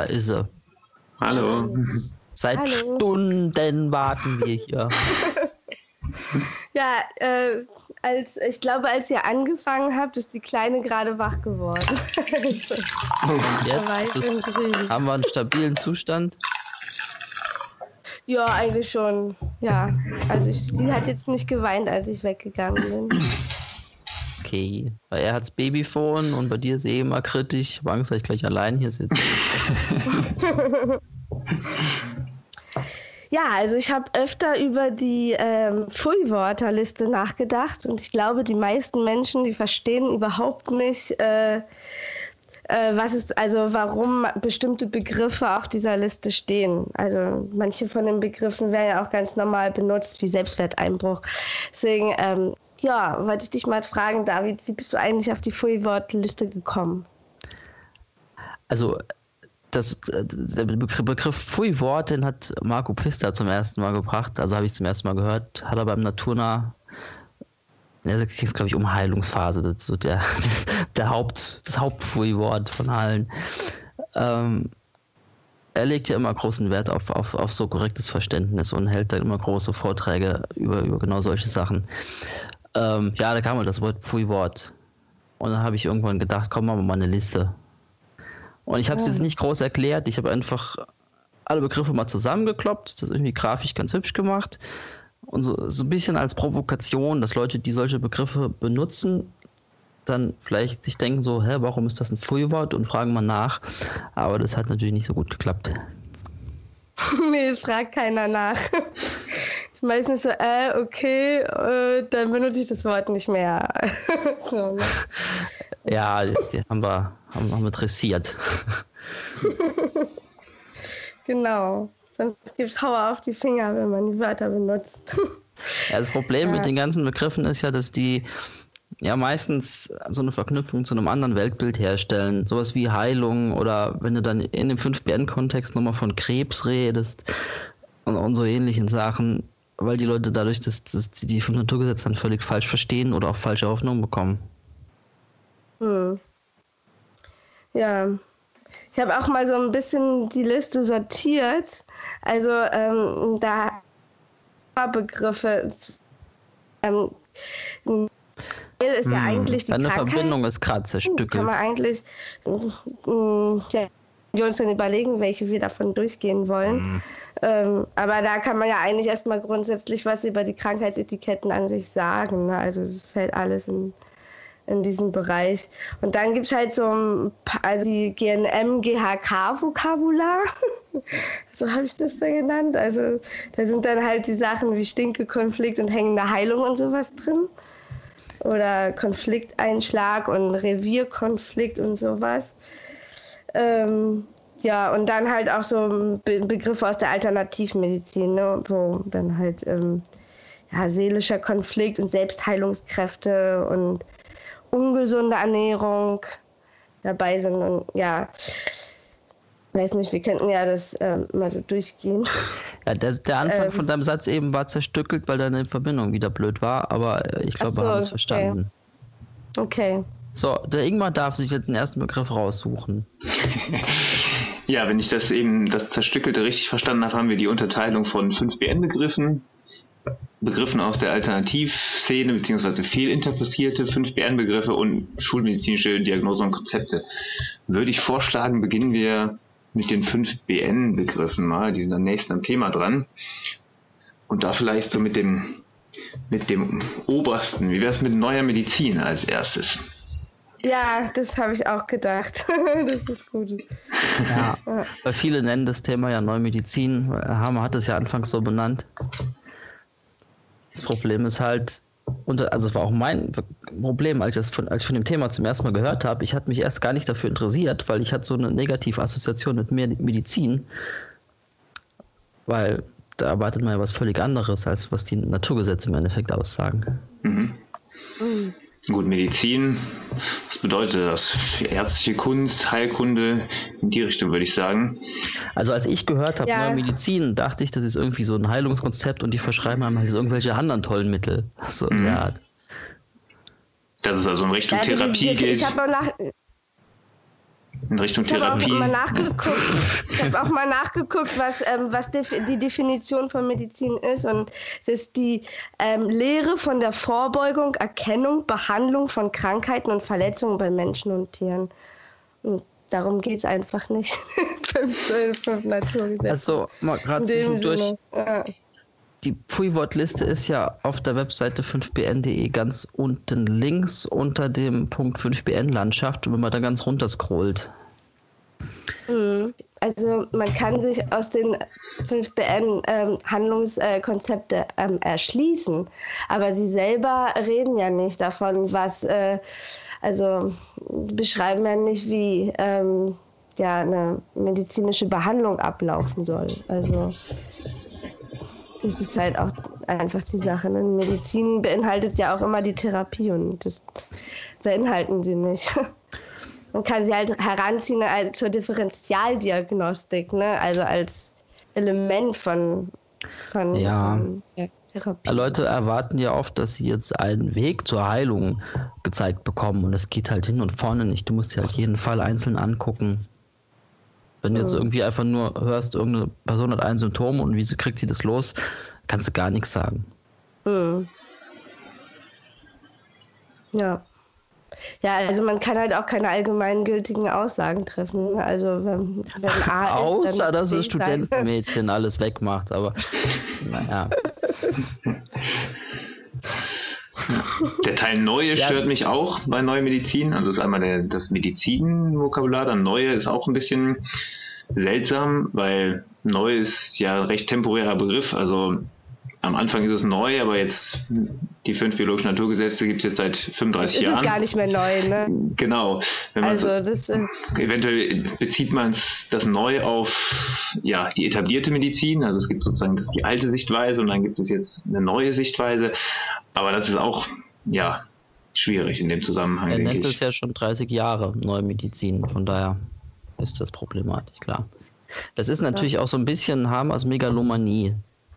da ist sie. Hallo. Seit Hallo. Stunden warten wir hier. Ja, äh, als, ich glaube, als ihr angefangen habt, ist die Kleine gerade wach geworden. Also, Und jetzt es, haben wir einen stabilen Zustand. Ja, eigentlich schon. Ja, also ich, sie hat jetzt nicht geweint, als ich weggegangen bin. Okay. Weil er hat's Babyphone und bei dir ist eh immer kritisch. Ich hab Angst, dass ich gleich allein hier sitze. Ja, also ich habe öfter über die ähm, Pfui-Wörterliste nachgedacht und ich glaube, die meisten Menschen, die verstehen überhaupt nicht, äh, äh, was ist, also warum bestimmte Begriffe auf dieser Liste stehen. Also manche von den Begriffen werden ja auch ganz normal benutzt, wie Selbstwerteinbruch. Deswegen, ähm, ja, wollte ich dich mal fragen, David, wie bist du eigentlich auf die Pfui-Wortliste gekommen? Also, das, der Begriff, Pfui-Wort, den hat Marco Pfister zum ersten Mal gebracht. Also habe ich zum ersten Mal gehört. Hat er beim Naturnah. Ja, da ging es, glaube ich, um Heilungsphase. Das so der, der Haupt, das Hauptpfui-Wort von allen. Ähm, er legt ja immer großen Wert auf, auf, auf so korrektes Verständnis und hält dann immer große Vorträge über, über genau solche Sachen. Ähm, ja, da kam halt das Wort Pfui-Wort. Und dann habe ich irgendwann gedacht, komm, machen wir mal eine Liste. Und ich habe es jetzt nicht groß erklärt. Ich habe einfach alle Begriffe mal zusammengekloppt, das irgendwie grafisch ganz hübsch gemacht. Und so, so ein bisschen als Provokation, dass Leute, die solche Begriffe benutzen, dann vielleicht sich denken so, hä, warum ist das ein Pfui-Wort und fragen mal nach. Aber das hat natürlich nicht so gut geklappt. nee, es fragt keiner nach. Ist Meistens so, äh, okay, äh, dann benutze ich das Wort nicht mehr. so, ne? Ja, die, die haben wir, haben, haben wir dressiert. Genau. Sonst gibt es Hauer auf die Finger, wenn man die Wörter benutzt. Ja, das Problem Ja. mit den ganzen Begriffen ist ja, dass die ja meistens so eine Verknüpfung zu einem anderen Weltbild herstellen. Sowas wie Heilung oder wenn du dann in dem 5BN-Kontext nochmal von Krebs redest und, und so ähnlichen Sachen, weil die Leute dadurch dass, dass sie die fünf Naturgesetze dann völlig falsch verstehen oder auch falsche Hoffnung bekommen. Hm. Ja. Ich habe auch mal so ein bisschen die Liste sortiert. Also ähm, da Begriffe. Ähm, ist ja Hm, eigentlich die Deine Krankheit. Verbindung ist gerade Kann zerstückelt. man eigentlich mm, ja, wir uns dann überlegen, welche wir davon durchgehen wollen. Ähm, aber da kann man ja eigentlich erstmal grundsätzlich was über die Krankheitsetiketten an sich sagen. Ne? Also es fällt alles in, in diesem Bereich. Und dann gibt es halt so ein paar, also die GNM, GHK-Vokabular. so habe ich das da genannt. Also da sind dann halt die Sachen wie Stinke, Konflikt und hängende Heilung und sowas drin. Oder Konflikteinschlag und Revierkonflikt und sowas. Ähm, ja, und dann halt auch so Be Begriffe aus der Alternativmedizin, ne, wo dann halt ähm, ja, seelischer Konflikt und Selbstheilungskräfte und ungesunde Ernährung dabei sind. Und ja, weiß nicht, wir könnten ja das ähm, mal so durchgehen. Ja, der, der Anfang Ähm. von deinem Satz eben war zerstückelt, weil deine Verbindung wieder blöd war, aber äh, ich glaube, so, wir haben es okay. verstanden. Okay. So, der Ingmar darf sich jetzt den ersten Begriff raussuchen. Ja, wenn ich das eben, das Zerstückelte richtig verstanden habe, haben wir die Unterteilung von 5BN-Begriffen, Begriffen aus der Alternativszene beziehungsweise fehlinterpretierte 5BN-Begriffe und schulmedizinische Diagnose und Konzepte. Würde ich vorschlagen, beginnen wir mit den 5BN-Begriffen mal, die sind am nächsten am Thema dran. Und da vielleicht so mit dem, mit dem obersten, wie wäre es mit neuer Medizin als erstes? Ja, das habe ich auch gedacht. das ist gut. Ja, Ja. weil viele nennen das Thema ja Neumedizin. Hammer hat es ja anfangs so benannt. Das Problem ist halt, und also es war auch mein Problem, als ich, das von, als ich von dem Thema zum ersten Mal gehört habe, ich hatte mich erst gar nicht dafür interessiert, weil ich hatte so eine negative Assoziation mit Me- Medizin, weil da erwartet man ja was völlig anderes, als was die Naturgesetze im Endeffekt aussagen. Mhm. Gut, Medizin, was bedeutet das? Ärztliche Kunst, Heilkunde, in die Richtung würde ich sagen. Also als ich gehört habe, Ja. neue Medizin, dachte ich, das ist irgendwie so ein Heilungskonzept und die verschreiben einem halt irgendwelche anderen tollen Mittel. So, Mhm. Dass es also in Richtung Ja, also die- Therapie die, geht. ich habe nach. In Richtung Ich habe auch Therapie. mal nachgeguckt. Ich habe auch mal nachgeguckt, was, ähm, was def die Definition von Medizin ist. Und es ist die ähm, Lehre von der Vorbeugung, Erkennung, Behandlung von Krankheiten und Verletzungen bei Menschen und Tieren. Und darum geht es einfach nicht. fünf, fünf Naturgesetze. Also, mal gerade zwischendurch. Ja. Die Pfui-Wortliste ist ja auf der Webseite 5bn.de ganz unten links unter dem Punkt 5bn-Landschaft. Und wenn man da ganz runter scrollt, Mhm. Also man kann sich aus den 5BN ähm, Handlungskonzepte ähm, erschließen, aber sie selber reden ja nicht davon, was, äh, also beschreiben ja nicht, wie ähm, ja, eine medizinische Behandlung ablaufen soll. Also das ist halt auch einfach die Sache. Ne? Medizin beinhaltet ja auch immer die Therapie und das beinhalten sie nicht. Man kann sie halt heranziehen zur Differentialdiagnostik, ne? also als Element von, von Ja. ja, Therapie. Leute erwarten ja oft, dass sie jetzt einen Weg zur Heilung gezeigt bekommen. Und es geht halt hin und vorne nicht. Du musst dir halt jeden Fall einzeln angucken. Wenn du jetzt irgendwie einfach nur hörst, irgendeine Person hat ein Symptom und wieso kriegt sie das los, kannst du gar nichts sagen. Mhm. Ja. Ja, also man kann halt auch keine allgemeingültigen Aussagen treffen. Also wenn, wenn A Außer, ist, dann dass das. Studentenmädchen alles wegmacht. Aber naja. Der Teil Neue Ja. stört mich auch bei Neue Medizin. Also ist einmal der, das Medizin-Vokabular, dann Neue ist auch ein bisschen seltsam, weil Neu ist ja ein recht temporärer Begriff. Also am Anfang ist es neu, aber jetzt die fünf biologischen Naturgesetze gibt es jetzt seit 35 Ist Jahren. es gar nicht mehr neu, ne? Genau. Wenn man Also das äh, Eventuell bezieht man das neu auf ja, die etablierte Medizin. Also es gibt sozusagen das die alte Sichtweise und dann gibt es jetzt eine neue Sichtweise. Aber das ist auch ja schwierig in dem Zusammenhang. Er nennt es ja schon 30 Jahre neue Medizin. Von daher ist das problematisch, klar. Das ist natürlich auch so ein bisschen Hamas Megalomanie,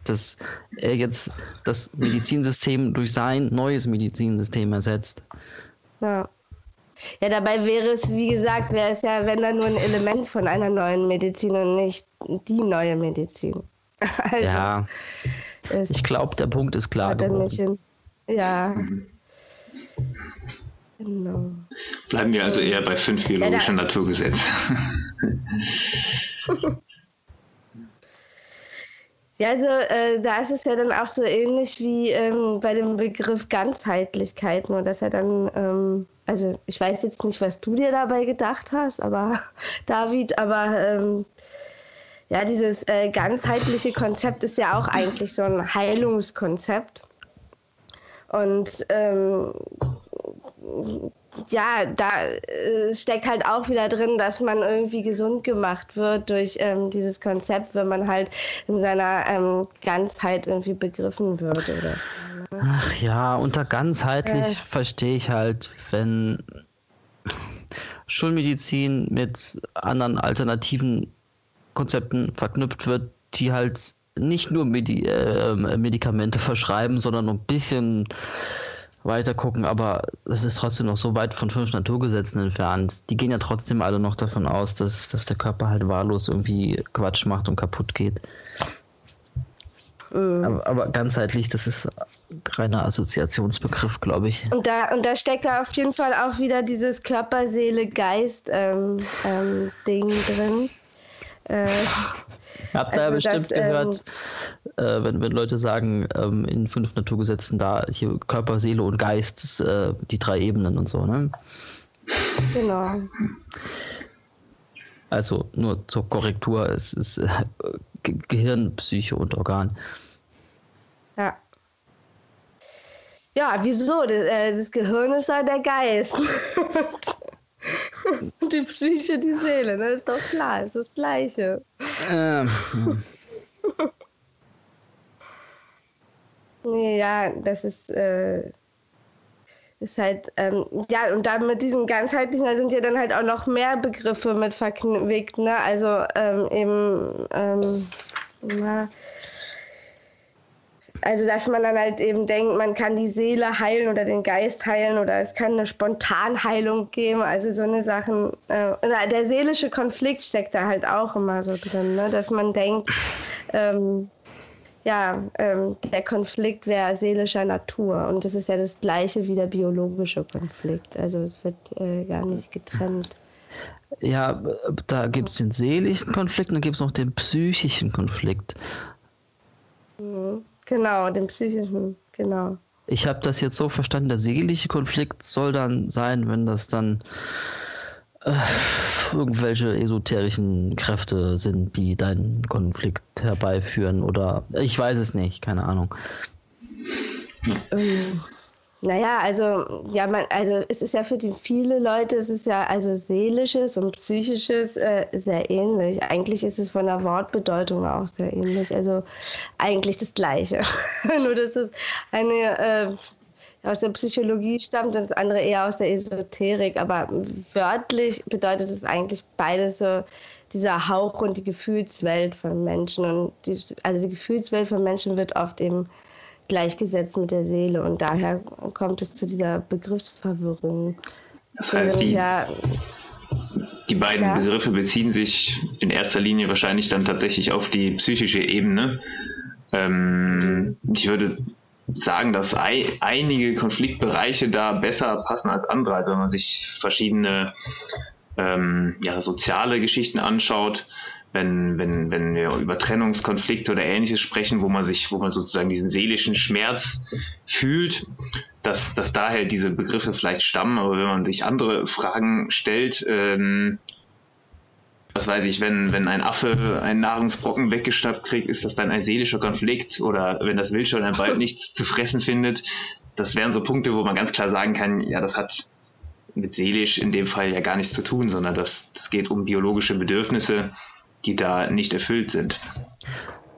dass er jetzt das Medizinsystem durch sein neues Medizinsystem ersetzt. Ja. Ja, dabei wäre es, wie gesagt, wäre es ja, wenn dann nur ein Element von einer neuen Medizin und nicht die neue Medizin. Also, Ja, es ich glaube, der Punkt ist klar geworden. Ja. Genau. Bleiben wir also eher bei fünf biologischen da- Naturgesetze. Ja, also äh, da ist es ja dann auch so ähnlich wie ähm, bei dem Begriff Ganzheitlichkeit, nur dass er dann, ähm, also ich weiß jetzt nicht, was du dir dabei gedacht hast, aber David, aber ähm, ja, dieses äh, ganzheitliche Konzept ist ja auch eigentlich so ein Heilungskonzept. Und ähm, ja, da äh, steckt halt auch wieder drin, dass man irgendwie gesund gemacht wird durch ähm, dieses Konzept, wenn man halt in seiner ähm, Ganzheit irgendwie begriffen wird. Oder? Ach ja, unter ganzheitlich Äh. verstehe ich halt, wenn Schulmedizin mit anderen alternativen Konzepten verknüpft wird, die halt nicht nur Medi äh, Medikamente verschreiben, sondern ein bisschen weiter gucken, aber es ist trotzdem noch so weit von fünf Naturgesetzen entfernt. Die gehen ja trotzdem alle noch davon aus, dass, dass der Körper halt wahllos irgendwie Quatsch macht und kaputt geht. Aber, aber ganzheitlich, das ist reiner Assoziationsbegriff, glaube ich. Und da, und da steckt da auf jeden Fall auch wieder dieses Körper, Seele, Geist ähm, ähm, drin. Äh, Habt ihr ja Also bestimmt das, ähm, gehört, äh, wenn, wenn Leute sagen, ähm, in fünf Naturgesetzen da hier Körper, Seele und Geist, äh, die drei Ebenen und so, ne? genau. Also nur zur Korrektur, es ist äh, Ge Gehirn, Psyche und Organ. Ja. Ja, wieso? Das, äh, das Gehirn ist ja der Geist. Die Psyche, die Seele, ne? ist doch klar, ist das Gleiche. Ähm, ja, das ist, äh, ist halt, ähm, ja, und dann mit diesem ganzheitlichen, da sind ja dann halt auch noch mehr Begriffe mit verquickt, ne? Also ähm, eben, ähm, na, also dass man dann halt eben denkt, man kann die Seele heilen oder den Geist heilen oder es kann eine Spontanheilung geben, also so eine Sachen. Äh, der seelische Konflikt steckt da halt auch immer so drin, ne? dass man denkt, ähm, ja, ähm, der Konflikt wäre seelischer Natur und das ist ja das gleiche wie der biologische Konflikt, also es wird äh, gar nicht getrennt. Ja, da gibt es den seelischen Konflikt und dann gibt es noch den psychischen Konflikt. Mhm. Genau, den psychischen, genau. Ich habe das jetzt so verstanden, der seelische Konflikt soll dann sein, wenn das dann äh, irgendwelche esoterischen Kräfte sind, die deinen Konflikt herbeiführen oder ich weiß es nicht, keine Ahnung. Ähm, naja, also ja, man, also es ist ja für die viele Leute, es ist ja also seelisches und psychisches äh, sehr ähnlich. Eigentlich ist es von der Wortbedeutung auch sehr ähnlich. Also eigentlich das Gleiche. Nur dass es eine äh, aus der Psychologie stammt und das andere eher aus der Esoterik. Aber wörtlich bedeutet es eigentlich beides so dieser Hauch und die Gefühlswelt von Menschen. Und die, also die Gefühlswelt von Menschen wird oft eben gleichgesetzt mit der Seele und daher kommt es zu dieser Begriffsverwirrung. Das heißt, die, ja, die beiden ja. Begriffe beziehen sich in erster Linie wahrscheinlich dann tatsächlich auf die psychische Ebene. Ähm, ich würde sagen, dass einige Konfliktbereiche da besser passen als andere. Also wenn man sich verschiedene ähm, ja, soziale Geschichten anschaut, wenn, wenn, wenn wir über Trennungskonflikte oder ähnliches sprechen, wo man sich, wo man sozusagen diesen seelischen Schmerz fühlt, dass, dass daher diese Begriffe vielleicht stammen, aber wenn man sich andere Fragen stellt, ähm, was weiß ich, wenn, wenn ein Affe einen Nahrungsbrocken weggeschnappt kriegt, ist das dann ein seelischer Konflikt? Oder wenn das Wildschwein bald nichts zu fressen findet, das wären so Punkte, wo man ganz klar sagen kann, ja, das hat mit seelisch in dem Fall ja gar nichts zu tun, sondern das, das geht um biologische Bedürfnisse, die da nicht erfüllt sind.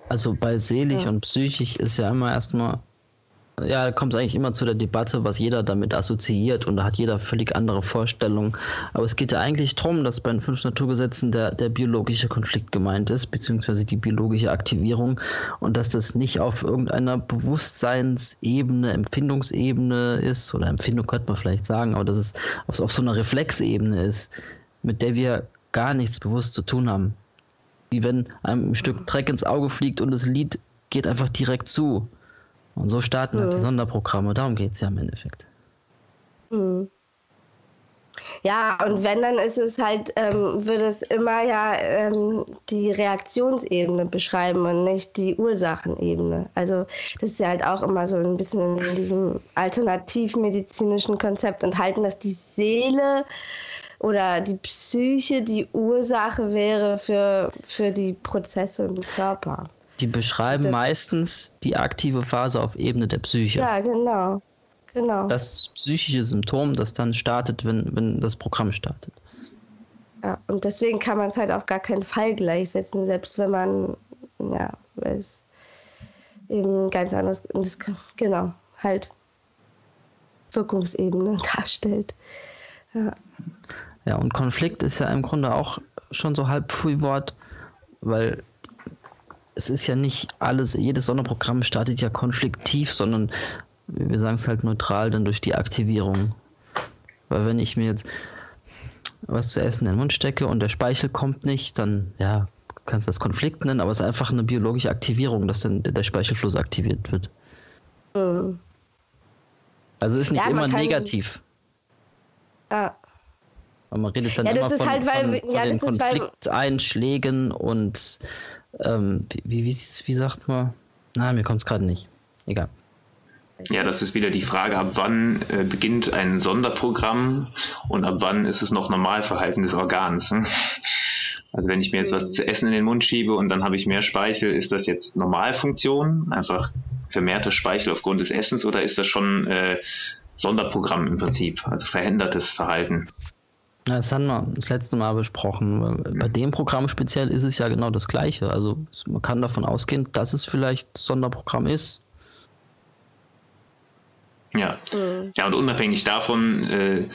Also bei seelisch ja. und psychisch ist ja immer erstmal, ja, da kommt es eigentlich immer zu der Debatte, was jeder damit assoziiert und da hat jeder völlig andere Vorstellungen. Aber es geht ja eigentlich darum, dass bei den fünf Naturgesetzen der, der biologische Konflikt gemeint ist, beziehungsweise die biologische Aktivierung und dass das nicht auf irgendeiner Bewusstseinsebene, Empfindungsebene ist, oder Empfindung könnte man vielleicht sagen, aber dass es auf, auf so einer Reflexebene ist, mit der wir gar nichts bewusst zu tun haben wie wenn einem ein Stück Dreck ins Auge fliegt und das Lied geht einfach direkt zu. Und so starten halt die Sonderprogramme. Darum geht es ja im Endeffekt. Mhm. Ja, und wenn, dann ist es halt, ähm, wird es immer ja ähm, die Reaktionsebene beschreiben und nicht die Ursachenebene. Also das ist ja halt auch immer so ein bisschen in diesem alternativmedizinischen Konzept enthalten, dass die Seele oder die Psyche die Ursache wäre für, für die Prozesse im Körper. Die beschreiben das meistens die aktive Phase auf Ebene der Psyche. Ja, genau. genau. Das psychische Symptom, das dann startet, wenn, wenn das Programm startet. Ja, und deswegen kann man es halt auf gar keinen Fall gleichsetzen, selbst wenn man, ja, es eben ganz anders, das, genau, halt Wirkungsebene darstellt. Ja. Ja, und Konflikt ist ja im Grunde auch schon so halb Frühwort, weil es ist ja nicht alles, jedes Sonderprogramm startet ja konfliktiv, sondern wir sagen es halt neutral dann durch die Aktivierung. Weil wenn ich mir jetzt was zu essen in den Mund stecke und der Speichel kommt nicht, dann ja, kannst du das Konflikt nennen, aber es ist einfach eine biologische Aktivierung, dass dann der Speichelfluss aktiviert wird. Mhm. Also ist nicht ja, immer negativ. Ja. Aber man redet dann ja, immer von, halt, weil, von, von ja, den Konflikteinschlägen und ähm, wie, wie, wie, sagt man? Na, mir kommt es gerade nicht. Egal. Ja, das ist wieder die Frage, ab wann äh, beginnt ein Sonderprogramm und ab wann ist es noch Normalverhalten des Organs. Hm? Also wenn ich mir jetzt was zu essen in den Mund schiebe und dann habe ich mehr Speichel, ist das jetzt Normalfunktion, einfach vermehrter Speichel aufgrund des Essens oder ist das schon äh, Sonderprogramm im Prinzip, also verändertes Verhalten? Das haben wir das letzte Mal besprochen. Bei dem Programm speziell ist es ja genau das Gleiche. Also man kann davon ausgehen, dass es vielleicht Sonderprogramm ist. Ja, mhm. ja und unabhängig davon äh,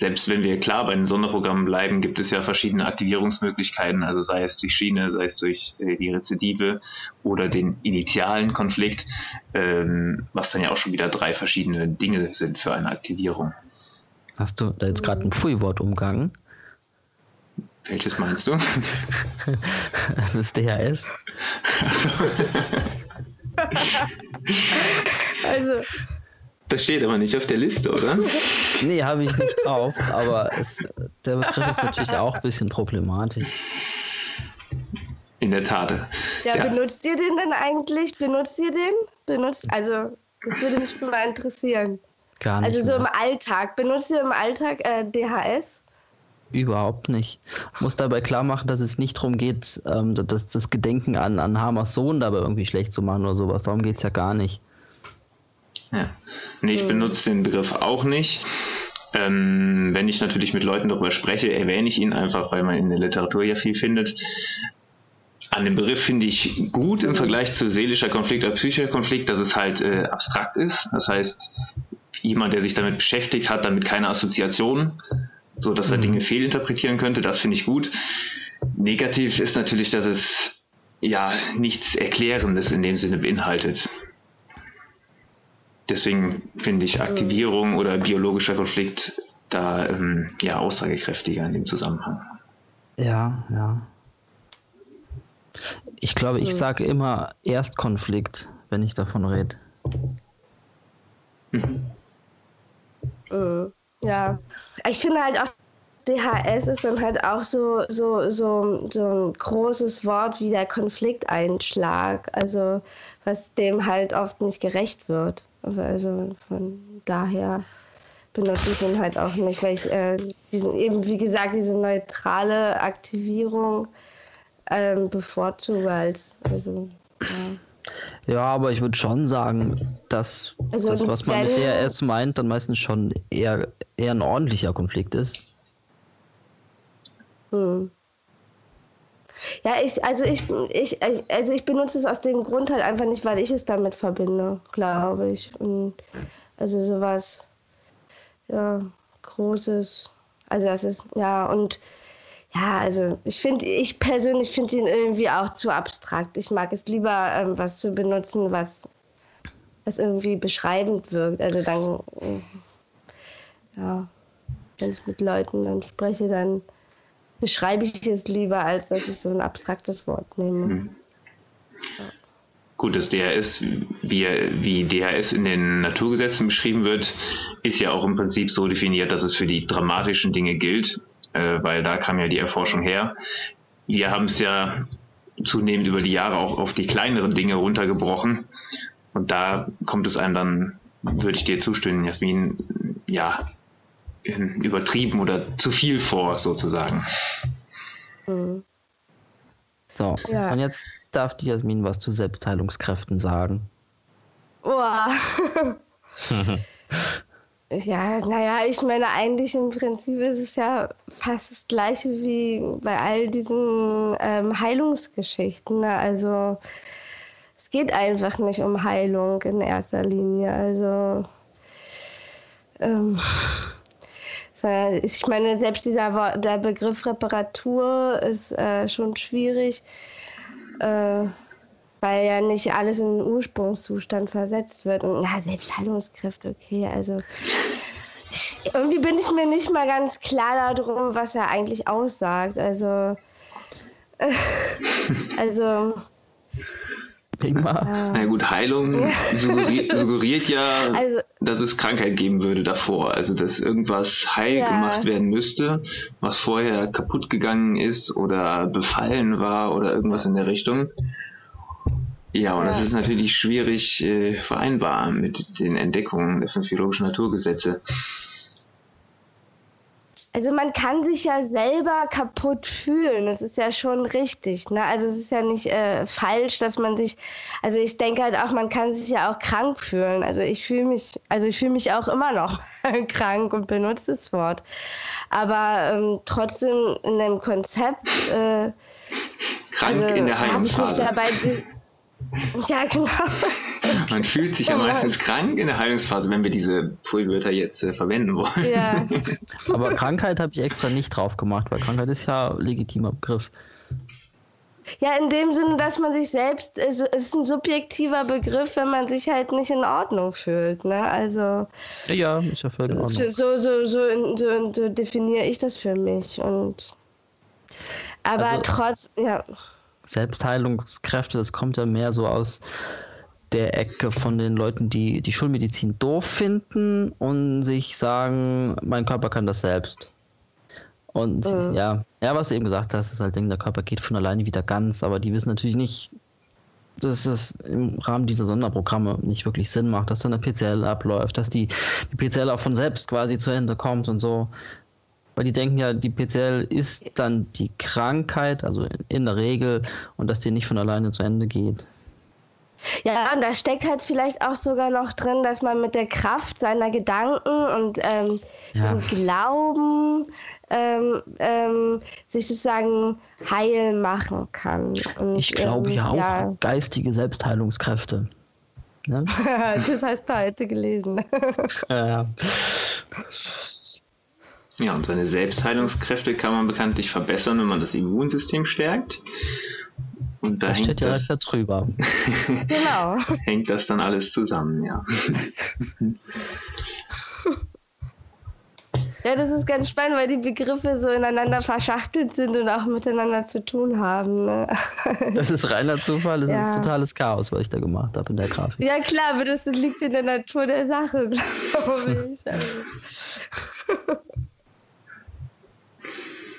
selbst wenn wir klar bei den Sonderprogrammen bleiben, gibt es ja verschiedene Aktivierungsmöglichkeiten, also sei es durch Schiene, sei es durch äh, die Rezidive oder den initialen Konflikt, ähm, was dann ja auch schon wieder drei verschiedene Dinge sind für eine Aktivierung. Hast du da jetzt gerade ein Pfui-Wort umgangen? Welches meinst du? das ist DHS. also. Das steht aber nicht auf der Liste, oder? nee, habe ich nicht drauf, aber es, der Begriff ist natürlich auch ein bisschen problematisch. In der Tat. Ja, ja, benutzt ihr den denn eigentlich? Benutzt ihr den? Benutzt, also, das würde mich mal interessieren. Gar nicht. Also so mehr. im Alltag. Benutzt ihr im Alltag äh, DHS? Überhaupt nicht. Ich muss dabei klar machen, dass es nicht darum geht, ähm, dass das Gedenken an, an Hamers Sohn dabei irgendwie schlecht zu machen oder sowas. Darum geht es ja gar nicht. Ja. Nee, ich hm. benutze den Begriff auch nicht. Ähm, wenn ich natürlich mit Leuten darüber spreche, erwähne ich ihn einfach, weil man in der Literatur ja viel findet. An dem Begriff finde ich gut im Vergleich zu seelischer Konflikt oder psychischer Konflikt, dass es halt äh, abstrakt ist. Das heißt, jemand, der sich damit beschäftigt, hat damit keine Assoziation, so dass er mhm. Dinge fehlinterpretieren könnte. Das finde ich gut. Negativ ist natürlich, dass es ja nichts Erklärendes in dem Sinne beinhaltet. Deswegen finde ich Aktivierung oder biologischer Konflikt da ähm, ja aussagekräftiger in dem Zusammenhang. Ja, ja. Ich glaube, ich sage immer Erstkonflikt, wenn ich davon rede. Mhm. Mhm. Ja, ich finde halt auch, DHS ist dann halt auch so, so, so, so ein großes Wort wie der Konflikteinschlag, also was dem halt oft nicht gerecht wird. Also von daher benutze ich ihn halt auch nicht, weil ich äh, diesen, eben, wie gesagt, diese neutrale Aktivierung ähm, bevorzuge als, also, ja. Ja, aber ich würde schon sagen, dass also das, was man mit DRS meint, dann meistens schon eher, eher ein ordentlicher Konflikt ist. Hm. Ja, ich, also ich, ich, also ich benutze es aus dem Grund halt einfach nicht, weil ich es damit verbinde, glaube ich. Und also sowas, ja, Großes. Also das ist, ja, und ja, also ich finde, ich persönlich finde ihn irgendwie auch zu abstrakt. Ich mag es lieber, ähm, was zu benutzen, was, was irgendwie beschreibend wirkt. Also dann, ja, wenn ich mit Leuten dann spreche, dann beschreibe ich es lieber, als dass ich so ein abstraktes Wort nehme. Mhm. Ja. Gut, das DHS, wie, wie DHS in den Naturgesetzen beschrieben wird, ist ja auch im Prinzip so definiert, dass es für die dramatischen Dinge gilt äh, weil da kam ja die Erforschung her. Wir haben es ja zunehmend über die Jahre auch auf die kleineren Dinge runtergebrochen. Und da kommt es einem dann, würde ich dir zustimmen, Jasmin, ja, übertrieben oder zu viel vor, sozusagen. Mhm. So, ja. und jetzt darf die Jasmin was zu Selbstheilungskräften sagen. Boah. Ja, naja, ich meine, eigentlich im Prinzip ist es ja fast das gleiche wie bei all diesen ähm, Heilungsgeschichten. Ne? Also es geht einfach nicht um Heilung in erster Linie. Also ähm, ich meine, selbst dieser der Begriff Reparatur ist äh, schon schwierig. Äh, weil ja nicht alles in den Ursprungszustand versetzt wird. Und ja, Selbstheilungskräfte, okay, also ich, irgendwie bin ich mir nicht mal ganz klar darum, was er eigentlich aussagt. Also, also. Ja. Na gut, Heilung suggeriert, suggeriert ja, also, dass es Krankheit geben würde davor. Also, dass irgendwas heil ja. gemacht werden müsste, was vorher kaputt gegangen ist oder befallen war oder irgendwas in der Richtung. Ja, und ja. das ist natürlich schwierig äh, vereinbar mit den Entdeckungen der fünf biologischen Naturgesetze. Also man kann sich ja selber kaputt fühlen, das ist ja schon richtig. Ne? Also es ist ja nicht äh, falsch, dass man sich, also ich denke halt auch, man kann sich ja auch krank fühlen. Also ich fühle mich, also ich fühle mich auch immer noch krank und benutze das Wort. Aber ähm, trotzdem in dem Konzept äh, krank also, in der Heilungsphase. habe ich mich dabei ja, genau. Man fühlt sich ja oh meistens krank in der Heilungsphase, wenn wir diese Pulwörter jetzt äh, verwenden wollen. Ja. Aber Krankheit habe ich extra nicht drauf gemacht, weil Krankheit ist ja ein legitimer Begriff. Ja, in dem Sinne, dass man sich selbst, es ist ein subjektiver Begriff, wenn man sich halt nicht in Ordnung fühlt. Ne? Also. Ja, ja, ist ja völlig in Ordnung. So, so, so, so, so definiere ich das für mich. Und, aber also, trotz, ja. Selbstheilungskräfte, das kommt ja mehr so aus der Ecke von den Leuten, die die Schulmedizin doof finden und sich sagen, mein Körper kann das selbst. Und mhm. ja, ja, was du eben gesagt hast, ist halt Ding, der Körper geht von alleine wieder ganz, aber die wissen natürlich nicht, dass es im Rahmen dieser Sonderprogramme nicht wirklich Sinn macht, dass dann eine PCL abläuft, dass die, die PCL auch von selbst quasi zu Ende kommt und so. Weil die denken ja, die PCL ist dann die Krankheit, also in der Regel, und dass die nicht von alleine zu Ende geht. Ja, und da steckt halt vielleicht auch sogar noch drin, dass man mit der Kraft seiner Gedanken und ähm, ja. dem Glauben ähm, ähm, sich sozusagen heil machen kann. Und, ich glaube ähm, ja auch ja. geistige Selbstheilungskräfte. Ne? das hast du heute gelesen. ja. Ja, und seine Selbstheilungskräfte kann man bekanntlich verbessern, wenn man das Immunsystem stärkt. Und da das steht ja da drüber. genau. Hängt das dann alles zusammen, ja. Ja, das ist ganz spannend, weil die Begriffe so ineinander verschachtelt sind und auch miteinander zu tun haben. Ne? Das ist reiner Zufall, das ja. ist totales Chaos, was ich da gemacht habe in der Grafik. Ja, klar, aber das liegt in der Natur der Sache, glaube ich.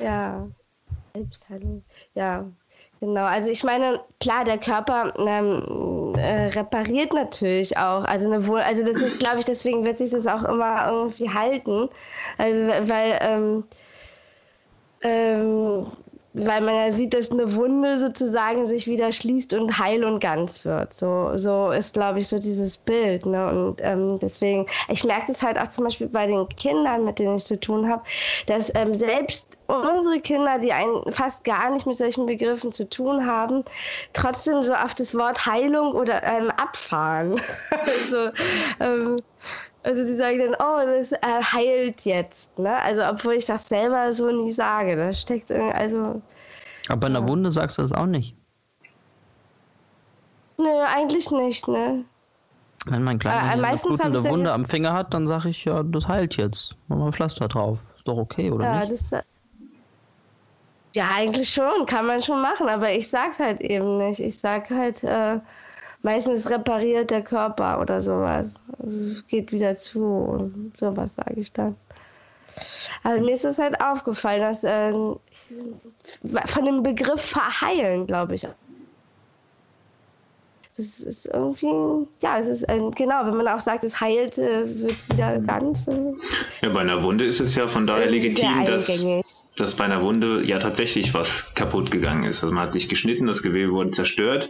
Ja. Selbstheilung. Ja, Genau, also ich meine, klar, der Körper ähm, äh, repariert natürlich auch. Also, eine Wohl also das ist, glaube ich, deswegen wird sich das auch immer irgendwie halten. Also weil ähm, ähm, weil man ja sieht, dass eine Wunde sozusagen sich wieder schließt und heil und ganz wird. So, so ist, glaube ich, so dieses Bild. Ne? Und ähm, deswegen, ich merke das halt auch zum Beispiel bei den Kindern, mit denen ich zu tun habe, dass ähm, selbst unsere Kinder, die ein, fast gar nicht mit solchen Begriffen zu tun haben, trotzdem so auf das Wort Heilung oder ähm, abfahren. also, ähm, also sie sagen dann, oh, das äh, heilt jetzt. Ne? Also obwohl ich das selber so nie sage. Da steckt irgendwie, also. Aber bei einer ja. Wunde sagst du das auch nicht. Nö, eigentlich nicht, ne? Wenn mein Kleiner äh, eine blutende Wunde am Finger hat, dann sage ich, ja, das heilt jetzt. Mach mal Pflaster drauf. Ist doch okay, oder ja, nicht? Das, äh, ja, eigentlich schon, kann man schon machen, aber ich sag's halt eben nicht. Ich sag halt, äh, meistens repariert der Körper oder sowas. Also es geht wieder zu und sowas sage ich dann. Aber mir ist es halt aufgefallen, dass äh, von dem Begriff verheilen, glaube ich. Das ist irgendwie, ja, es ist äh, genau, wenn man auch sagt, es heilt, äh, wird wieder ganz. Äh, ja, bei einer Wunde ist es ja von daher legitim, dass, dass bei einer Wunde ja tatsächlich was kaputt gegangen ist. Also man hat sich geschnitten, das Gewebe wurde zerstört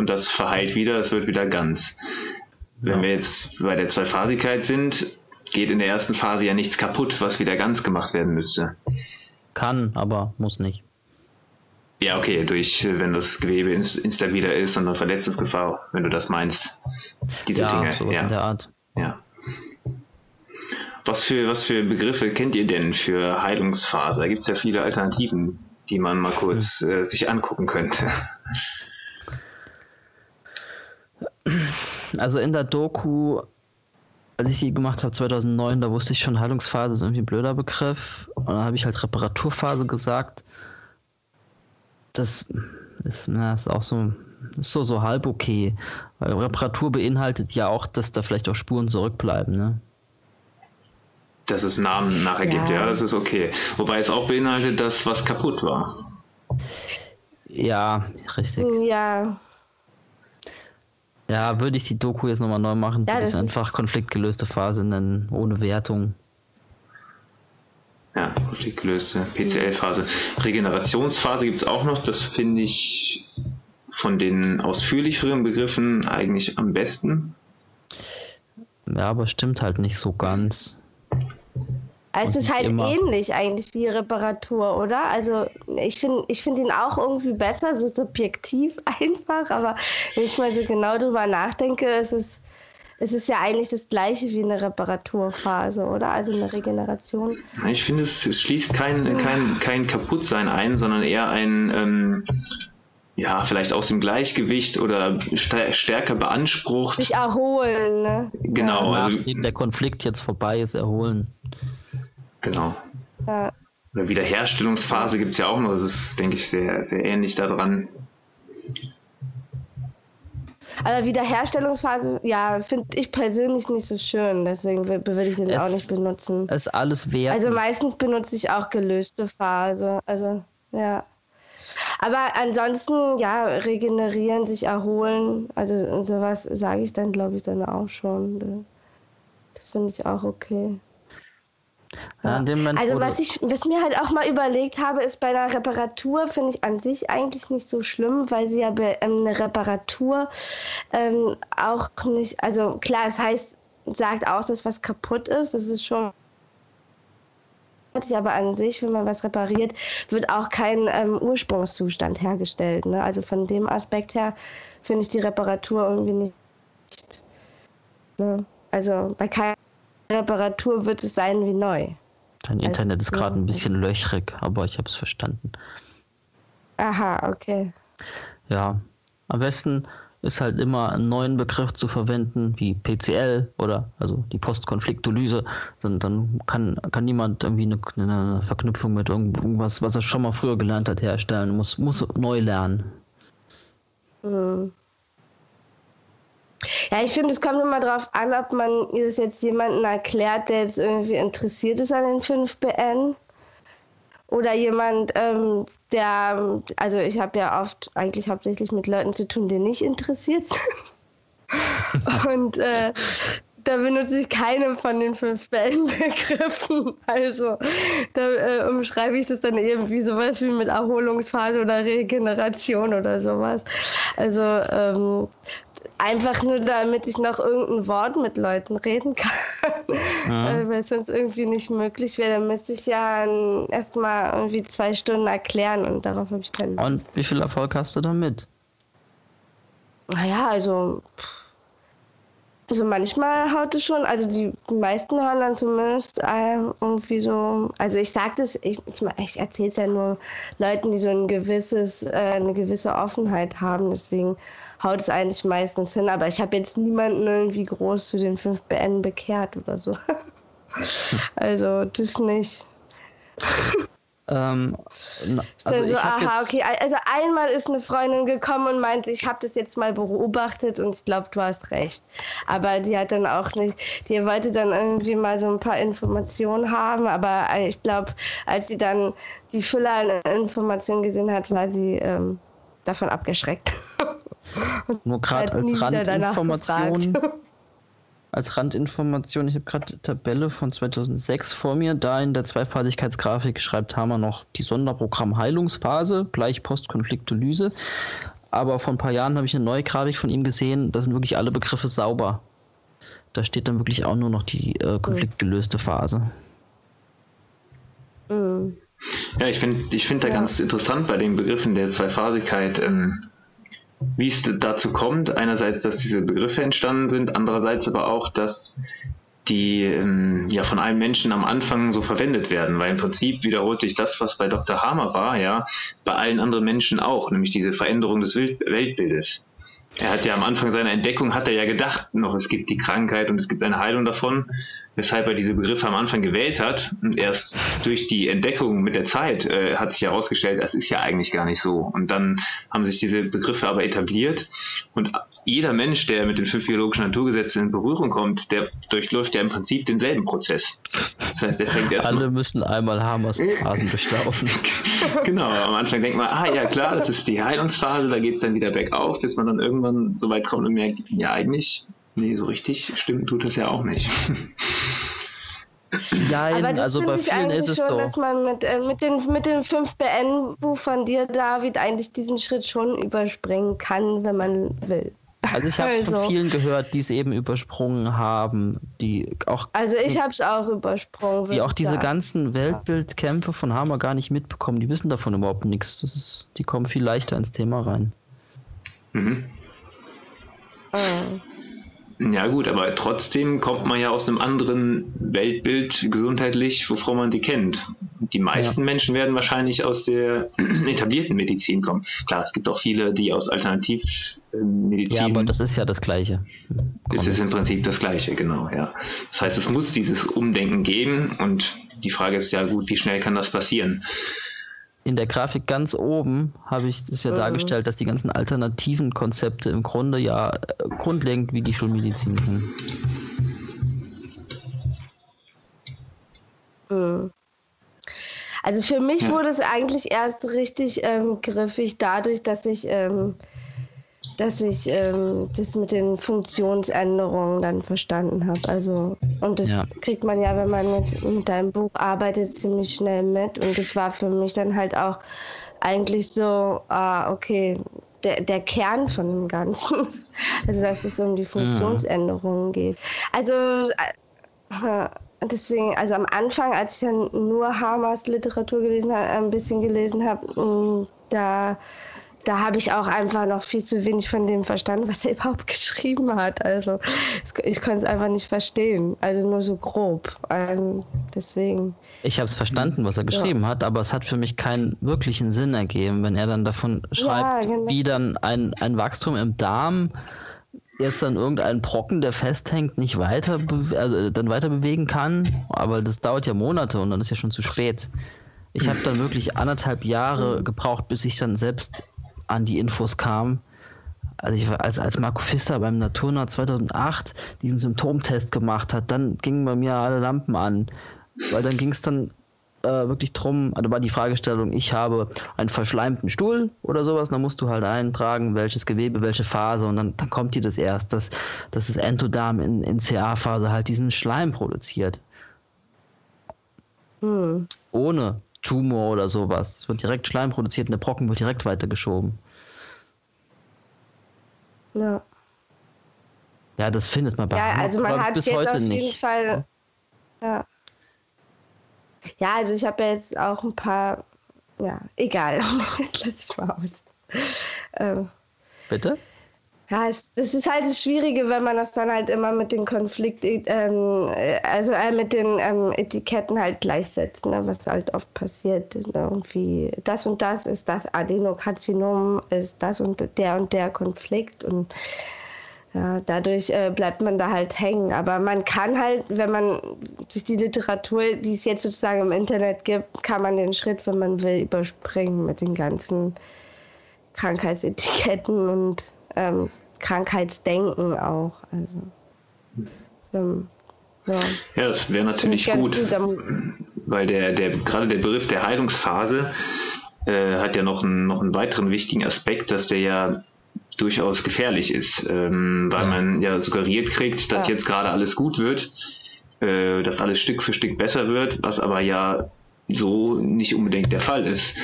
und das verheilt wieder, es wird wieder ganz. Wenn ja. wir jetzt bei der Zweiphasigkeit sind, geht in der ersten Phase ja nichts kaputt, was wieder ganz gemacht werden müsste. Kann, aber muss nicht. Ja, okay, durch, wenn das Gewebe instabiler ist und eine Verletzungsgefahr, wenn du das meinst. Diese ja, Dinge. Sowas ja, in der Art. Ja. Was für, was für Begriffe kennt ihr denn für Heilungsphase? Da gibt es ja viele Alternativen, die man mal kurz äh, sich angucken könnte. Also in der Doku, als ich die gemacht habe 2009, da wusste ich schon, Heilungsphase ist irgendwie ein blöder Begriff. Und dann habe ich halt Reparaturphase gesagt. Das ist, na, ist auch so, ist so, so halb okay. Weil Reparatur beinhaltet ja auch, dass da vielleicht auch Spuren zurückbleiben, ne? Dass es Namen nachher ja. gibt, ja, das ist okay. Wobei es auch beinhaltet, dass was kaputt war. Ja, richtig. Ja. Ja, würde ich die Doku jetzt nochmal neu machen, ja, würde ich einfach konfliktgelöste Phase nennen, ohne Wertung. Ja, konfliktgelöste PCL-Phase. Regenerationsphase gibt es auch noch, das finde ich von den ausführlicheren Begriffen eigentlich am besten. Ja, aber stimmt halt nicht so ganz. Also es ist halt immer. ähnlich eigentlich wie Reparatur, oder? Also ich finde ich find ihn auch irgendwie besser, so subjektiv einfach, aber wenn ich mal so genau drüber nachdenke, ist es, es ist ja eigentlich das gleiche wie eine Reparaturphase, oder? Also eine Regeneration. Ich finde, es, es schließt kein, kein, kein Kaputtsein ein, sondern eher ein... Ähm ja, vielleicht aus dem Gleichgewicht oder stärker beansprucht. Sich erholen, ne? Genau. Ja, also, nachdem der Konflikt jetzt vorbei ist, erholen. Genau. Ja. Oder Wiederherstellungsphase gibt es ja auch noch. Das ist, denke ich, sehr, sehr ähnlich daran. Aber Wiederherstellungsphase, ja, finde ich persönlich nicht so schön. Deswegen würde ich den es, auch nicht benutzen. Es ist alles wert. Also meistens benutze ich auch gelöste Phase. Also, ja. Aber ansonsten, ja, regenerieren, sich erholen, also sowas sage ich dann, glaube ich, dann auch schon. Das finde ich auch okay. Ja, also was ich, was mir halt auch mal überlegt habe, ist bei der Reparatur finde ich an sich eigentlich nicht so schlimm, weil sie ja bei ähm, eine Reparatur ähm, auch nicht, also klar, es heißt, sagt aus, dass was kaputt ist, das ist schon aber an sich, wenn man was repariert, wird auch kein ähm, Ursprungszustand hergestellt. Ne? Also von dem Aspekt her finde ich die Reparatur irgendwie nicht. Ne? Also bei keiner Reparatur wird es sein wie neu. Dein also, Internet ist gerade ein bisschen löchrig, aber ich habe es verstanden. Aha, okay. Ja, am besten ist halt immer einen neuen Begriff zu verwenden, wie PCL oder also die Postkonfliktolyse. Dann, dann kann, kann niemand irgendwie eine, eine, Verknüpfung mit irgendwas, was er schon mal früher gelernt hat, herstellen. Muss, muss neu lernen. Mhm. Ja, ich finde, es kommt immer darauf an, ob man das jetzt jemandem erklärt, der jetzt irgendwie interessiert ist an den 5BN oder jemand, ähm, der, also ich habe ja oft eigentlich hauptsächlich mit Leuten zu tun, die nicht interessiert sind. Und äh, da benutze ich keine von den fünf Wellenbegriffen. Also da äh, umschreibe ich das dann irgendwie sowas wie mit Erholungsphase oder Regeneration oder sowas. Also ähm, Einfach nur, damit ich noch irgendein Wort mit Leuten reden kann. Ja. Äh, weil es sonst irgendwie nicht möglich wäre. Dann müsste ich ja erstmal irgendwie zwei Stunden erklären und darauf habe ich keinen Lust. Und wie viel Erfolg hast du damit? Naja, also. Also manchmal haut es schon, also die, die meisten hören dann zumindest äh, irgendwie so, also ich sage das, ich, ich erzähle es ja nur Leuten, die so ein gewisses, äh, eine gewisse Offenheit haben, deswegen haut es eigentlich meistens hin. Aber ich habe jetzt niemanden irgendwie groß zu den 5 BN bekehrt oder so. also das nicht. Ähm, also so, aha, okay. Also einmal ist eine Freundin gekommen und meinte, ich habe das jetzt mal beobachtet und ich glaube, du hast recht. Aber die hat dann auch nicht, die wollte dann irgendwie mal so ein paar Informationen haben, aber ich glaube, als sie dann die Fülle an Informationen gesehen hat, war sie ähm, davon abgeschreckt. Nur gerade als Randinformation. Als Randinformation, ich habe gerade die Tabelle von 2006 vor mir. Da in der Zweiphasigkeitsgrafik schreibt Hammer noch die Sonderprogramm Heilungsphase gleich Postkonfliktolyse. Aber vor ein paar Jahren habe ich eine neue Grafik von ihm gesehen. Da sind wirklich alle Begriffe sauber. Da steht dann wirklich auch nur noch die äh, konfliktgelöste Phase. Mhm. Ja, ich finde ich find da ja. ganz interessant bei den Begriffen der Zweiphasigkeit. Ähm, wie es dazu kommt. Einerseits, dass diese Begriffe entstanden sind, andererseits aber auch, dass die ähm, ja von einem Menschen am Anfang so verwendet werden, weil im Prinzip wiederholt sich das, was bei Dr. Hamer war, ja, bei allen anderen Menschen auch, nämlich diese Veränderung des Weltbildes. Er hat ja am Anfang seiner Entdeckung hat er ja gedacht noch, es gibt die Krankheit und es gibt eine Heilung davon weshalb er diese Begriffe am Anfang gewählt hat. Und erst durch die Entdeckung mit der Zeit äh, hat sich herausgestellt, das ist ja eigentlich gar nicht so. Und dann haben sich diese Begriffe aber etabliert. Und jeder Mensch, der mit den fünf biologischen Naturgesetzen in Berührung kommt, der durchläuft ja im Prinzip denselben Prozess. Das heißt, er fängt erst Alle müssen einmal Hamers Phasen durchlaufen. genau, am Anfang denkt man, ah ja klar, das ist die Heilungsphase, da geht es dann wieder bergauf, bis man dann irgendwann so weit kommt und merkt, ja eigentlich Nee, so richtig stimmt tut das ja auch nicht. Nein, Aber das also bei vielen ist es schon, so. dass man mit, äh, mit, den, mit dem 5BN-Buch von dir, David, eigentlich diesen Schritt schon überspringen kann, wenn man will. Also ich habe also. von vielen gehört, die es eben übersprungen haben, die auch. Also ich habe es auch übersprungen. Die auch diese sagen. ganzen Weltbildkämpfe von Hammer gar nicht mitbekommen. Die wissen davon überhaupt nichts. Das ist, die kommen viel leichter ins Thema rein. Mhm. Mhm. Ja gut, aber trotzdem kommt man ja aus einem anderen Weltbild gesundheitlich, wovon man die kennt. Die meisten ja. Menschen werden wahrscheinlich aus der etablierten Medizin kommen. Klar, es gibt auch viele, die aus Alternativmedizin. Ja, aber das ist ja das Gleiche. Das ist im Prinzip das Gleiche, genau, ja. Das heißt, es muss dieses Umdenken geben und die Frage ist ja gut, wie schnell kann das passieren? In der Grafik ganz oben habe ich das ja mhm. dargestellt, dass die ganzen alternativen Konzepte im Grunde ja äh, grundlegend wie die Schulmedizin sind. Mhm. Also für mich wurde es eigentlich erst richtig ähm, griffig dadurch, dass ich ähm, dass ich ähm, das mit den Funktionsänderungen dann verstanden habe. Also, und das ja. kriegt man ja, wenn man mit, mit deinem Buch arbeitet, ziemlich schnell mit. Und das war für mich dann halt auch eigentlich so, ah, okay, der, der Kern von dem Ganzen. Also, dass es um die Funktionsänderungen geht. Also, äh, deswegen, also am Anfang, als ich dann nur Hamers Literatur gelesen habe, ein bisschen gelesen habe, mm, da da habe ich auch einfach noch viel zu wenig von dem verstanden, was er überhaupt geschrieben hat. Also ich konnte es einfach nicht verstehen. Also nur so grob. Ähm, deswegen. Ich habe es verstanden, was er geschrieben ja. hat, aber es hat für mich keinen wirklichen Sinn ergeben, wenn er dann davon schreibt, ja, genau. wie dann ein, ein Wachstum im Darm jetzt dann irgendeinen Brocken, der festhängt, nicht weiter, also dann weiter bewegen kann. Aber das dauert ja Monate und dann ist ja schon zu spät. Ich habe dann wirklich anderthalb Jahre gebraucht, bis ich dann selbst an die Infos kam. Also ich als, als Marco Pfister beim Naturna 2008 diesen Symptomtest gemacht hat, dann gingen bei mir alle Lampen an. Weil dann ging es dann äh, wirklich drum, also war die Fragestellung, ich habe einen verschleimten Stuhl oder sowas, dann musst du halt eintragen, welches Gewebe, welche Phase und dann, dann kommt dir das erst, dass, dass das Endodarm in, in CA-Phase halt diesen Schleim produziert. Hm. Ohne Tumor oder sowas. Es wird direkt Schleim produziert und der Brocken wird direkt weitergeschoben. Ja. Ja, das findet man bei Ja, also man hat bis jetzt heute auf jeden nicht. Fall. Ja. Ja, also ich habe ja jetzt auch ein paar. Ja, egal. das lasse ich mal aus. Ähm, Bitte? Ja, es, das ist halt das Schwierige, wenn man das dann halt immer mit den Konflikt, ähm, also äh, mit den ähm, Etiketten halt gleichsetzt, ne, was halt oft passiert. Ne, irgendwie das und das ist das Adenokarzinom, ist das und der und der Konflikt und ja, dadurch äh, bleibt man da halt hängen. Aber man kann halt, wenn man sich die Literatur, die es jetzt sozusagen im Internet gibt, kann man den Schritt, wenn man will, überspringen mit den ganzen Krankheitsetiketten und ähm, Krankheitsdenken auch. Also, ähm, ja. ja, das wäre natürlich gut, gut weil der, der, gerade der Begriff der Heilungsphase äh, hat ja noch einen, noch einen weiteren wichtigen Aspekt, dass der ja durchaus gefährlich ist, ähm, weil man ja suggeriert kriegt, dass ja. jetzt gerade alles gut wird, äh, dass alles Stück für Stück besser wird, was aber ja so nicht unbedingt der Fall ist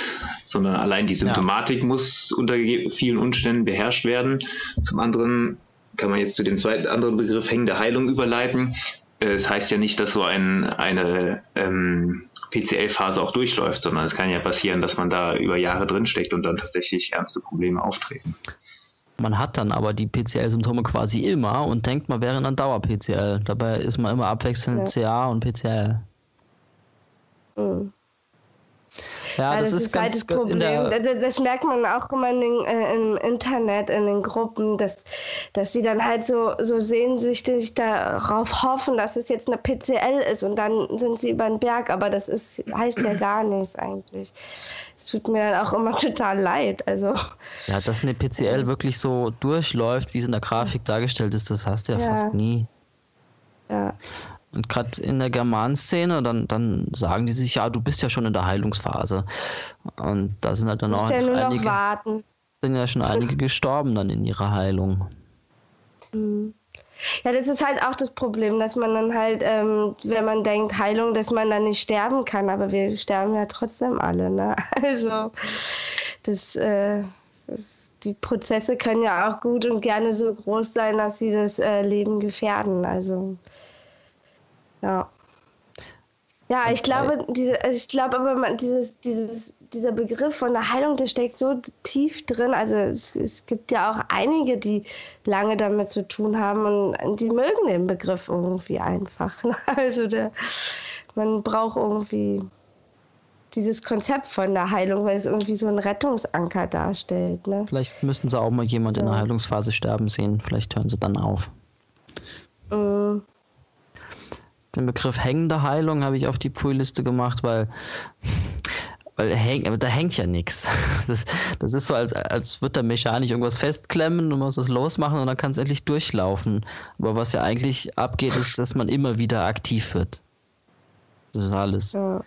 sondern allein die Symptomatik ja. muss unter vielen Umständen beherrscht werden. Zum anderen kann man jetzt zu dem zweiten anderen Begriff hängende Heilung überleiten. Es das heißt ja nicht, dass so ein, eine ähm, PCL-Phase auch durchläuft, sondern es kann ja passieren, dass man da über Jahre drinsteckt und dann tatsächlich ernste Probleme auftreten. Man hat dann aber die PCL-Symptome quasi immer und denkt, man wäre in einer Dauer-PCL. Dabei ist man immer abwechselnd ja. CA und PCL. Mhm. Ja, das, das, ist, ist halt das Problem. Das, das, merkt man auch immer in den, äh, im Internet, in den Gruppen, dass, dass sie dann halt so, so sehnsüchtig darauf hoffen, dass es jetzt eine PCL ist und dann sind sie über den Berg, aber das ist, heißt ja gar nichts eigentlich. Es tut mir dann auch immer total leid. Also, ja, dass eine PCL wirklich so durchläuft, wie es in der Grafik dargestellt ist, das hast du ja, ja. fast nie. Ja. Und gerade in der Germanszene, dann, dann sagen die sich, ja, du bist ja schon in der Heilungsphase. Und da sind halt dann auch ja einige, warten. sind ja schon einige gestorben dann in ihrer Heilung. Mhm. Ja, das ist halt auch das Problem, dass man dann halt, ähm, wenn man denkt Heilung, dass man dann nicht sterben kann, aber wir sterben ja trotzdem alle, ne? Also das, äh, das die Prozesse können ja auch gut und gerne so groß sein, dass sie das äh, Leben gefährden. Also ja. Ja, ich glaube, diese, also ich glaube aber, man, dieses, dieses, dieser Begriff von der Heilung, der steckt so tief drin. Also es, es gibt ja auch einige, die lange damit zu tun haben und die mögen den Begriff irgendwie einfach. Also der, man braucht irgendwie dieses Konzept von der Heilung, weil es irgendwie so einen Rettungsanker darstellt. Ne? Vielleicht müssten sie auch mal jemand so. in der Heilungsphase sterben sehen. Vielleicht hören sie dann auf. Mm den Begriff hängende Heilung habe ich auf die Pfui-Liste gemacht, weil, weil häng, da hängt ja nichts. Das, das ist so, als, als würde der Mechanik irgendwas festklemmen und muss das losmachen und dann kann es endlich durchlaufen. Aber was ja eigentlich abgeht, ist, dass man immer wieder aktiv wird. Das ist alles. Ja.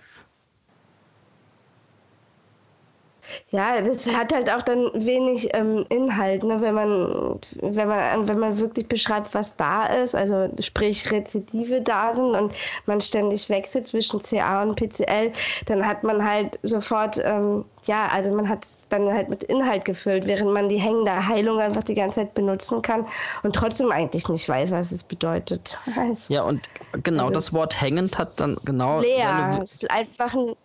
Ja, das hat halt auch dann wenig ähm, Inhalt, ne? wenn, man, wenn, man, wenn man wirklich beschreibt, was da ist, also sprich Rezidive da sind und man ständig wechselt zwischen CA und PCL, dann hat man halt sofort, ähm, ja, also man hat dann halt mit Inhalt gefüllt, während man die hängende Heilung einfach die ganze Zeit benutzen kann und trotzdem eigentlich nicht weiß, was es bedeutet. Also, ja, und genau also das Wort hängend hat dann genau. Leer, es ist einfach ein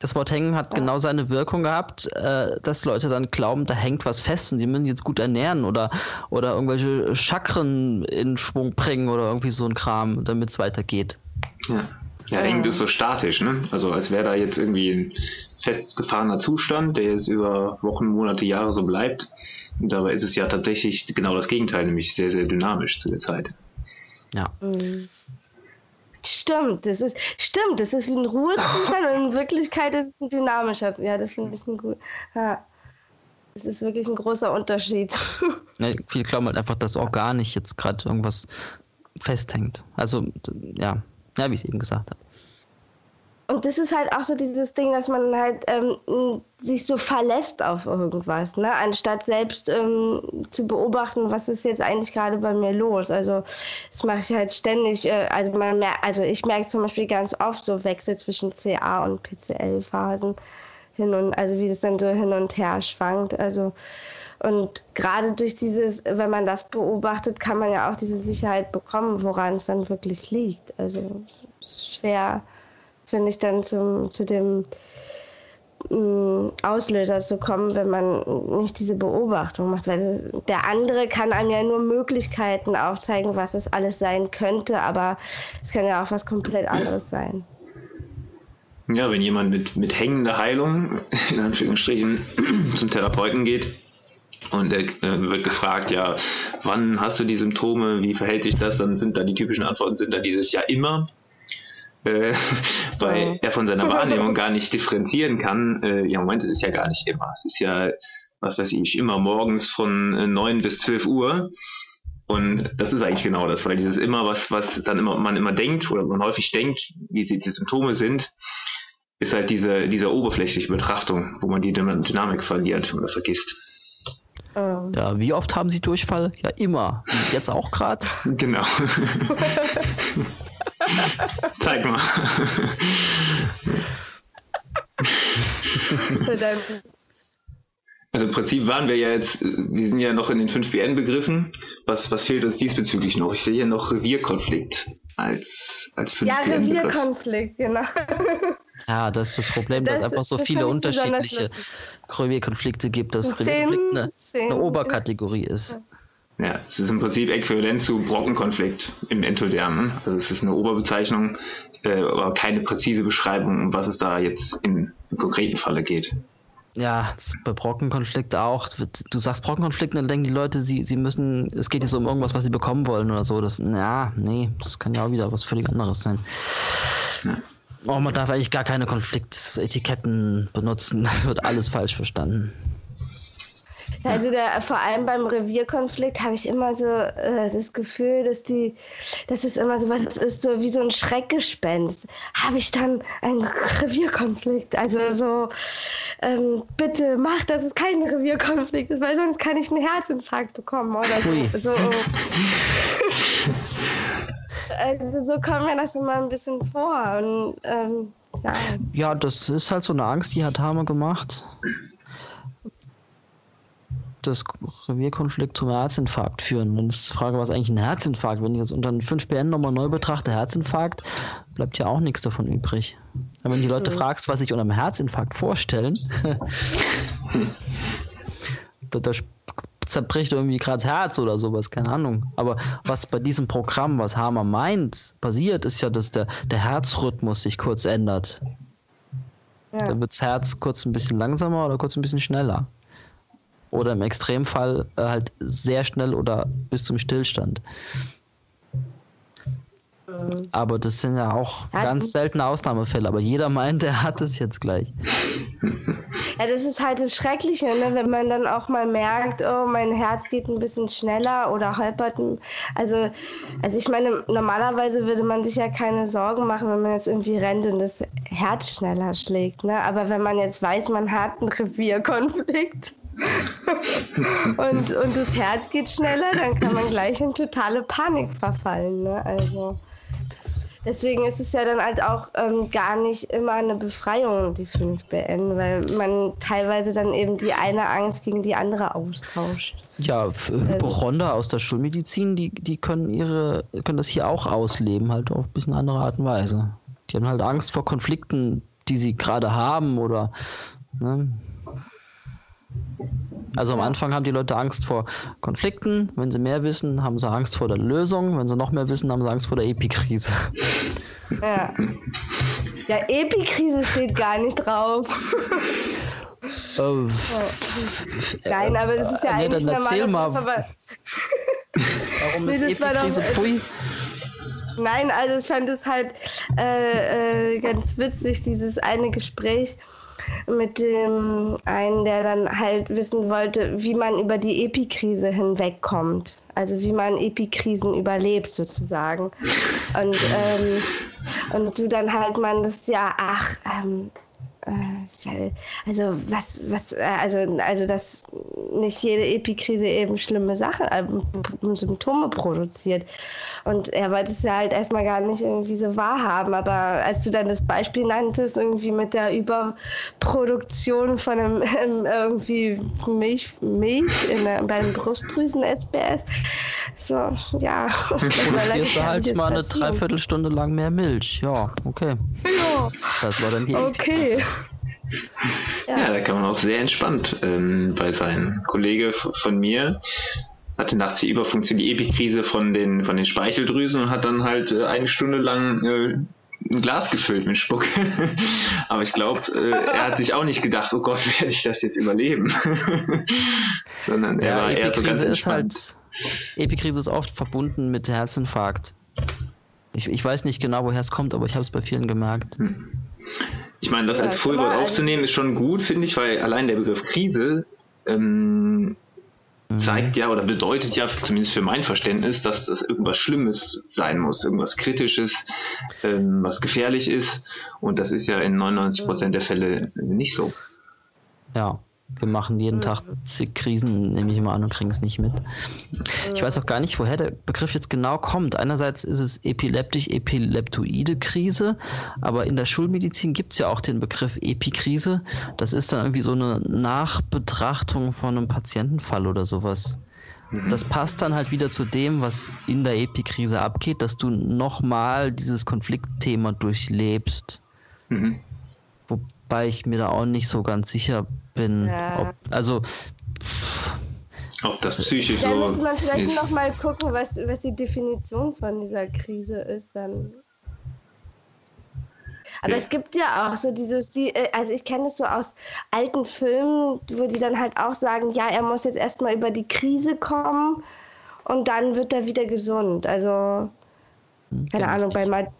das Wort hängen hat genau seine Wirkung gehabt, äh, dass Leute dann glauben, da hängt was fest und sie müssen jetzt gut ernähren oder, oder irgendwelche Chakren in Schwung bringen oder irgendwie so ein Kram, damit es weitergeht. Ja. Ja, hängt ist so statisch, ne? Also als wäre da jetzt irgendwie ein festgefahrener Zustand, der jetzt über Wochen, Monate, Jahre so bleibt. Und dabei ist es ja tatsächlich genau das Gegenteil, nämlich sehr, sehr dynamisch zu der Zeit. Ja. Mhm. Stimmt, das ist stimmt, das ist ein Ruhezustand und in Wirklichkeit ist es ein dynamischer. Ja, das finde ich ein gut. Ja. Das ist wirklich ein großer Unterschied. Ne, viele glauben halt einfach, dass organisch jetzt gerade irgendwas festhängt. Also, ja, ja wie ich es eben gesagt habe und das ist halt auch so dieses Ding, dass man halt ähm, sich so verlässt auf irgendwas, ne? anstatt selbst ähm, zu beobachten, was ist jetzt eigentlich gerade bei mir los. Also das mache ich halt ständig. Äh, also man mer also ich merke zum Beispiel ganz oft so Wechsel zwischen CA und PCL-Phasen hin und also wie das dann so hin und her schwankt. Also und gerade durch dieses, wenn man das beobachtet, kann man ja auch diese Sicherheit bekommen, woran es dann wirklich liegt. Also es ist schwer finde ich, dann zum, zu dem mm, Auslöser zu kommen, wenn man nicht diese Beobachtung macht. Weil der andere kann einem ja nur Möglichkeiten aufzeigen, was es alles sein könnte, aber es kann ja auch was komplett anderes sein. Ja, wenn jemand mit, mit hängender Heilung, in Anführungsstrichen, zum Therapeuten geht und er äh, wird gefragt, ja, wann hast du die Symptome, wie verhält sich das, dann sind da die typischen Antworten, sind da dieses Ja immer äh, weil er von seiner Wahrnehmung gar nicht differenzieren kann. Äh, ja, Moment, es ist ja gar nicht immer. Es ist ja, was weiß ich, immer morgens von äh, 9 bis 12 Uhr. Und das ist eigentlich genau das, weil dieses immer, was, was dann immer, man immer denkt oder man häufig denkt, wie sie die Symptome sind, ist halt diese, diese oberflächliche Betrachtung, wo man die Dynamik verliert oder vergisst. Ähm. Ja, wie oft haben Sie Durchfall? Ja, immer. Jetzt auch gerade? Genau. Zeig mal. Also im Prinzip waren wir ja jetzt, wir sind ja noch in den 5 BN-Begriffen. Was, was fehlt uns diesbezüglich noch? Ich sehe hier noch Revierkonflikt als, als 5 Ja, Revierkonflikt, genau. Ja, das ist das Problem, das, dass es einfach so viele unterschiedliche Revierkonflikte gibt, dass Revierkonflikt eine, eine Oberkategorie ist. Ja, es ist im Prinzip äquivalent zu Brockenkonflikt im Entoderm. Also es ist eine Oberbezeichnung, äh, aber keine präzise Beschreibung, um was es da jetzt im, im konkreten Falle geht. Ja, bei Brockenkonflikt auch. Du sagst Brockenkonflikt, dann denken die Leute, sie, sie müssen, es geht jetzt um irgendwas, was sie bekommen wollen oder so. Das, ja, nee, das kann ja auch wieder was völlig anderes sein. Ja. Oh, man darf eigentlich gar keine Konfliktetiketten benutzen. Das wird alles falsch verstanden. Also der, vor allem beim Revierkonflikt habe ich immer so äh, das Gefühl, dass die, dass es immer so was ist, so wie so ein Schreckgespenst. Habe ich dann einen Revierkonflikt? Also so, ähm, bitte mach, dass es kein Revierkonflikt ist, weil sonst kann ich einen Herzinfarkt bekommen oder so. so. also so kommt mir das immer ein bisschen vor. Und, ähm, ja. ja, das ist halt so eine Angst, die hat Hammer gemacht. Das Revierkonflikt zum Herzinfarkt führen. Dann ist die Frage, was eigentlich ein Herzinfarkt? Wenn ich das unter einem 5BN nochmal neu betrachte, Herzinfarkt, bleibt ja auch nichts davon übrig. Aber wenn die Leute mhm. fragst, was sich unter einem Herzinfarkt vorstellen, da, da zerbricht irgendwie gerade das Herz oder sowas, keine Ahnung. Aber was bei diesem Programm, was Hammer meint, passiert, ist ja, dass der, der Herzrhythmus sich kurz ändert. Ja. Da wird das Herz kurz ein bisschen langsamer oder kurz ein bisschen schneller. Oder im Extremfall äh, halt sehr schnell oder bis zum Stillstand. Mhm. Aber das sind ja auch ja, ganz seltene Ausnahmefälle. Aber jeder meint, er hat es jetzt gleich. Ja, das ist halt das Schreckliche, ne? wenn man dann auch mal merkt, oh, mein Herz geht ein bisschen schneller oder holpert. Also, also ich meine, normalerweise würde man sich ja keine Sorgen machen, wenn man jetzt irgendwie rennt und das Herz schneller schlägt. Ne? Aber wenn man jetzt weiß, man hat einen Revierkonflikt, und, und das Herz geht schneller, dann kann man gleich in totale Panik verfallen. Ne? Also. Deswegen ist es ja dann halt auch ähm, gar nicht immer eine Befreiung, die 5BN, weil man teilweise dann eben die eine Angst gegen die andere austauscht. Ja, also Hypochonder aus der Schulmedizin, die, die können ihre, können das hier auch ausleben, halt auf ein bisschen andere Art und Weise. Die haben halt Angst vor Konflikten, die sie gerade haben oder ne? Also am Anfang haben die Leute Angst vor Konflikten. Wenn sie mehr wissen, haben sie Angst vor der Lösung. Wenn sie noch mehr wissen, haben sie Angst vor der Epikrise. Ja. Ja, Epikrise steht gar nicht drauf. Oh. Nein, aber das ist ja äh, eigentlich nee, dann erzähl mal. Aber Warum ist nee, Epikrise pfui? Nein, also ich fand es halt äh, äh, ganz witzig, dieses eine Gespräch mit dem einen, der dann halt wissen wollte, wie man über die Epikrise hinwegkommt. Also wie man Epikrisen überlebt sozusagen. Und, ähm, und du dann halt man das ja, ach, ähm, äh, also was, was, äh, also, also dass nicht jede Epikrise eben schlimme Sachen, äh, Symptome produziert. Und er wollte es ja halt erstmal gar nicht irgendwie so wahrhaben. Aber als du dann das Beispiel nanntest, irgendwie mit der Überproduktion von einem ähm, irgendwie Milch, Milch in der, beim Brustdrüsen-SBS, so, ja. Produzierst du halt mal eine Dreiviertelstunde lang mehr Milch. Ja, okay. Ja. Das war dann die Okay. Ja. ja, da kann man auch sehr entspannt ähm, bei sein. Kollege von mir hatte nachts die Überfunktion, die Epikrise von den, von den Speicheldrüsen und hat dann halt äh, eine Stunde lang äh, ein Glas gefüllt mit Spuck. Aber ich glaube, äh, er hat sich auch nicht gedacht, oh Gott, werde ich das jetzt überleben. Sondern er ja, war eher so ganz entspannt. Ist halt, Epikrise ist oft verbunden mit Herzinfarkt. Ich, ich weiß nicht genau, woher es kommt, aber ich habe es bei vielen gemerkt. Hm. Ich meine, das ja, als Fullwort aufzunehmen ist schon gut, finde ich, weil allein der Begriff Krise ähm, mhm. zeigt ja oder bedeutet ja, zumindest für mein Verständnis, dass das irgendwas Schlimmes sein muss, irgendwas Kritisches, ähm, was gefährlich ist. Und das ist ja in 99% der Fälle nicht so. Ja. Wir machen jeden mhm. Tag zig Krisen, nehme ich immer an, und kriegen es nicht mit. Ich weiß auch gar nicht, woher der Begriff jetzt genau kommt. Einerseits ist es epileptisch-epileptoide Krise, aber in der Schulmedizin gibt es ja auch den Begriff Epikrise. Das ist dann irgendwie so eine Nachbetrachtung von einem Patientenfall oder sowas. Mhm. Das passt dann halt wieder zu dem, was in der Epikrise abgeht, dass du nochmal dieses Konfliktthema durchlebst. Mhm. Wobei ich mir da auch nicht so ganz sicher bin. Ja. Ob, also. Ob das psychisch so. Da müsste man vielleicht ist. noch mal gucken, was, was die Definition von dieser Krise ist dann. Aber ja. es gibt ja auch so dieses, die, äh, also ich kenne es so aus alten Filmen, wo die dann halt auch sagen, ja, er muss jetzt erstmal über die Krise kommen und dann wird er wieder gesund. Also, keine Ahnung, bei,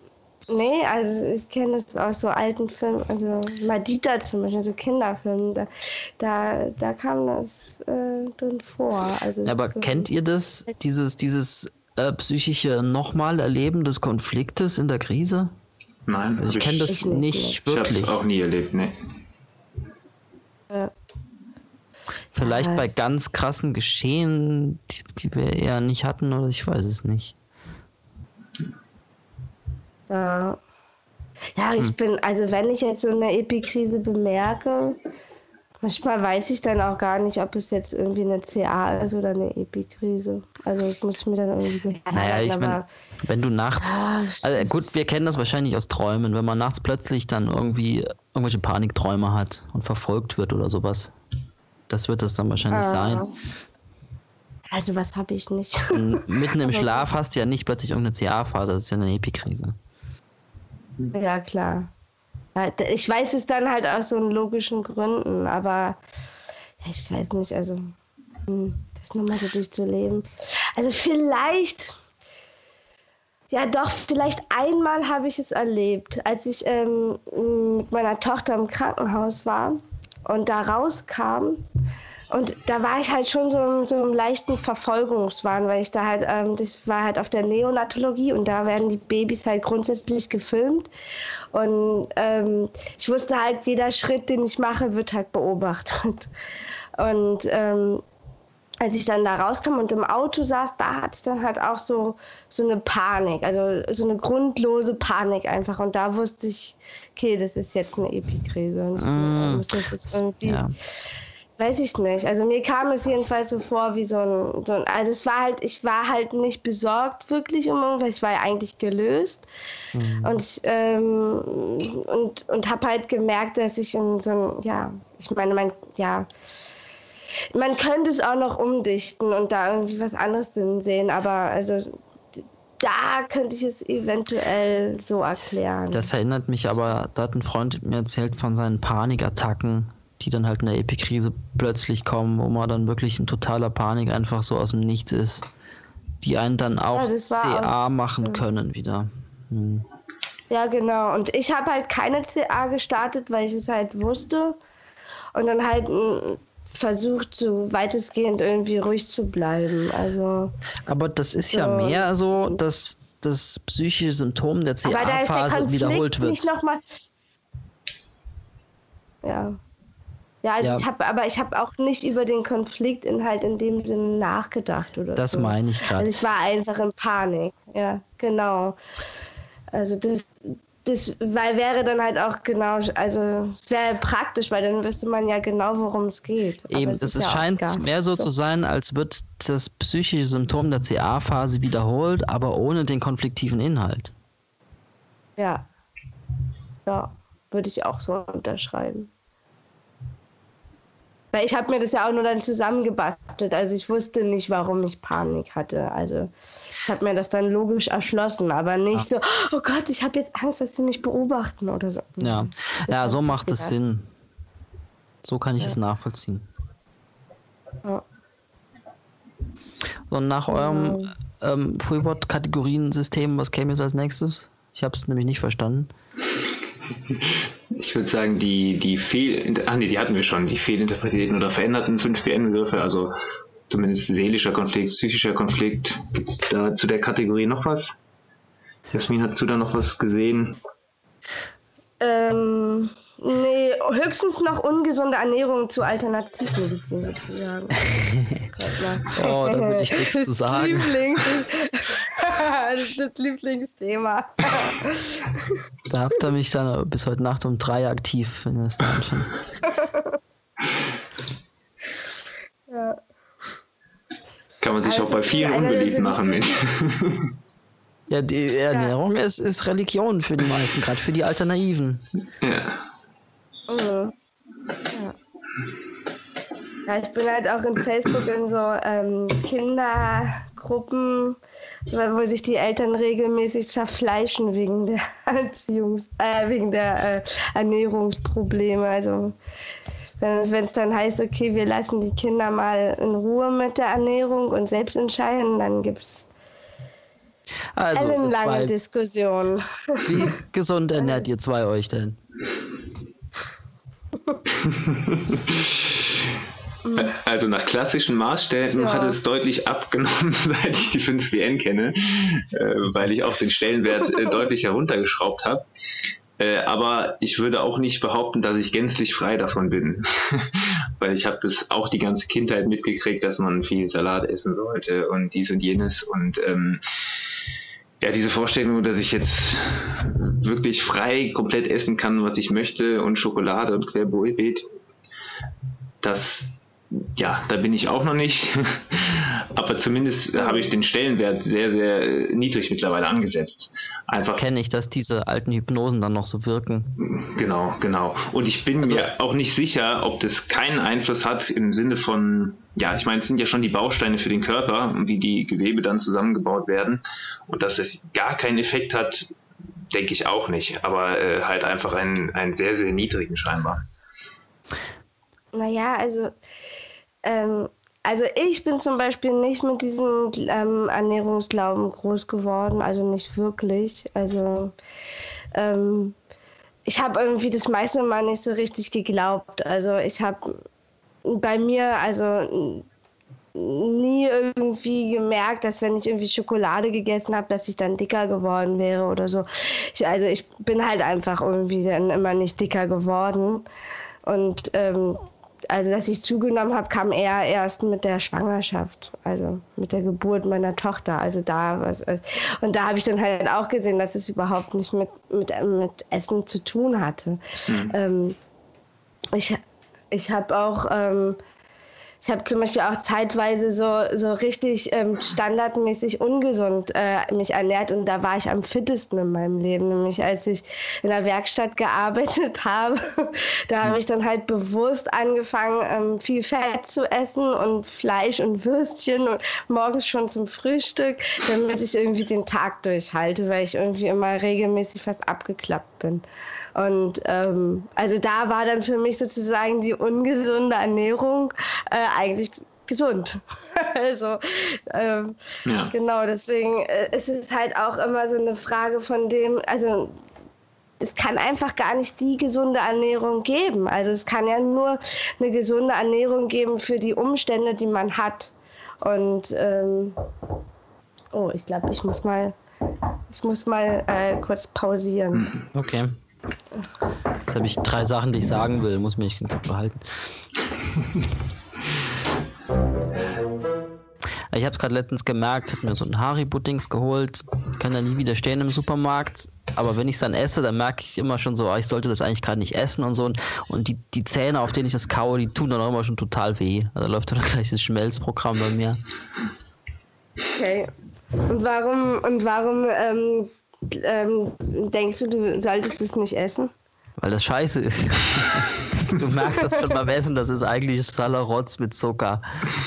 Nee, also ich kenne das aus so alten Filmen, also Madita zum Beispiel, so Kinderfilmen, da, da, da kam das äh, drin vor. Also Aber so kennt ihr das, dieses, dieses äh, psychische nochmal Erleben des Konfliktes in der Krise? Nein. Also ich kenne das ich nicht, nicht wirklich. Ich habe auch nie erlebt, ne. Ja. Vielleicht ja, bei ganz krassen Geschehen, die, die wir eher nicht hatten, oder ich weiß es nicht. Ja. Ja, ich hm. bin, also wenn ich jetzt so eine Epikrise bemerke, Manchmal weiß ich dann auch gar nicht, ob es jetzt irgendwie eine CA ist oder eine Epikrise. Also das muss ich mir dann irgendwie so Naja, ich meine, wenn du nachts. Ah, also gut, wir kennen das wahrscheinlich aus Träumen, wenn man nachts plötzlich dann irgendwie irgendwelche Panikträume hat und verfolgt wird oder sowas. Das wird das dann wahrscheinlich ah. sein. Also was habe ich nicht. Mitten im Schlaf hast du ja nicht plötzlich irgendeine CA-Phase, das ist ja eine Epikrise. Ja, klar. Ich weiß es dann halt aus so logischen Gründen, aber ich weiß nicht, also hm, das nochmal so durchzuleben. Also vielleicht, ja doch, vielleicht einmal habe ich es erlebt, als ich ähm, mit meiner Tochter im Krankenhaus war und da rauskam und da war ich halt schon so, so im leichten Verfolgungswahn, weil ich da halt, ähm, das war halt auf der Neonatologie und da werden die Babys halt grundsätzlich gefilmt. Und ähm, ich wusste halt, jeder Schritt, den ich mache, wird halt beobachtet. Und ähm, als ich dann da rauskam und im Auto saß, da hatte ich dann halt auch so, so eine Panik, also so eine grundlose Panik einfach. Und da wusste ich, okay, das ist jetzt eine Epikrise und ich mm. muss das jetzt irgendwie. Ja weiß ich nicht. Also mir kam es jedenfalls so vor wie so ein, so ein, also es war halt, ich war halt nicht besorgt wirklich um irgendwas, ich war ja eigentlich gelöst mhm. und ich, ähm, und, und habe halt gemerkt, dass ich in so ein, ja, ich meine, mein, ja, man könnte es auch noch umdichten und da irgendwie was anderes drin sehen, aber also da könnte ich es eventuell so erklären. Das erinnert mich aber, da hat ein Freund mir erzählt von seinen Panikattacken die dann halt in der Epikrise plötzlich kommen, wo man dann wirklich in totaler Panik einfach so aus dem Nichts ist, die einen dann auch ja, CA auch, machen ja. können wieder. Hm. Ja, genau. Und ich habe halt keine CA gestartet, weil ich es halt wusste. Und dann halt hm, versucht, so weitestgehend irgendwie ruhig zu bleiben. Also, Aber das ist so ja mehr so, dass das psychische Symptom der CA-Phase wiederholt wird. Nicht noch mal ja. Ja, also ja. ich habe, aber ich habe auch nicht über den Konfliktinhalt in dem Sinne nachgedacht oder Das so. meine ich gerade. Also ich war einfach in Panik. Ja, genau. Also das, das weil wäre dann halt auch genau, also es wäre praktisch, weil dann wüsste man ja genau, worum es geht. Eben, es, es ja scheint mehr so, so, zu sein, als wird das psychische Symptom der CA-Phase wiederholt, aber ohne den konfliktiven Inhalt. Ja. Ja, würde ich auch so unterschreiben. Weil ich habe mir das ja auch nur dann zusammengebastelt. Also ich wusste nicht, warum ich Panik hatte. Also ich habe mir das dann logisch erschlossen, aber nicht ja. so, oh Gott, ich habe jetzt Angst, dass sie mich beobachten oder so. Ja, ja so macht es Sinn. So kann ich ja. es nachvollziehen. Ja. So, nach eurem ähm, Frühwort-Kategoriensystem, was käme jetzt als nächstes? Ich habe es nämlich nicht verstanden. Ich würde sagen, die, die Fehl, ah nee, die hatten wir schon, die fehlinterpretierten oder veränderten 5BN-Begriffe, also zumindest seelischer Konflikt, psychischer Konflikt. Gibt es da zu der Kategorie noch was? Jasmin, hast du da noch was gesehen? Ähm, Nee, höchstens noch ungesunde Ernährung zu Alternativmedizin sozusagen. oh, da will ich nichts zu sagen. Lieblings das ist das Lieblingsthema. da habt ihr mich dann bis heute Nacht um drei aktiv, wenn ihr es da anfängt. ja. Kann man sich also, auch bei vielen unbeliebt machen. ja, die Ernährung ja. Ist, ist Religion für die meisten, gerade für die Alternativen. Ja. Mhm. Ja. ja. ich bin halt auch in Facebook in so ähm, Kindergruppen, wo sich die Eltern regelmäßig zerfleischen wegen der Erziehungs-, äh, wegen der äh, Ernährungsprobleme. Also wenn es dann heißt, okay, wir lassen die Kinder mal in Ruhe mit der Ernährung und selbst entscheiden, dann gibt es also, eine lange Diskussion. Wie gesund ernährt ihr zwei euch denn? Also nach klassischen Maßstäben ja. hat es deutlich abgenommen, seit ich die 5WN kenne, äh, weil ich auch den Stellenwert äh, deutlich heruntergeschraubt habe. Äh, aber ich würde auch nicht behaupten, dass ich gänzlich frei davon bin, weil ich habe das auch die ganze Kindheit mitgekriegt, dass man viel Salat essen sollte und dies und jenes und ähm, ja, diese Vorstellung, dass ich jetzt wirklich frei komplett essen kann, was ich möchte und Schokolade und Querbeet, das ja, da bin ich auch noch nicht. Aber zumindest habe ich den Stellenwert sehr, sehr niedrig mittlerweile angesetzt. Einfach das kenne ich, dass diese alten Hypnosen dann noch so wirken. Genau, genau. Und ich bin also, mir auch nicht sicher, ob das keinen Einfluss hat im Sinne von, ja, ich meine, es sind ja schon die Bausteine für den Körper, wie die Gewebe dann zusammengebaut werden. Und dass es gar keinen Effekt hat, denke ich auch nicht. Aber äh, halt einfach einen, einen sehr, sehr niedrigen scheinbar. Naja, also ähm, also ich bin zum Beispiel nicht mit diesem ähm, Ernährungsglauben groß geworden, also nicht wirklich. Also ähm, ich habe irgendwie das meiste Mal nicht so richtig geglaubt. Also ich habe bei mir also nie irgendwie gemerkt, dass wenn ich irgendwie Schokolade gegessen habe, dass ich dann dicker geworden wäre oder so. Ich, also ich bin halt einfach irgendwie dann immer nicht dicker geworden. Und ähm, also dass ich zugenommen habe, kam eher erst mit der Schwangerschaft, also mit der Geburt meiner Tochter. Also da was und da habe ich dann halt auch gesehen, dass es überhaupt nicht mit mit, mit Essen zu tun hatte. Mhm. Ähm, ich ich habe auch ähm, ich habe zum Beispiel auch zeitweise so, so richtig ähm, standardmäßig ungesund äh, mich ernährt und da war ich am fittesten in meinem Leben, nämlich als ich in der Werkstatt gearbeitet habe. da habe ich dann halt bewusst angefangen, ähm, viel Fett zu essen und Fleisch und Würstchen und morgens schon zum Frühstück, damit ich irgendwie den Tag durchhalte, weil ich irgendwie immer regelmäßig fast abgeklappt bin. Und ähm, also da war dann für mich sozusagen die ungesunde Ernährung äh, eigentlich gesund. also ähm, ja. genau, deswegen äh, ist es halt auch immer so eine Frage von dem, also es kann einfach gar nicht die gesunde Ernährung geben. Also es kann ja nur eine gesunde Ernährung geben für die Umstände, die man hat. Und ähm, oh, ich glaube, ich muss mal, ich muss mal äh, kurz pausieren. Okay. Jetzt habe ich drei Sachen, die ich sagen will, muss mich ganz behalten. Ich habe es gerade letztens gemerkt, habe mir so ein Haribo-Dings geholt, kann da nie widerstehen im Supermarkt. Aber wenn ich es dann esse, dann merke ich immer schon so, oh, ich sollte das eigentlich gerade nicht essen und so. Und die, die Zähne, auf denen ich das kaue, die tun dann auch immer schon total weh. Also da läuft dann gleich das Schmelzprogramm bei mir. Okay. Und warum, und warum ähm, ähm, denkst du, du solltest es nicht essen? Weil das scheiße ist. du merkst das schon beim Essen, das ist eigentlich totaler Rotz mit Zucker.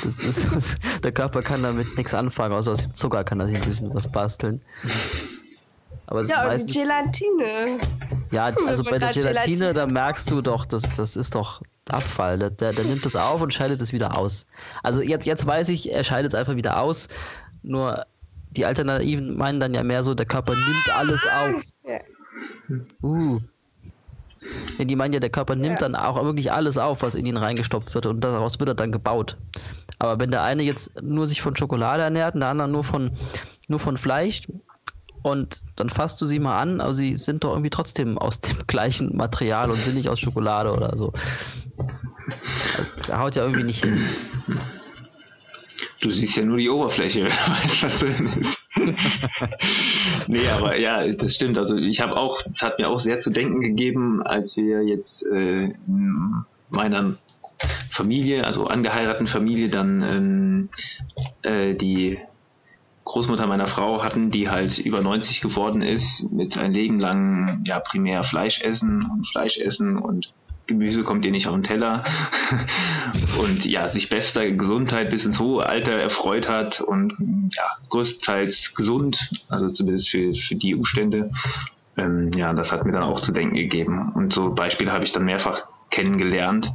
Das ist, das, der Körper kann damit nichts anfangen, außer aus dem Zucker kann er sich ein bisschen was basteln. Aber ja, und die Gelatine. Ja, also bei der Gelatine, Gelatine, da merkst du doch, das, das ist doch Abfall. Der, der, der nimmt das auf und scheidet es wieder aus. Also jetzt, jetzt weiß ich, er scheidet es einfach wieder aus. Nur die Alternativen meinen dann ja mehr so, der Körper nimmt alles auf. Ja. Uh. Ja, die meinen ja, der Körper nimmt ja. dann auch wirklich alles auf, was in ihn reingestopft wird und daraus wird er dann gebaut. Aber wenn der eine jetzt nur sich von Schokolade ernährt und der andere nur von, nur von Fleisch und dann fasst du sie mal an, aber sie sind doch irgendwie trotzdem aus dem gleichen Material und sind nicht aus Schokolade oder so. Das haut ja irgendwie nicht hin. Du siehst ja nur die Oberfläche, weißt was drin ist. nee, aber ja, das stimmt. Also ich habe auch, es hat mir auch sehr zu denken gegeben, als wir jetzt äh, in meiner Familie, also angeheirateten Familie, dann ähm, äh, die Großmutter meiner Frau hatten, die halt über 90 geworden ist, mit ein Leben lang ja primär Fleisch essen und Fleisch essen und Gemüse kommt ihr nicht auf den Teller und ja, sich bester Gesundheit bis ins hohe Alter erfreut hat und ja, größtenteils gesund, also zumindest für, für die Umstände. Ähm, ja, das hat mir dann auch zu denken gegeben. Und so Beispiele habe ich dann mehrfach kennengelernt.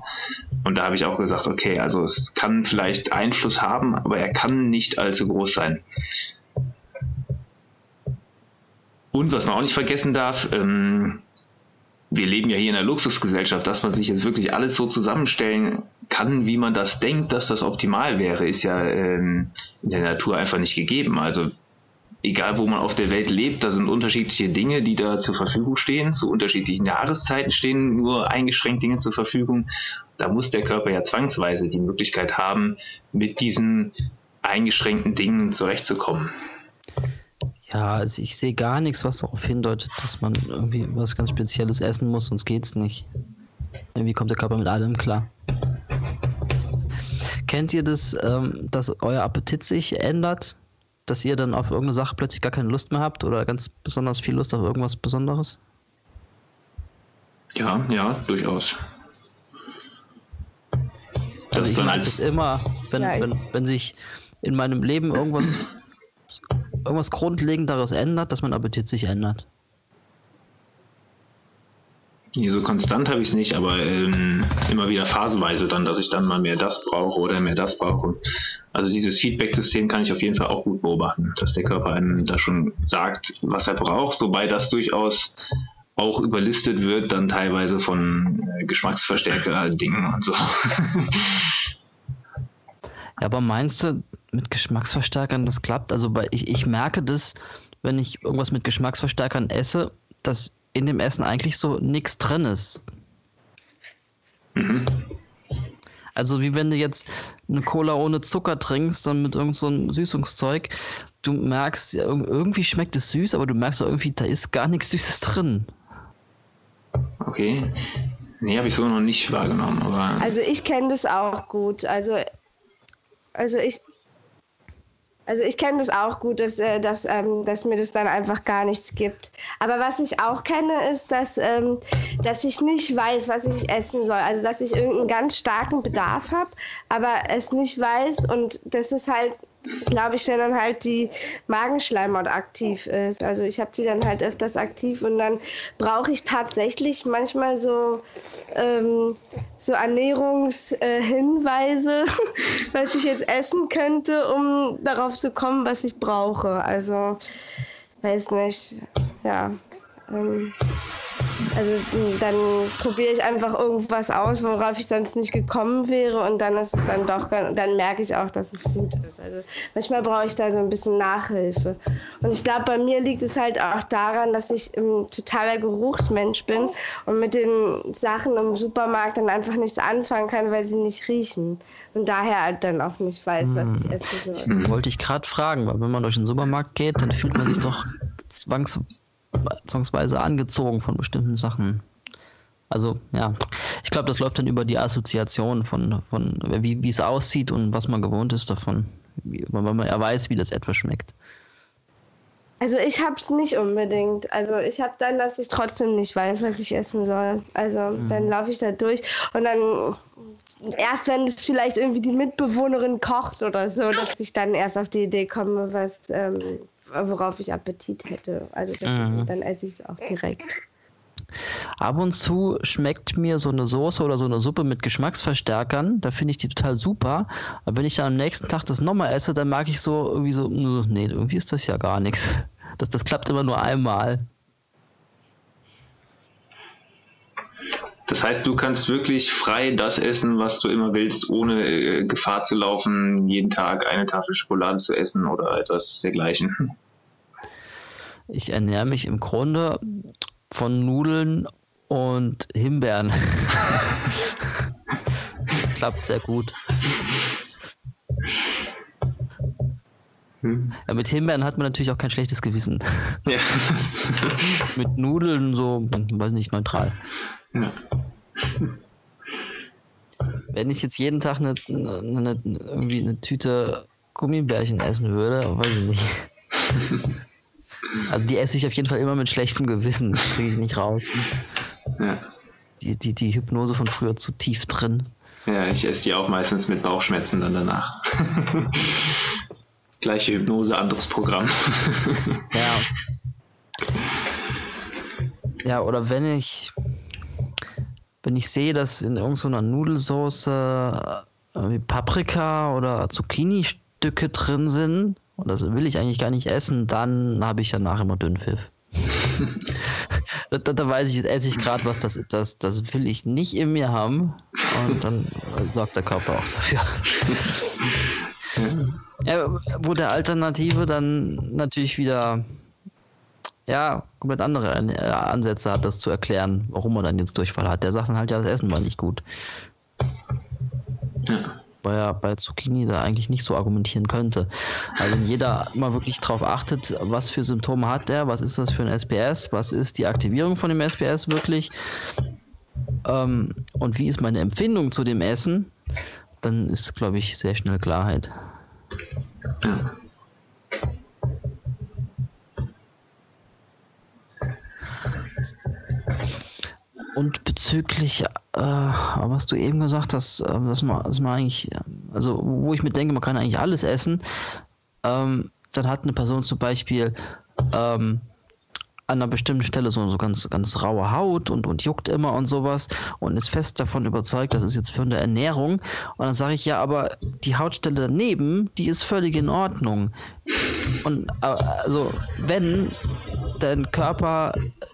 Und da habe ich auch gesagt, okay, also es kann vielleicht Einfluss haben, aber er kann nicht allzu groß sein. Und was man auch nicht vergessen darf, ähm, wir leben ja hier in einer Luxusgesellschaft, dass man sich jetzt wirklich alles so zusammenstellen kann, wie man das denkt, dass das optimal wäre, ist ja ähm, in der Natur einfach nicht gegeben. Also egal wo man auf der Welt lebt, da sind unterschiedliche Dinge, die da zur Verfügung stehen. Zu unterschiedlichen Jahreszeiten stehen nur eingeschränkt Dinge zur Verfügung. Da muss der Körper ja zwangsweise die Möglichkeit haben, mit diesen eingeschränkten Dingen zurechtzukommen. Ja, also ich sehe gar nichts, was darauf hindeutet, dass man irgendwie was ganz Spezielles essen muss, sonst geht's nicht. Irgendwie kommt der Körper mit allem klar. kennt ihr das, ähm, dass euer Appetit sich ändert? Dass ihr dann auf irgendeine Sache plötzlich gar keine Lust mehr habt oder ganz besonders viel Lust auf irgendwas Besonderes? Ja, ja, durchaus. Das also ich merke es immer, wenn, ja, wenn, wenn sich in meinem Leben irgendwas, irgendwas Grundlegenderes ändert, dass mein Appetit sich ändert. So konstant habe ich es nicht, aber ähm, immer wieder phasenweise dann, dass ich dann mal mehr das brauche oder mehr das brauche. Also dieses Feedback-System kann ich auf jeden Fall auch gut beobachten, dass der Körper einem da schon sagt, was er braucht, wobei das durchaus auch überlistet wird, dann teilweise von äh, Geschmacksverstärker-Dingen und so. Ja, aber meinst du, mit Geschmacksverstärkern das klappt? Also bei, ich, ich merke das, wenn ich irgendwas mit Geschmacksverstärkern esse, dass in dem Essen eigentlich so nichts drin ist. Mhm. Also wie wenn du jetzt eine Cola ohne Zucker trinkst, dann mit irgendeinem so Süßungszeug. Du merkst, irgendwie schmeckt es süß, aber du merkst irgendwie, da ist gar nichts Süßes drin. Okay. Nee, habe ich so noch nicht wahrgenommen. Aber also ich kenne das auch gut. Also, also ich, also ich kenne das auch gut, dass, äh, dass, ähm, dass mir das dann einfach gar nichts gibt. Aber was ich auch kenne, ist, dass, ähm, dass ich nicht weiß, was ich essen soll. Also dass ich irgendeinen ganz starken Bedarf habe, aber es nicht weiß. Und das ist halt glaube ich, wenn dann halt die Magenschleimhaut aktiv ist. Also ich habe die dann halt öfters aktiv und dann brauche ich tatsächlich manchmal so, ähm, so Ernährungshinweise, äh, was ich jetzt essen könnte, um darauf zu kommen, was ich brauche. Also weiß nicht, ja. Ähm, also dann probiere ich einfach irgendwas aus, worauf ich sonst nicht gekommen wäre und dann ist es dann doch, dann merke ich auch, dass es gut ist. Also manchmal brauche ich da so ein bisschen Nachhilfe. Und ich glaube, bei mir liegt es halt auch daran, dass ich ein totaler Geruchsmensch bin und mit den Sachen im Supermarkt dann einfach nichts anfangen kann, weil sie nicht riechen. Und daher halt dann auch nicht weiß, was ich hm. essen soll. Wollte ich gerade fragen, weil wenn man durch den Supermarkt geht, dann fühlt man sich doch zwangs zwangsweise angezogen von bestimmten Sachen. Also, ja, ich glaube, das läuft dann über die Assoziation von, von wie, wie es aussieht und was man gewohnt ist davon. weil man ja weiß, wie das etwas schmeckt. Also ich habe es nicht unbedingt. Also ich habe dann, dass ich trotzdem nicht weiß, was ich essen soll. Also mhm. dann laufe ich da durch und dann erst wenn es vielleicht irgendwie die Mitbewohnerin kocht oder so, dass ich dann erst auf die Idee komme, was ähm, worauf ich Appetit hätte. Also das, mhm. dann esse ich es auch direkt. Ab und zu schmeckt mir so eine Soße oder so eine Suppe mit Geschmacksverstärkern. Da finde ich die total super. Aber wenn ich dann am nächsten Tag das nochmal esse, dann mag ich so irgendwie so, nee, irgendwie ist das ja gar nichts. Das, das klappt immer nur einmal. Das heißt, du kannst wirklich frei das essen, was du immer willst, ohne äh, Gefahr zu laufen, jeden Tag eine Tafel Schokolade zu essen oder etwas dergleichen. Ich ernähre mich im Grunde von Nudeln und Himbeeren. das klappt sehr gut. Hm. Ja, mit Himbeeren hat man natürlich auch kein schlechtes Gewissen. Ja. mit Nudeln so, weiß nicht, neutral. Ja. Wenn ich jetzt jeden Tag eine, eine, irgendwie eine Tüte Gummibärchen essen würde, weiß ich nicht. Also die esse ich auf jeden Fall immer mit schlechtem Gewissen, kriege ich nicht raus. Ja. Die, die, die Hypnose von früher zu tief drin. Ja, ich esse die auch meistens mit Bauchschmerzen dann danach. Gleiche Hypnose, anderes Programm. ja. Ja, oder wenn ich wenn ich sehe, dass in irgendeiner Nudelsauce äh, Paprika oder Zucchini-Stücke drin sind, und das will ich eigentlich gar nicht essen, dann habe ich danach immer Dünnpfiff. da, da, weiß ich, jetzt esse ich gerade was, das, das, das will ich nicht in mir haben. Und dann sorgt der Körper auch dafür. ja, wo der Alternative dann natürlich wieder ja, komplett andere äh, Ansätze hat, das zu erklären, warum man dann jetzt Durchfall hat. Der sagt dann halt, ja, das Essen war nicht gut. Ja. Weil er bei Zucchini da eigentlich nicht so argumentieren könnte. Also wenn jeder mal wirklich drauf achtet, was für Symptome hat der, was ist das für ein SPS, was ist die Aktivierung von dem SPS wirklich ähm, und wie ist meine Empfindung zu dem Essen, dann ist, glaube ich, sehr schnell Klarheit. Ja. Und bezüglich, äh, was du eben gesagt hast, äh, dass, man, dass man eigentlich, also wo ich mir denke, man kann eigentlich alles essen, ähm, dann hat eine Person zum Beispiel ähm, an einer bestimmten Stelle so, so ganz, ganz raue Haut und, und juckt immer und sowas und ist fest davon überzeugt, das ist jetzt für eine Ernährung. Und dann sage ich, ja, aber die Hautstelle daneben, die ist völlig in Ordnung. Und äh, also, wenn dein Körper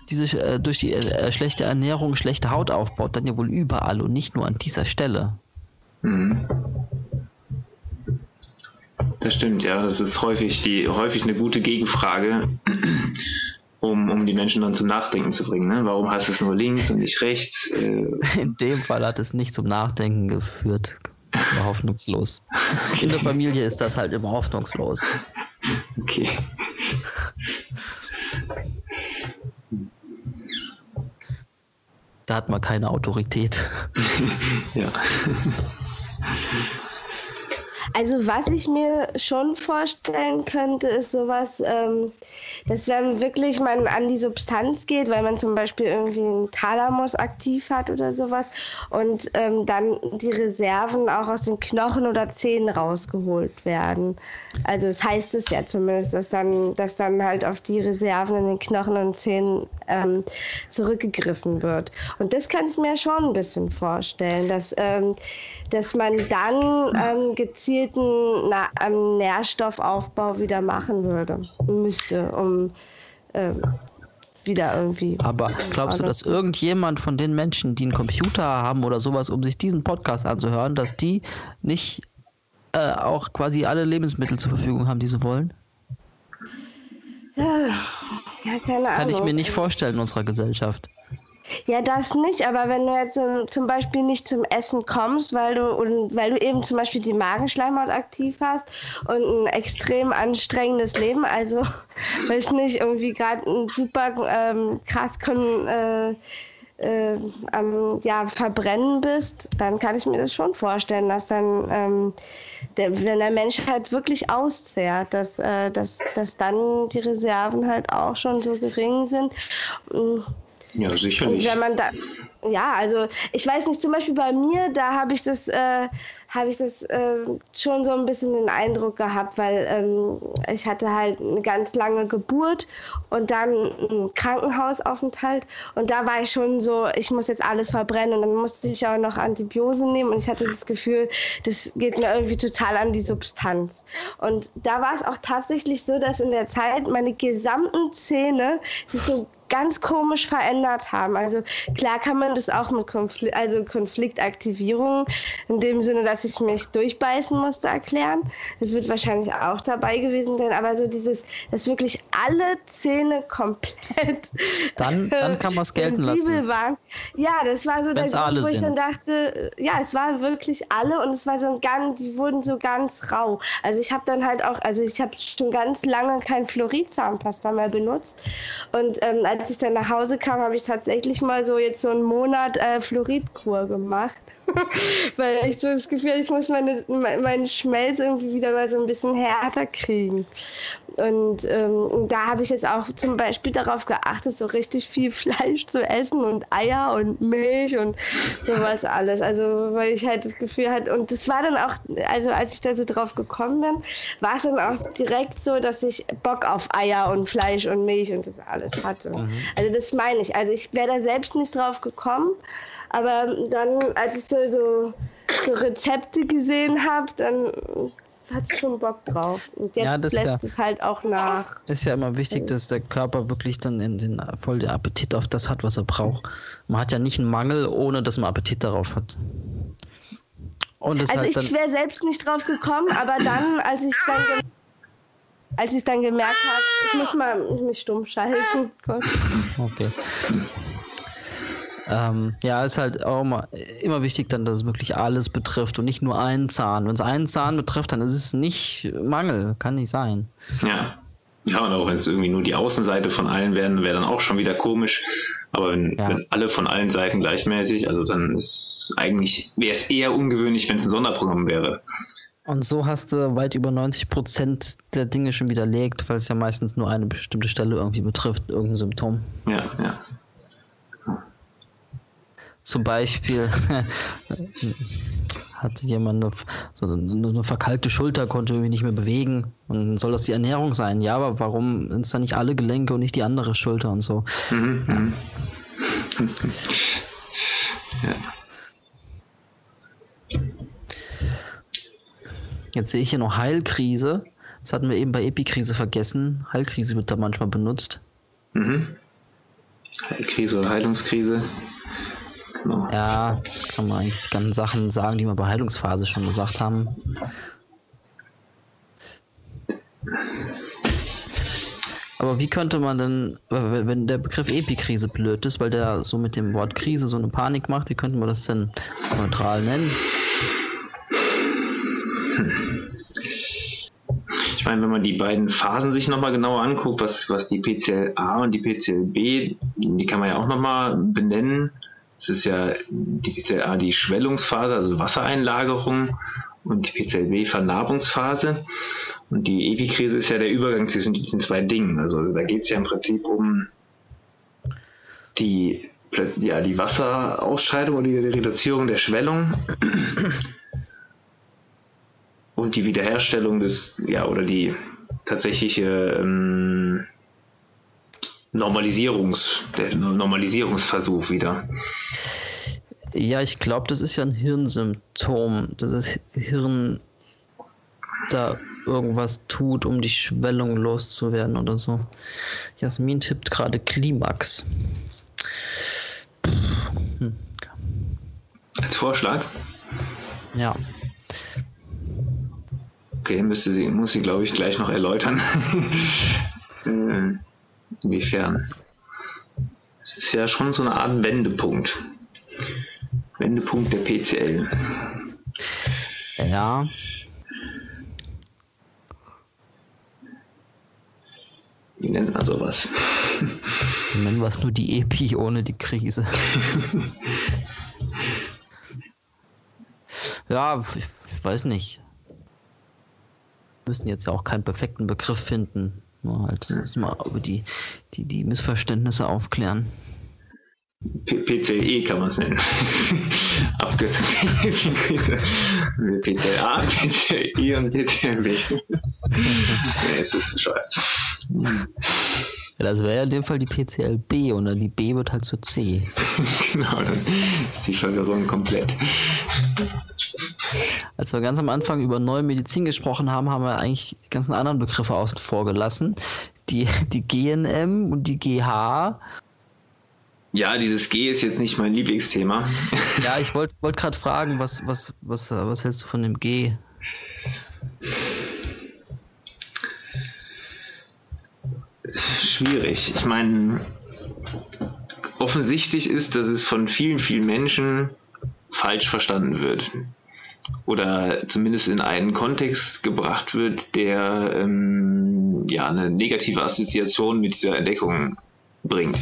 diese, äh, durch die äh, schlechte Ernährung schlechte Haut aufbaut, dann ja wohl überall und nicht nur an dieser Stelle. Mhm. Das stimmt, ja. Das ist häufig die häufig eine gute Gegenfrage um, um die Menschen dann zum Nachdenken zu bringen. Ne? Warum heißt es nur links und nicht rechts? Äh, In dem Fall hat es nicht zum Nachdenken geführt. War hoffnungslos. In der Familie ist das halt immer hoffnungslos. Okay. Da hat man keine Autorität. ja. Also was ich mir schon vorstellen könnte, ist sowas, ähm, dass wenn wirklich man an die Substanz geht, weil man zum Beispiel irgendwie einen Thalamus aktiv hat oder sowas und ähm, dann die Reserven auch aus den Knochen oder Zähnen rausgeholt werden. Also das heißt es ja zumindest, dass dann, dass dann halt auf die Reserven in den Knochen und Zähnen ähm, zurückgegriffen wird. Und das kann ich mir schon ein bisschen vorstellen, dass, ähm, dass man dann ähm, gezielten Na ähm, Nährstoffaufbau wieder machen würde, müsste, um ähm, wieder irgendwie. Aber glaubst du, dass irgendjemand von den Menschen, die einen Computer haben oder sowas, um sich diesen Podcast anzuhören, dass die nicht äh, auch quasi alle Lebensmittel zur Verfügung haben, die sie wollen? Ja, ja keine das kann Ahnung. ich mir nicht vorstellen in unserer Gesellschaft. Ja, das nicht, aber wenn du jetzt zum Beispiel nicht zum Essen kommst, weil du, und, weil du eben zum Beispiel die Magenschleimhaut aktiv hast und ein extrem anstrengendes Leben, also weiß nicht, irgendwie gerade ein super ähm, krass äh, äh, am ja, Verbrennen bist, dann kann ich mir das schon vorstellen, dass dann, ähm, der, wenn der Mensch halt wirklich auszehrt, dass, äh, dass, dass dann die Reserven halt auch schon so gering sind. Ja, sicherlich. Und wenn man da, ja, also ich weiß nicht, zum Beispiel bei mir, da habe ich das, äh, habe ich das äh, schon so ein bisschen den Eindruck gehabt, weil ähm, ich hatte halt eine ganz lange Geburt und dann einen Krankenhausaufenthalt und da war ich schon so, ich muss jetzt alles verbrennen und dann musste ich auch noch Antibiose nehmen und ich hatte das Gefühl, das geht mir irgendwie total an die Substanz. Und da war es auch tatsächlich so, dass in der Zeit meine gesamten Zähne sich so ganz komisch verändert haben. Also klar kann man das auch mit Konflikt, also Konfliktaktivierung in dem Sinne, dass ich mich durchbeißen musste, erklären. Das wird wahrscheinlich auch dabei gewesen sein, aber so dieses, dass wirklich alle Zähne komplett dann, dann kann man es gelten lassen. Waren. Ja, das war so der Grund, wo ich sind. dann dachte, ja, es waren wirklich alle und es war so ein ganz, die wurden so ganz rau. Also ich habe dann halt auch, also ich habe schon ganz lange kein Fluorid-Zahnpasta mehr benutzt und ähm, als ich dann nach Hause kam, habe ich tatsächlich mal so jetzt so einen Monat äh, Fluoridkur gemacht. Weil ich so das Gefühl ich muss meine, meinen Schmelz irgendwie wieder mal so ein bisschen härter kriegen. Und ähm, da habe ich jetzt auch zum Beispiel darauf geachtet, so richtig viel Fleisch zu essen und Eier und Milch und sowas alles. Also weil ich halt das Gefühl hatte, und das war dann auch, also als ich da so drauf gekommen bin, war es dann auch direkt so, dass ich Bock auf Eier und Fleisch und Milch und das alles hatte. Mhm. Also das meine ich. Also ich wäre da selbst nicht drauf gekommen. Aber dann, als ich so, so, so Rezepte gesehen habe, dann hat ich schon Bock drauf. Und jetzt ja, lässt ja, es halt auch nach. Ist ja immer wichtig, dass der Körper wirklich dann in den, voll den Appetit auf das hat, was er braucht. Man hat ja nicht einen Mangel, ohne dass man Appetit darauf hat. also halt ich wäre selbst nicht drauf gekommen, aber dann, als ich dann als ich dann gemerkt habe, ich muss mal mich stumm schalten. okay. Ähm, ja, ist halt auch immer, immer wichtig dann, dass es wirklich alles betrifft und nicht nur einen Zahn. Wenn es einen Zahn betrifft, dann ist es nicht Mangel, kann nicht sein. Ja. Ja, und auch wenn es irgendwie nur die Außenseite von allen wären, wäre dann auch schon wieder komisch. Aber wenn, ja. wenn, alle von allen Seiten gleichmäßig, also dann ist eigentlich, wäre es eher ungewöhnlich, wenn es ein Sonderprogramm wäre. Und so hast du weit über 90 Prozent der Dinge schon widerlegt, weil es ja meistens nur eine bestimmte Stelle irgendwie betrifft, irgendein Symptom. Ja, ja. Zum Beispiel hatte jemand eine, so eine verkalkte Schulter, konnte irgendwie nicht mehr bewegen. Und soll das die Ernährung sein? Ja, aber warum sind es dann nicht alle Gelenke und nicht die andere Schulter und so? Mhm, ja. Mhm. ja. Jetzt sehe ich hier noch Heilkrise. Das hatten wir eben bei Epikrise vergessen. Heilkrise wird da manchmal benutzt. Mhm. Heilkrise oder Heilungskrise. Ja, das kann man eigentlich die ganzen Sachen sagen, die wir bei Heilungsphase schon gesagt haben. Aber wie könnte man denn, wenn der Begriff Epikrise blöd ist, weil der so mit dem Wort Krise so eine Panik macht, wie könnte man das denn neutral nennen? Ich meine, wenn man die beiden Phasen sich nochmal genauer anguckt, was, was die PCL-A und die PCL-B, die kann man ja auch nochmal benennen. Es ist ja die PCLA die Schwellungsphase, also Wassereinlagerung und die PCLB Vernarbungsphase. Und die Epikrise ist ja der Übergang zwischen diesen zwei Dingen. Also da geht es ja im Prinzip um die, ja, die Wasserausscheidung oder die Reduzierung der Schwellung und die Wiederherstellung des, ja, oder die tatsächliche ähm, Normalisierungs, der Normalisierungsversuch wieder. Ja, ich glaube, das ist ja ein Hirnsymptom, dass das Hirn da irgendwas tut, um die Schwellung loszuwerden oder so. Jasmin tippt gerade Klimax. Hm. Als Vorschlag? Ja. Okay, müsste sie, muss sie, glaube ich, gleich noch erläutern. Äh, Inwiefern? Es ist ja schon so eine Art Wendepunkt. Wendepunkt der PCL. Ja. Wie nennt man sowas? Wir nennen wir es nur die Epi ohne die Krise. ja, ich, ich weiß nicht. Wir müssen jetzt ja auch keinen perfekten Begriff finden. Nur halt das mal über die, die, die Missverständnisse aufklären. PCE kann man es nennen. Abkürzung. PCA, PCE und PCB. nee, es ist bescheuert. Ja, das wäre ja in dem Fall die PCLB und dann die B wird halt zu C. genau, dann ist die Verwirrung komplett. Als wir ganz am Anfang über neue Medizin gesprochen haben, haben wir eigentlich die ganzen anderen Begriffe außen vor gelassen. Die, die GNM und die GH. Ja, dieses G ist jetzt nicht mein Lieblingsthema. Ja, ich wollte wollt, gerade fragen, was, was, was, was hältst du von dem G? Schwierig. Ich meine, offensichtlich ist, dass es von vielen, vielen Menschen falsch verstanden wird. Oder zumindest in einen Kontext gebracht wird, der ähm, ja eine negative Assoziation mit dieser Entdeckung bringt.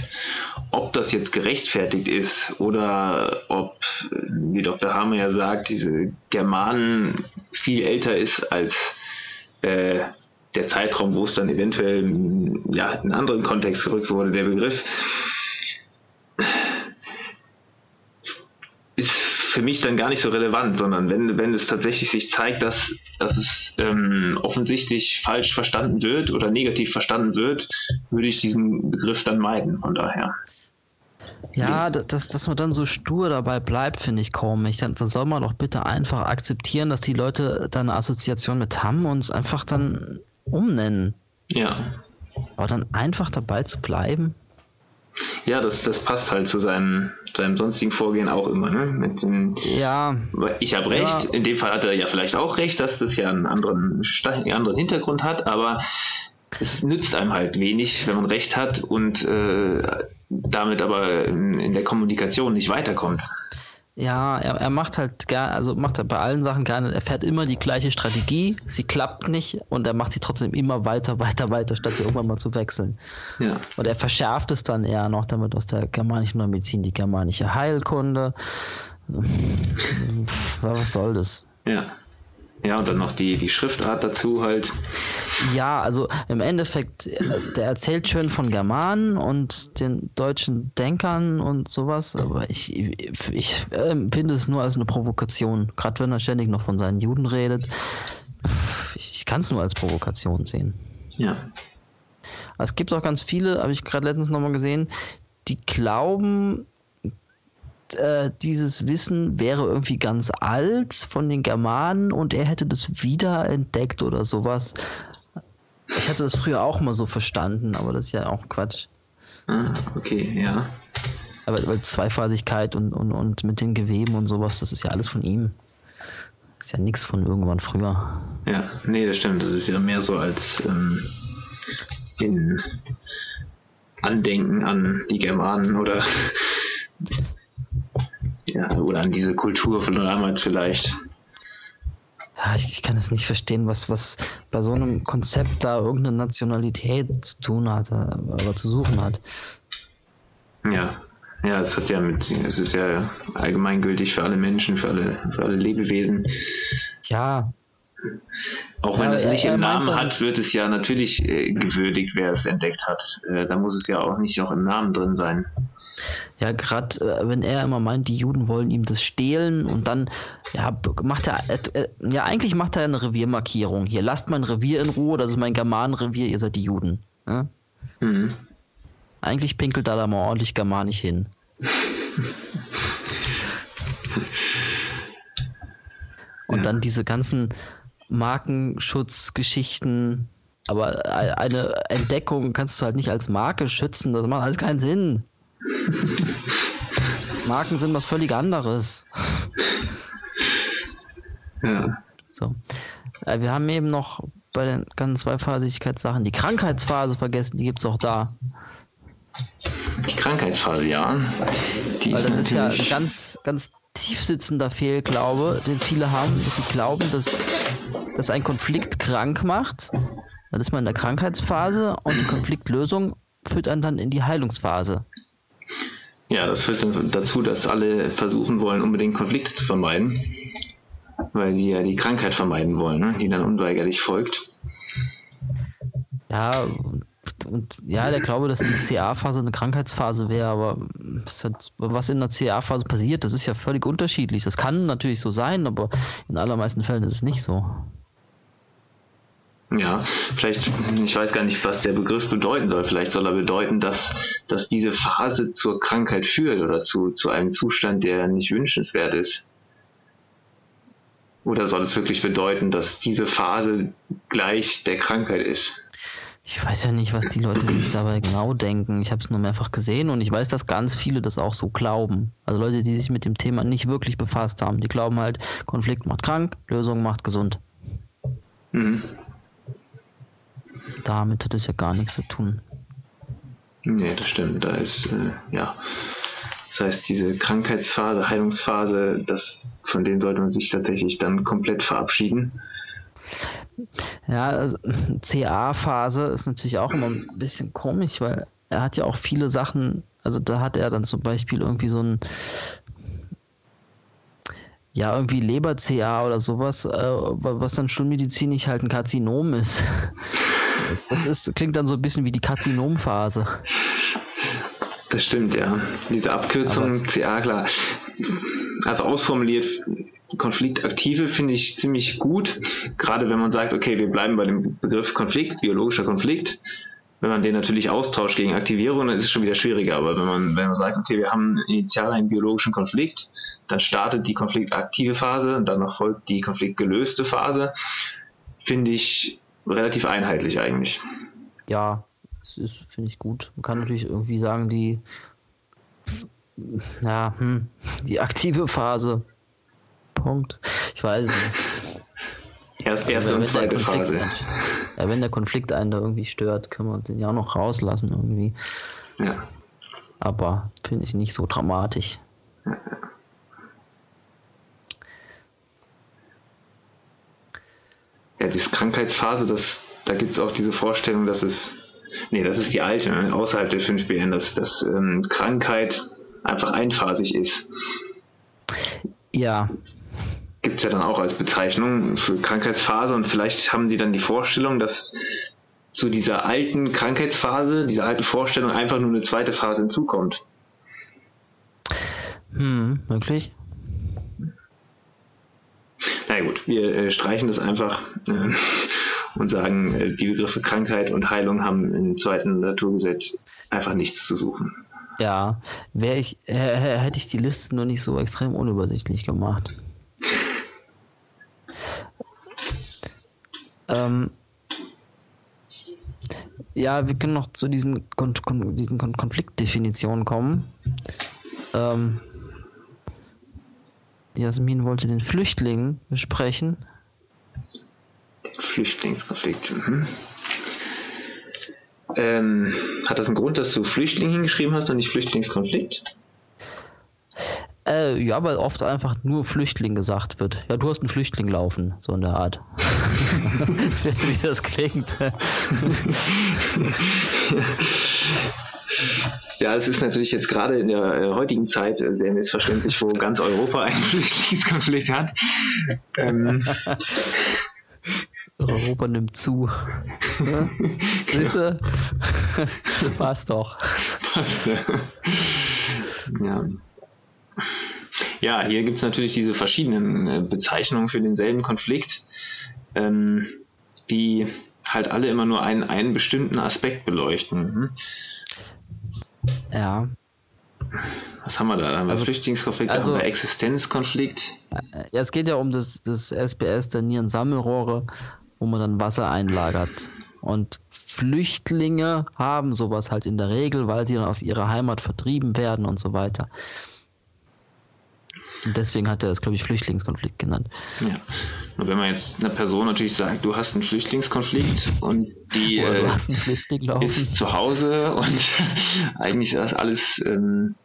Ob das jetzt gerechtfertigt ist oder ob, wie Dr. Hammer ja sagt, diese Germanen viel älter ist als äh, der Zeitraum, wo es dann eventuell ja, in einen anderen Kontext gerückt wurde, der Begriff, ist für mich dann gar nicht so relevant, sondern wenn, wenn es tatsächlich sich zeigt, dass, dass es ähm, offensichtlich falsch verstanden wird oder negativ verstanden wird, würde ich diesen Begriff dann meiden, von daher. Ja, dass, dass man dann so stur dabei bleibt, finde ich komisch. Dann, dann soll man doch bitte einfach akzeptieren, dass die Leute da eine Assoziation mit haben und einfach dann umnennen. Ja. Aber dann einfach dabei zu bleiben. Ja, das, das passt halt zu seinem, seinem sonstigen Vorgehen auch immer, ne? Mit dem, ja. Ich habe recht, ja. in dem Fall hat er ja vielleicht auch recht, dass das ja einen anderen, einen anderen Hintergrund hat, aber es nützt einem halt wenig, wenn man recht hat und äh, damit aber in, in der Kommunikation nicht weiterkommt. Ja, er, er macht halt gerne, also macht er bei allen Sachen gerne, er fährt immer die gleiche Strategie, sie klappt nicht und er macht sie trotzdem immer weiter, weiter, weiter, statt sie irgendwann mal zu wechseln. Ja. Und er verschärft es dann eher noch damit aus der germanischen Medizin die germanische Heilkunde. Was soll das? Ja. Ja, und dann noch die, die Schriftart dazu halt. Ja, also im Endeffekt, äh, der erzählt schön von Germanen und den deutschen Denkern und sowas, aber ich, ich, ich äh, finde es nur als eine Provokation. Gerade wenn er ständig noch von seinen Juden redet. Ich, ich kann es nur als Provokation sehen. Ja. Es gibt auch ganz viele, habe ich gerade letztens nochmal gesehen, die glauben, äh, dieses Wissen wäre irgendwie ganz alt von den Germanen und er hätte das wiederentdeckt oder sowas. Ich hatte das früher auch mal so verstanden, aber das ist ja auch Quatsch. Ah, okay, ja. Aber weil Zweiphasigkeit und, und, und mit den Geweben und sowas, das ist ja alles von ihm. Das ist ja nichts von irgendwann früher. Ja, nee, das stimmt. Das ist ja mehr so als ähm, in Andenken an die Germanen oder ja, oder an diese Kultur von damals vielleicht. Ja, ich, ich kann es nicht verstehen, was, was bei so einem Konzept da irgendeine Nationalität zu tun hat, oder zu suchen hat. Ja, ja, es hat ja mit, es ist ja allgemeingültig für alle Menschen, für alle, für alle Lebewesen. Ja. Auch wenn ja, es nicht im Namen hat, wird es ja natürlich äh, gewürdigt, wer es entdeckt hat. Äh, da muss es ja auch nicht noch im Namen drin sein. Ja, gerade äh, wenn er immer meint, die Juden wollen ihm das stehlen und dann ja, macht er, äh, ja, eigentlich macht er eine Reviermarkierung. Hier, lasst mein Revier in Ruhe, das ist mein Germanenrevier, ihr seid die Juden. Ja? Mhm. Eigentlich pinkelt er da mal ordentlich germanisch hin. Und ja. dann diese ganzen Markenschutzgeschichten, aber eine Entdeckung kannst du halt nicht als Marke schützen, das macht alles keinen Sinn. Marken sind was völlig anderes. Ja. So. Äh, wir haben eben noch bei den ganzen Zweiphasigkeitssachen die Krankheitsphase vergessen, die gibt es auch da. Die Krankheitsphase, ja. Die Weil das ist ja ein ganz, ganz tiefsitzender Fehlglaube, den viele haben, dass sie glauben, dass, dass ein Konflikt krank macht. Dann ist man in der Krankheitsphase und die Konfliktlösung führt einen dann in die Heilungsphase. Ja, das führt dazu, dass alle versuchen wollen, unbedingt Konflikte zu vermeiden, weil sie ja die Krankheit vermeiden wollen, ne? die dann unweigerlich folgt. Ja, und ja, der Glaube, dass die CA-Phase eine Krankheitsphase wäre, aber was in der CA-Phase passiert, das ist ja völlig unterschiedlich. Das kann natürlich so sein, aber in allermeisten Fällen ist es nicht so. Ja, vielleicht, ich weiß gar nicht, was der Begriff bedeuten soll. Vielleicht soll er bedeuten, dass, dass diese Phase zur Krankheit führt oder zu, zu einem Zustand, der nicht wünschenswert ist. Oder soll es wirklich bedeuten, dass diese Phase gleich der Krankheit ist? Ich weiß ja nicht, was die Leute sich dabei genau denken. Ich habe es nur mehrfach gesehen und ich weiß, dass ganz viele das auch so glauben. Also Leute, die sich mit dem Thema nicht wirklich befasst haben, die glauben halt, Konflikt macht krank, Lösung macht gesund. Mhm damit hat es ja gar nichts zu tun. Nee, das stimmt. Da ist, äh, ja. Das heißt, diese Krankheitsphase, Heilungsphase, das, von denen sollte man sich tatsächlich dann komplett verabschieden. Ja, also, CA-Phase ist natürlich auch immer ein bisschen komisch, weil er hat ja auch viele Sachen, also da hat er dann zum Beispiel irgendwie so ein ja, irgendwie Leber-CA oder sowas, äh, was dann schon medizinisch halt ein Karzinom ist. Das, das ist, klingt dann so ein bisschen wie die Karzinomphase. Das stimmt, ja. Diese Abkürzung CA, klar. Also ausformuliert, Konfliktaktive finde ich ziemlich gut. Gerade wenn man sagt, okay, wir bleiben bei dem Begriff Konflikt, biologischer Konflikt. Wenn man den natürlich austauscht gegen Aktivierung, dann ist es schon wieder schwieriger. Aber wenn man, wenn man sagt, okay, wir haben initial einen biologischen Konflikt, dann startet die konfliktaktive Phase und dann folgt die konfliktgelöste Phase, finde ich relativ einheitlich eigentlich. Ja, das ist, finde ich gut. Man kann natürlich irgendwie sagen, die, ja, hm, die aktive Phase. Punkt. Ich weiß nicht. Erst erste und zweite Phase. ja, wenn der Konflikt einen da irgendwie stört, können wir den ja auch noch rauslassen irgendwie. Ja. Aber finde ich nicht so dramatisch. Die Krankheitsphase, das, da gibt es auch diese Vorstellung, dass es, nee, das ist die alte, ne, außerhalb der 5BN, dass, dass ähm, Krankheit einfach einphasig ist. Ja. Gibt es ja dann auch als Bezeichnung für Krankheitsphase und vielleicht haben die dann die Vorstellung, dass zu dieser alten Krankheitsphase, dieser alten Vorstellung einfach nur eine zweite Phase hinzukommt. Hm, wirklich? Na gut, wir äh, streichen das einfach äh, und sagen, äh, die Begriffe Krankheit und Heilung haben im zweiten Naturgesetz einfach nichts zu suchen. Ja, wäre ich, hätte ich die Liste nur nicht so extrem unübersichtlich gemacht. Ähm, ja, wir können noch zu diesen, Kon Kon diesen Kon Konfliktdefinitionen kommen. Ähm, Jasmin wollte den Flüchtlingen besprechen. Flüchtlingskonflikt. Mhm. Ähm, hat das einen Grund, dass du Flüchtling hingeschrieben hast und nicht Flüchtlingskonflikt? Äh, ja, weil oft einfach nur Flüchtling gesagt wird. Ja, du hast einen Flüchtling laufen, so in der Art. Wie das klingt. Ja, es ist natürlich jetzt gerade in der äh, heutigen Zeit äh, sehr missverständlich, wo ganz Europa einen Flüchtlingskonflikt hat. Ähm, Europa nimmt zu. Siehst du? Passt doch. Passt, ja. Ja, hier gibt es natürlich diese verschiedenen äh, Bezeichnungen für denselben Konflikt, ähm, die halt alle immer nur einen, einen bestimmten Aspekt beleuchten. Ja. Was haben wir da? Haben wir also, Flüchtlingskonflikt, also, haben wir Existenzkonflikt? Ja, es geht ja um das, das SBS der Nierensammelrohre, wo man dann Wasser einlagert. Und Flüchtlinge haben sowas halt in der Regel, weil sie dann aus ihrer Heimat vertrieben werden und so weiter. Deswegen hat er das, glaube ich, Flüchtlingskonflikt genannt. Ja. Und wenn man jetzt einer Person natürlich sagt, du hast einen Flüchtlingskonflikt und die äh, ist zu Hause und eigentlich ist alles, ähm,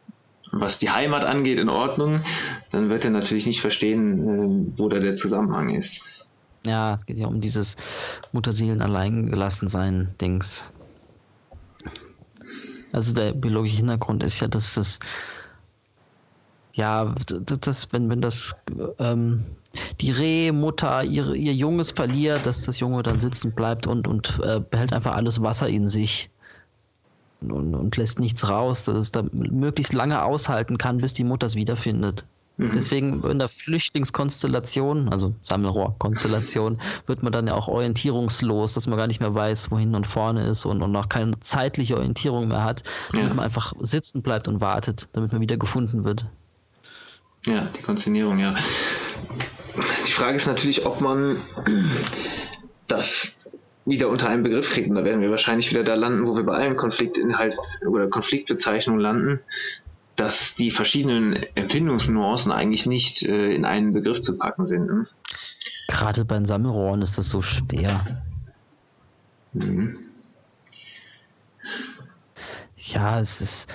was die Heimat angeht, in Ordnung, dann wird er natürlich nicht verstehen, äh, wo da der Zusammenhang ist. Ja, es geht ja um dieses Mutterseelen allein gelassen sein Dings. Also der biologische Hintergrund ist ja, dass das ja, das, das, wenn, wenn das ähm, die Rehmutter ihr, ihr Junges verliert, dass das Junge dann sitzen bleibt und, und äh, behält einfach alles Wasser in sich und, und lässt nichts raus, dass es da möglichst lange aushalten kann, bis die Mutter es wiederfindet. Mhm. Deswegen in der Flüchtlingskonstellation, also Sammelrohrkonstellation, wird man dann ja auch orientierungslos, dass man gar nicht mehr weiß, wohin und vorne ist und, und auch keine zeitliche Orientierung mehr hat, damit ja. man einfach sitzen bleibt und wartet, damit man wieder gefunden wird. Ja, die Konzernierung, ja. Die Frage ist natürlich, ob man das wieder unter einen Begriff kriegt. Und da werden wir wahrscheinlich wieder da landen, wo wir bei allen Konfliktinhalt oder Konfliktbezeichnungen landen, dass die verschiedenen Empfindungsnuancen eigentlich nicht äh, in einen Begriff zu packen sind. Ne? Gerade bei den Sammelrohren ist das so schwer. Mhm. Ja, es ist.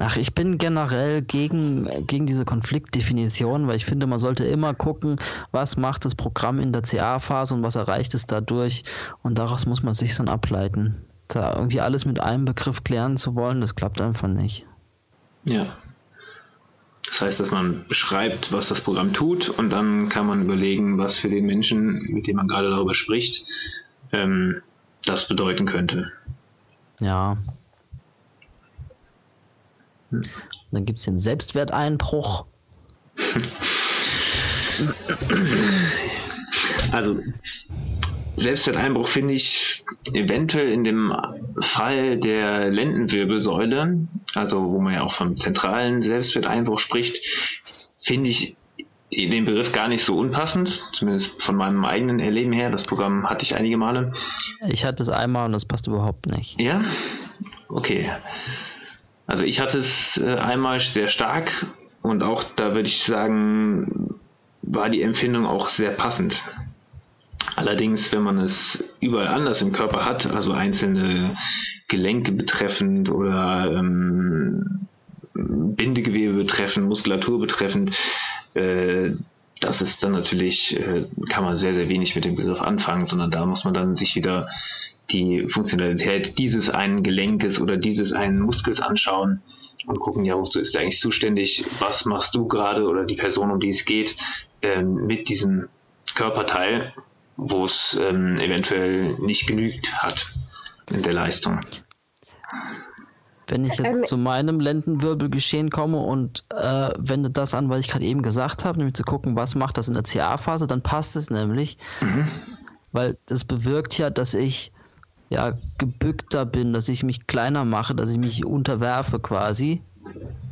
Ach, ich bin generell gegen, gegen diese Konfliktdefinition, weil ich finde, man sollte immer gucken, was macht das Programm in der CA-Phase und was erreicht es dadurch. Und daraus muss man sich dann ableiten. Da irgendwie alles mit einem Begriff klären zu wollen, das klappt einfach nicht. Ja. Das heißt, dass man beschreibt, was das Programm tut und dann kann man überlegen, was für den Menschen, mit dem man gerade darüber spricht, ähm, das bedeuten könnte. Ja, dann gibt es den Selbstwerteinbruch. Also Selbstwerteinbruch finde ich eventuell in dem Fall der Lendenwirbelsäule, also wo man ja auch vom zentralen Selbstwerteinbruch spricht, finde ich den Begriff gar nicht so unpassend, zumindest von meinem eigenen Erleben her. Das Programm hatte ich einige Male. Ich hatte es einmal und das passt überhaupt nicht. Ja? Okay. Also ich hatte es äh, einmal sehr stark und auch da würde ich sagen, war die Empfindung auch sehr passend. Allerdings, wenn man es überall anders im Körper hat, also einzelne Gelenke betreffend oder ähm, Bindegewebe betreffend, Muskulatur betreffend, äh, das ist dann natürlich, äh, kann man sehr, sehr wenig mit dem Begriff anfangen, sondern da muss man dann sich wieder die Funktionalität dieses einen Gelenkes oder dieses einen Muskels anschauen und gucken, ja, wozu ist der eigentlich zuständig, was machst du gerade oder die Person, um die es geht, ähm, mit diesem Körperteil, wo es ähm, eventuell nicht genügt hat in der Leistung. Wenn ich jetzt ähm, zu meinem Lendenwirbelgeschehen komme und äh, wende das an, was ich gerade eben gesagt habe, nämlich zu gucken, was macht das in der CA-Phase, dann passt es nämlich, mhm. weil das bewirkt ja, dass ich ja gebückter bin, dass ich mich kleiner mache, dass ich mich unterwerfe quasi,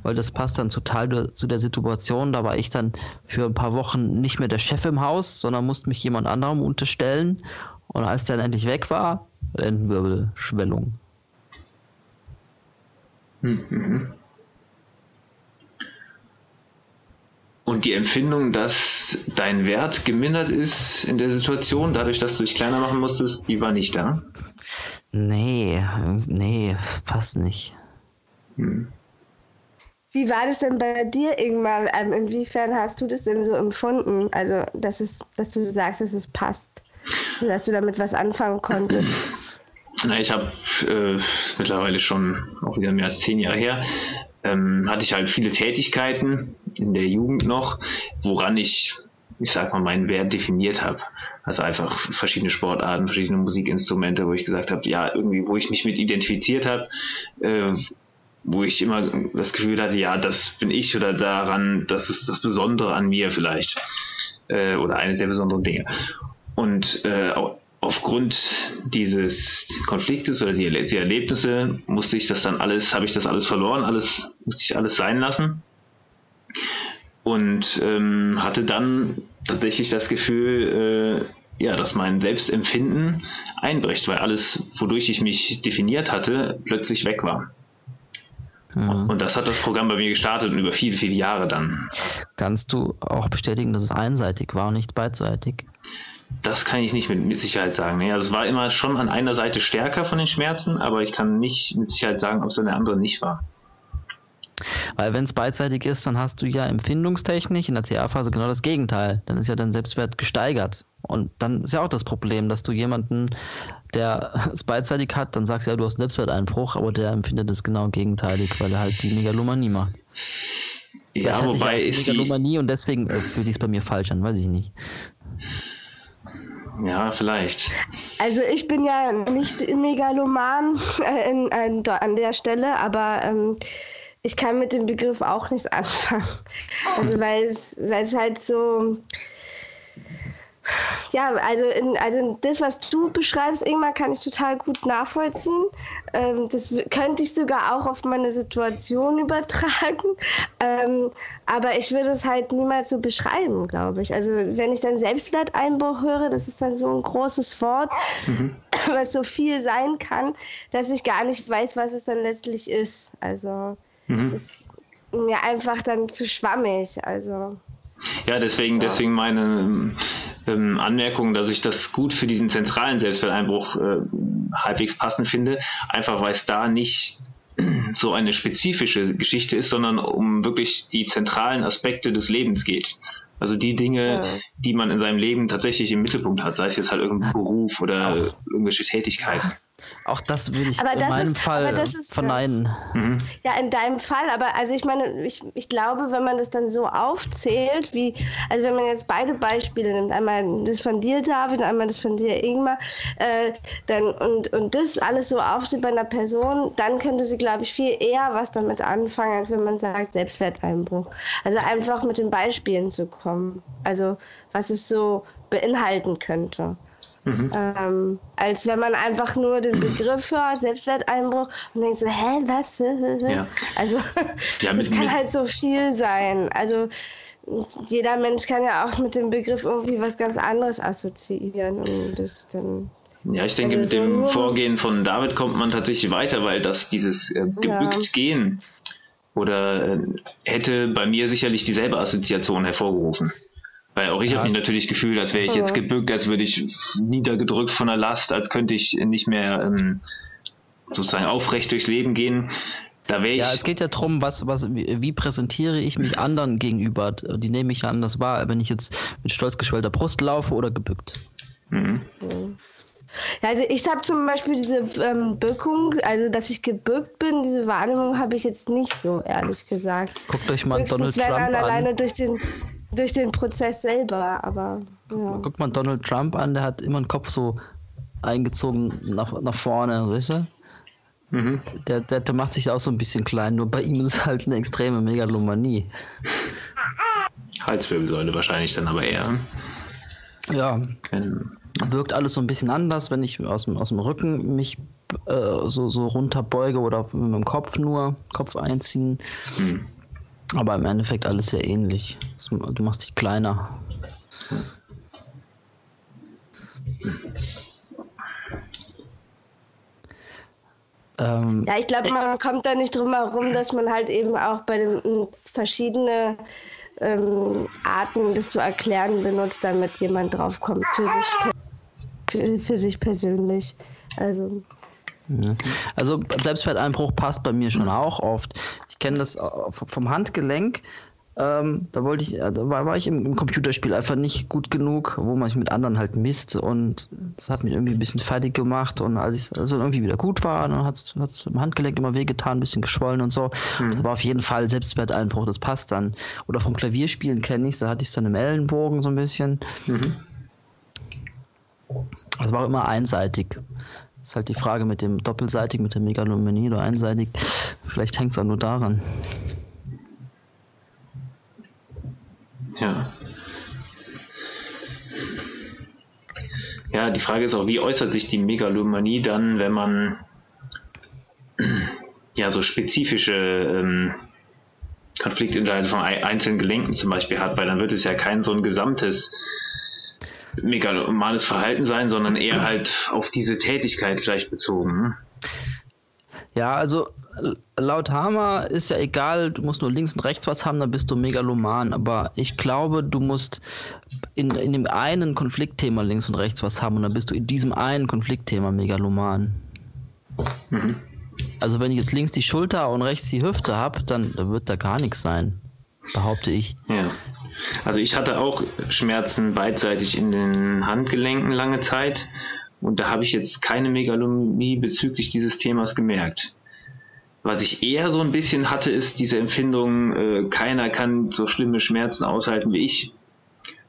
weil das passt dann total zu der Situation. Da war ich dann für ein paar Wochen nicht mehr der Chef im Haus, sondern musste mich jemand anderem unterstellen. Und als der dann endlich weg war, Lendenwirbelschwellung. Mhm. Und die Empfindung, dass dein Wert gemindert ist in der Situation, dadurch, dass du dich kleiner machen musstest, die war nicht da? Nee, nee, passt nicht. Hm. Wie war das denn bei dir, Ingmar? Ähm, inwiefern hast du das denn so empfunden? Also, dass, es, dass du sagst, dass es passt. Dass du damit was anfangen konntest. Na, ich habe äh, mittlerweile schon auch wieder mehr als zehn Jahre her, ähm, hatte ich halt viele Tätigkeiten in der Jugend noch, woran ich, ich sag mal, meinen Wert definiert habe. Also einfach verschiedene Sportarten, verschiedene Musikinstrumente, wo ich gesagt habe, ja, irgendwie, wo ich mich mit identifiziert habe, äh, wo ich immer das Gefühl hatte, ja, das bin ich oder daran, das ist das Besondere an mir vielleicht. Äh, oder eine der besonderen Dinge. Und äh, aufgrund dieses Konfliktes oder die, die, Erlebnisse musste ich das dann alles, habe ich das alles verloren, alles musste ich alles sein lassen und ähm, hatte dann tatsächlich das Gefühl, äh, ja, dass mein Selbstempfinden einbricht, weil alles, wodurch ich mich definiert hatte, plötzlich weg war. Mhm. Und das hat das Programm bei mir gestartet und über viele, viele Jahre dann. Kannst du auch bestätigen, dass es einseitig war und nicht beidseitig? Das kann ich nicht mit, mit Sicherheit sagen. Nee, also es war immer schon an einer Seite stärker von den Schmerzen, aber ich kann nicht mit Sicherheit sagen, ob es an der anderen nicht war. Weil wenn es beidseitig ist, dann hast du ja empfindungstechnisch in der CA-Phase genau das Gegenteil. Dann ist ja dein Selbstwert gesteigert. Und dann ist ja auch das Problem, dass du jemanden, der es beidseitig hat, dann sagst du ja, du hast einen Selbstwerteinbruch, aber der empfindet es genau gegenteilig, weil er halt die Megalomanie macht. Ja, Vielleicht wobei ich ja Megalomanie die... und deswegen äh, fühlt sich es bei mir falsch an, weiß ich nicht. Ja, vielleicht. Also ich bin ja nicht megaloman äh, in, in, an der Stelle, aber ähm, ich kann mit dem Begriff auch nichts anfangen. Also weil es, weil es halt so ja, also, in, also das, was du beschreibst, Ingmar, kann ich total gut nachvollziehen. Ähm, das könnte ich sogar auch auf meine Situation übertragen. Ähm, aber ich würde es halt niemals so beschreiben, glaube ich. Also wenn ich dann Selbstwerteinbruch höre, das ist dann so ein großes Wort, mhm. was so viel sein kann, dass ich gar nicht weiß, was es dann letztlich ist. Also mhm. ist mir einfach dann zu schwammig. Also. Ja, deswegen, deswegen meine ähm, Anmerkung, dass ich das gut für diesen zentralen Selbstwerteinbruch äh, halbwegs passend finde, einfach weil es da nicht so eine spezifische Geschichte ist, sondern um wirklich die zentralen Aspekte des Lebens geht. Also die Dinge, ja. die man in seinem Leben tatsächlich im Mittelpunkt hat, sei es jetzt halt irgendein Beruf oder irgendwelche Tätigkeiten. Auch das würde ich aber in meinem ist, Fall ist, verneinen. Mhm. Ja, in deinem Fall, aber also ich meine, ich, ich glaube, wenn man das dann so aufzählt, wie, also wenn man jetzt beide Beispiele nimmt, einmal das von dir, David, einmal das von dir, Ingmar, äh, dann, und, und das alles so aufzählt bei einer Person, dann könnte sie, glaube ich, viel eher was damit anfangen, als wenn man sagt Selbstwerteinbruch. Also einfach mit den Beispielen zu kommen. Also was es so beinhalten könnte. Mhm. Ähm, als wenn man einfach nur den Begriff hört, Selbstwerteinbruch und denkt so, hä, was? Ja. Also ja, es kann halt so viel sein. Also jeder Mensch kann ja auch mit dem Begriff irgendwie was ganz anderes assoziieren und das dann ja, ich denke, also mit dem Vorgehen von David kommt man tatsächlich weiter, weil das dieses äh, gebückt ja. gehen oder äh, hätte bei mir sicherlich dieselbe Assoziation hervorgerufen. Weil auch ich ja. habe mich natürlich gefühlt, als wäre ich jetzt gebückt, als würde ich niedergedrückt von der Last, als könnte ich nicht mehr ähm, sozusagen aufrecht durchs Leben gehen. Da ich ja, es geht ja darum, was, was, wie, wie, präsentiere ich mich anderen gegenüber. Die nehme ich ja anders wahr, wenn ich jetzt mit stolz geschwellter Brust laufe oder gebückt. Mhm. Also ich habe zum Beispiel diese ähm, Bückung, also dass ich gebückt bin, diese Wahrnehmung habe ich jetzt nicht so, ehrlich gesagt. Guckt euch mal Höchstens Donald Trump an. alleine durch den, durch den Prozess selber, aber ja. Guckt mal Donald Trump an, der hat immer den Kopf so eingezogen nach, nach vorne, weißt du? Mhm. Der, der, der macht sich auch so ein bisschen klein, nur bei ihm ist es halt eine extreme Megalomanie. Halswirbelsäule wahrscheinlich dann aber eher. Ja. Wenn, wirkt alles so ein bisschen anders, wenn ich aus dem, aus dem Rücken mich äh, so, so runterbeuge oder mit dem Kopf nur, Kopf einziehen. Mhm. Aber im Endeffekt alles sehr ähnlich. Du machst dich kleiner. Ähm, ja, ich glaube, man kommt da nicht drum herum, dass man halt eben auch bei den verschiedenen ähm, Arten, das zu erklären, benutzt, damit jemand draufkommt für sich, für, für sich persönlich. Also. Also Selbstwerteinbruch passt bei mir schon auch oft. Ich kenne das vom Handgelenk. Ähm, da wollte ich, da war, war ich im, im, Computerspiel einfach nicht gut genug, wo man sich mit anderen halt misst und das hat mich irgendwie ein bisschen fertig gemacht und als ich also irgendwie wieder gut war, dann hat es im Handgelenk immer wehgetan, ein bisschen geschwollen und so. Mhm. Das war auf jeden Fall Selbstwerteinbruch, das passt dann. Oder vom Klavierspielen kenne ich da hatte ich es dann im Ellenbogen so ein bisschen. Mhm. Das war auch immer einseitig. Ist halt die Frage mit dem doppelseitig, mit der Megalomanie oder einseitig. Vielleicht hängt es auch nur daran. Ja. Ja, die Frage ist auch, wie äußert sich die Megalomanie dann, wenn man ja so spezifische ähm, Konflikte innerhalb von einzelnen Gelenken zum Beispiel hat, weil dann wird es ja kein so ein gesamtes megalomanes Verhalten sein, sondern eher halt auf diese Tätigkeit vielleicht bezogen. Ne? Ja, also laut Hammer ist ja egal, du musst nur links und rechts was haben, dann bist du megaloman. Aber ich glaube, du musst in, in dem einen Konfliktthema links und rechts was haben und dann bist du in diesem einen Konfliktthema megaloman. Mhm. Also wenn ich jetzt links die Schulter und rechts die Hüfte habe, dann wird da gar nichts sein, behaupte ich. Ja. Also ich hatte auch Schmerzen beidseitig in den Handgelenken lange Zeit und da habe ich jetzt keine Megalomanie bezüglich dieses Themas gemerkt. Was ich eher so ein bisschen hatte, ist diese Empfindung, äh, keiner kann so schlimme Schmerzen aushalten wie ich.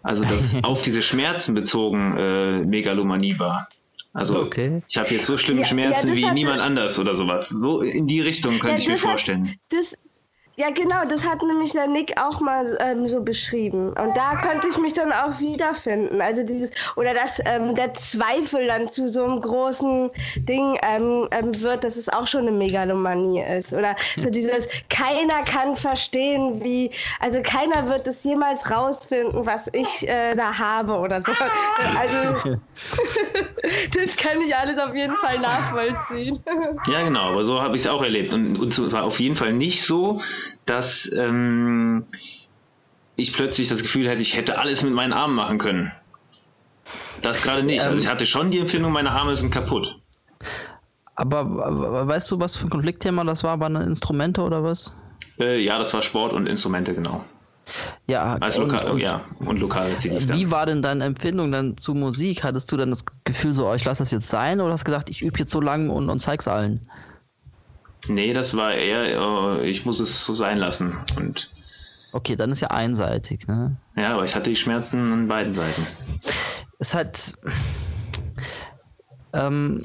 Also dass auf diese Schmerzen bezogen äh, Megalomanie war. Also okay. ich habe jetzt so schlimme ja, Schmerzen ja, wie niemand anders oder sowas. So in die Richtung könnte ja, ich mir vorstellen. Hat, das, ja, genau, das hat nämlich der Nick auch mal ähm, so beschrieben. Und da könnte ich mich dann auch wiederfinden. Also dieses, oder dass ähm, der Zweifel dann zu so einem großen Ding ähm, ähm wird, dass es auch schon eine Megalomanie ist. Oder so dieses, keiner kann verstehen, wie, also keiner wird es jemals rausfinden, was ich äh, da habe oder so. Also das kann ich alles auf jeden Fall nachvollziehen. Ja, genau, aber so habe ich es auch erlebt. Und, und zwar auf jeden Fall nicht so, dass ähm, ich plötzlich das Gefühl hätte, ich hätte alles mit meinen Armen machen können. Das gerade nicht. Also ich ähm. hatte schon die Empfindung, meine Arme sind kaputt. Aber, aber weißt du, was für ein Konfliktthema das war? Waren das Instrumente oder was? Äh, ja, das war Sport und Instrumente, genau. Ja, also und, lokal, und, ja, und lokal Wie war denn deine Empfindung dann zu Musik? Hattest du dann das Gefühl so, oh, ich lasse das jetzt sein oder hast du gedacht, ich übe jetzt so lange und, und zeig's allen? Nee, das war eher, äh, ich muss es so sein lassen. Und okay, dann ist ja einseitig, ne? Ja, aber ich hatte die Schmerzen an beiden Seiten. Es hat. Ähm,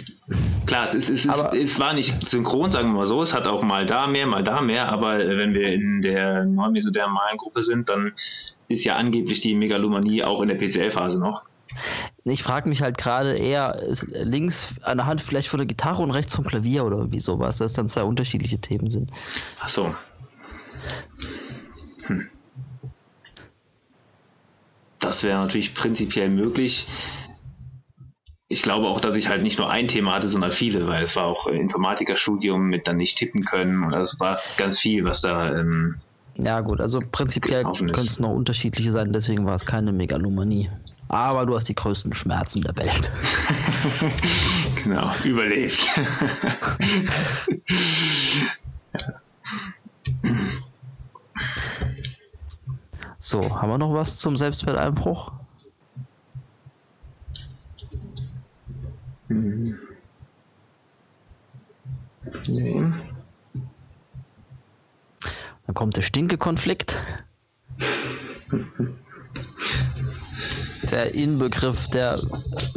Klar, es, ist, es, aber, es, war nicht synchron, sagen wir mal so. Es hat auch mal da mehr, mal da mehr. Aber wenn wir in der neumesodermalen Gruppe sind, dann ist ja angeblich die Megalomanie auch in der PCL-Phase noch. Ich frage mich halt gerade eher links an der Hand vielleicht von der Gitarre und rechts vom Klavier oder irgendwie sowas, dass dann zwei unterschiedliche Themen sind. Ach so. Hm. Das wäre natürlich prinzipiell möglich. Ich glaube auch, dass ich halt nicht nur ein Thema hatte, sondern viele, weil es war auch Informatikerstudium mit dann nicht tippen können und es war ganz viel, was da. Ähm, ja, gut, also prinzipiell können es noch unterschiedliche sein, deswegen war es keine Megalomanie aber du hast die größten Schmerzen der Welt. genau, überlebt. So, haben wir noch was zum Selbstwerteinbruch? Mhm. Nee. Dann kommt der Stinke-Konflikt. der Inbegriff der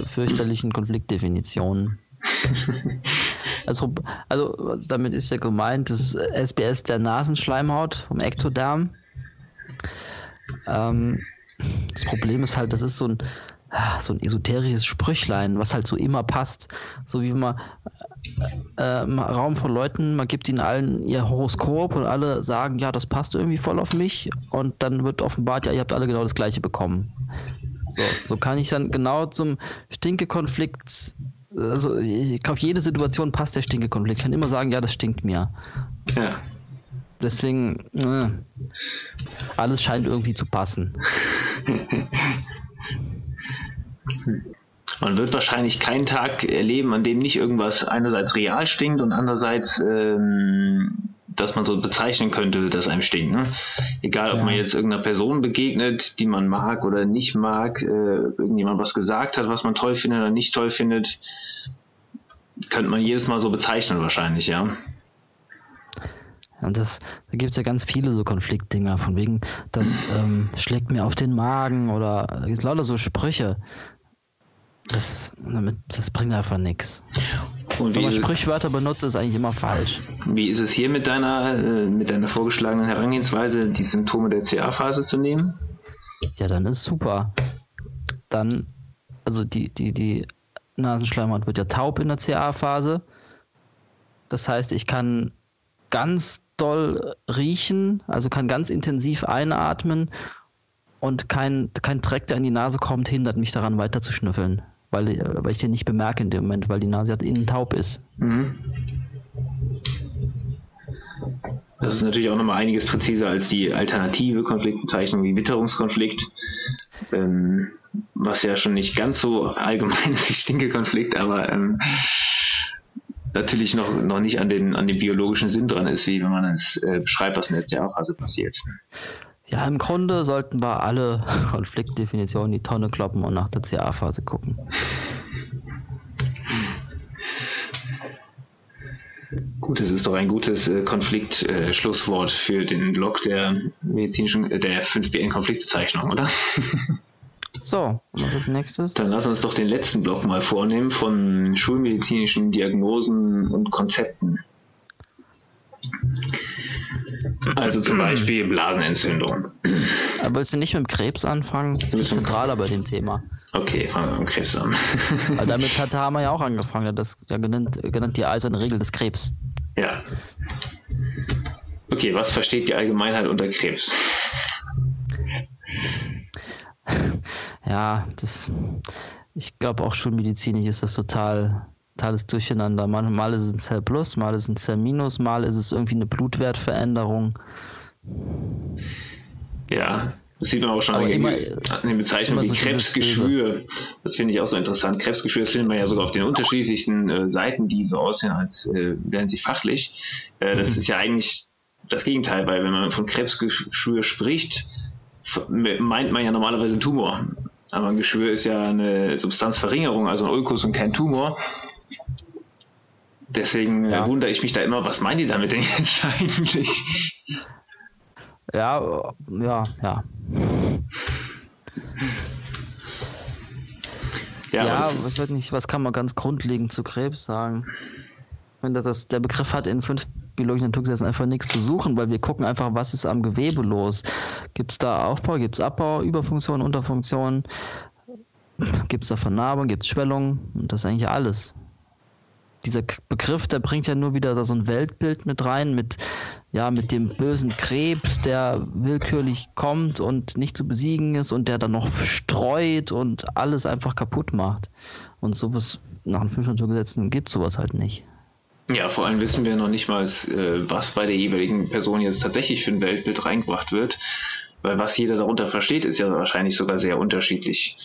fürchterlichen Konfliktdefinition. Also, also damit ist ja gemeint, das SBS der Nasenschleimhaut vom Ektoderm. Ähm, das Problem ist halt, das ist so ein, so ein esoterisches Sprüchlein, was halt so immer passt. So wie man äh, im Raum von Leuten, man gibt ihnen allen ihr Horoskop und alle sagen, ja, das passt irgendwie voll auf mich und dann wird offenbart, ja, ihr habt alle genau das gleiche bekommen. So, so kann ich dann genau zum Stinke-Konflikt, also ich, auf jede Situation passt der Stinke-Konflikt. Ich kann immer sagen, ja, das stinkt mir. Ja. Deswegen, äh, alles scheint irgendwie zu passen. Man wird wahrscheinlich keinen Tag erleben, an dem nicht irgendwas einerseits real stinkt und andererseits, ähm, dass man so bezeichnen könnte, dass einem stinkt. Ne? Egal, ob Ja. man jetzt irgendeiner Person begegnet, die man mag oder nicht mag, äh, irgendjemand was gesagt hat, was man toll findet oder nicht toll findet, könnte man jedes Mal so bezeichnen wahrscheinlich, ja. Und das, da gibt es ja ganz viele so Konfliktdinger, von wegen, das ähm, schlägt mir auf den Magen oder äh, lauter so Sprüche. Das, damit, das bringt einfach nichts. Und Wenn man Sprichwörter benutzt, ist eigentlich immer falsch. wie ist es hier mit deiner, äh, mit deiner vorgeschlagenen Herangehensweise, die Symptome der CA-Phase zu nehmen? Ja, dann ist super. Dann, also die, die, die Nasenschleimhaut wird ja taub in der CA-Phase. Das heißt, ich kann ganz doll riechen, also kann ganz intensiv einatmen und kein, kein Dreck, der in die Nase kommt, hindert mich daran, weiter zu schnüffeln. Weil, äh, weil ich den nicht bemerke in dem Moment, weil die Nase halt innen taub ist. Mhm. Das ist natürlich auch nochmal einiges präziser als die alternative Konfliktbezeichnung wie Witterungskonflikt, ähm, was ja schon nicht ganz so allgemein ist wie Stinkekonflikt, aber ähm, natürlich noch, noch nicht an den, an den biologischen Sinn dran ist, wie wenn man es äh, beschreibt, was in der CA-Phase passiert. Ja, im Grunde sollten wir alle Konfliktdefinitionen in die Tonne kloppen und nach der CA-Phase gucken. Gut, das ist doch ein gutes äh, Konflikt-Schlusswort für den Blog der medizinischen, äh, der 5BN-Konfliktbezeichnung, oder? So, und was als nächstes? Dann lass uns doch den letzten Block mal vornehmen von schulmedizinischen Diagnosen und Konzepten. Also zum Beispiel Blasenentzündung. Aber willst du nicht mit dem Krebs anfangen? Das ist zentraler bei dem Thema. Okay, fangen wir mit dem Krebs an. Weil damit hat wir ja auch angefangen, das ja genannt, genannt die eiserne Regel des Krebs. ja. Okay, was versteht die Allgemeinheit unter Krebs? Ja, das, ich glaube auch schulmedizinisch ist das total, totales Durcheinander. Mal, ist es ein Zell Plus, mal ist es ein Minus, mal ist es irgendwie eine Blutwertveränderung. Ja, das sieht man auch schon an den, immer- an den Bezeichnungen wie so Krebsgeschwür. Das finde ich auch so interessant. Krebsgeschwür findet man ja sogar auf den unterschiedlichsten äh, Seiten, die so aussehen, als äh, wären sie fachlich. Äh, das ist ja eigentlich das Gegenteil, weil wenn man von Krebsgeschwür spricht, meint man ja normalerweise einen Tumor. Aber ein Geschwür ist ja eine Substanzverringerung, also ein Ulkus und kein Tumor. Deswegen Ja. äh, wundere ich mich da immer, was meinen die damit denn jetzt eigentlich? Ja, ja, ja. Ja, Ja, ich weiß nicht, was kann man ganz grundlegend zu Krebs sagen? Finde, das, der Begriff hat in fünf biologischen Naturgesetzen einfach nichts zu suchen, weil wir gucken einfach, was ist am Gewebe los. Gibt es da Aufbau, gibt es Abbau, Überfunktion, Unterfunktion? Gibt es da Vernarbung, gibt es Schwellung? Und das ist eigentlich alles. Dieser Begriff, der bringt ja nur wieder so ein Weltbild mit rein, mit, ja, mit dem bösen Krebs, der willkürlich kommt und nicht zu besiegen ist und der dann noch streut und alles einfach kaputt macht. Und sowas nach den fünf Naturgesetzen gibt sowas halt nicht. Ja, vor allem wissen wir noch nicht mal, äh, was bei der jeweiligen Person jetzt tatsächlich für ein Weltbild reingebracht wird. Weil was jeder darunter versteht, ist ja wahrscheinlich sogar sehr unterschiedlich.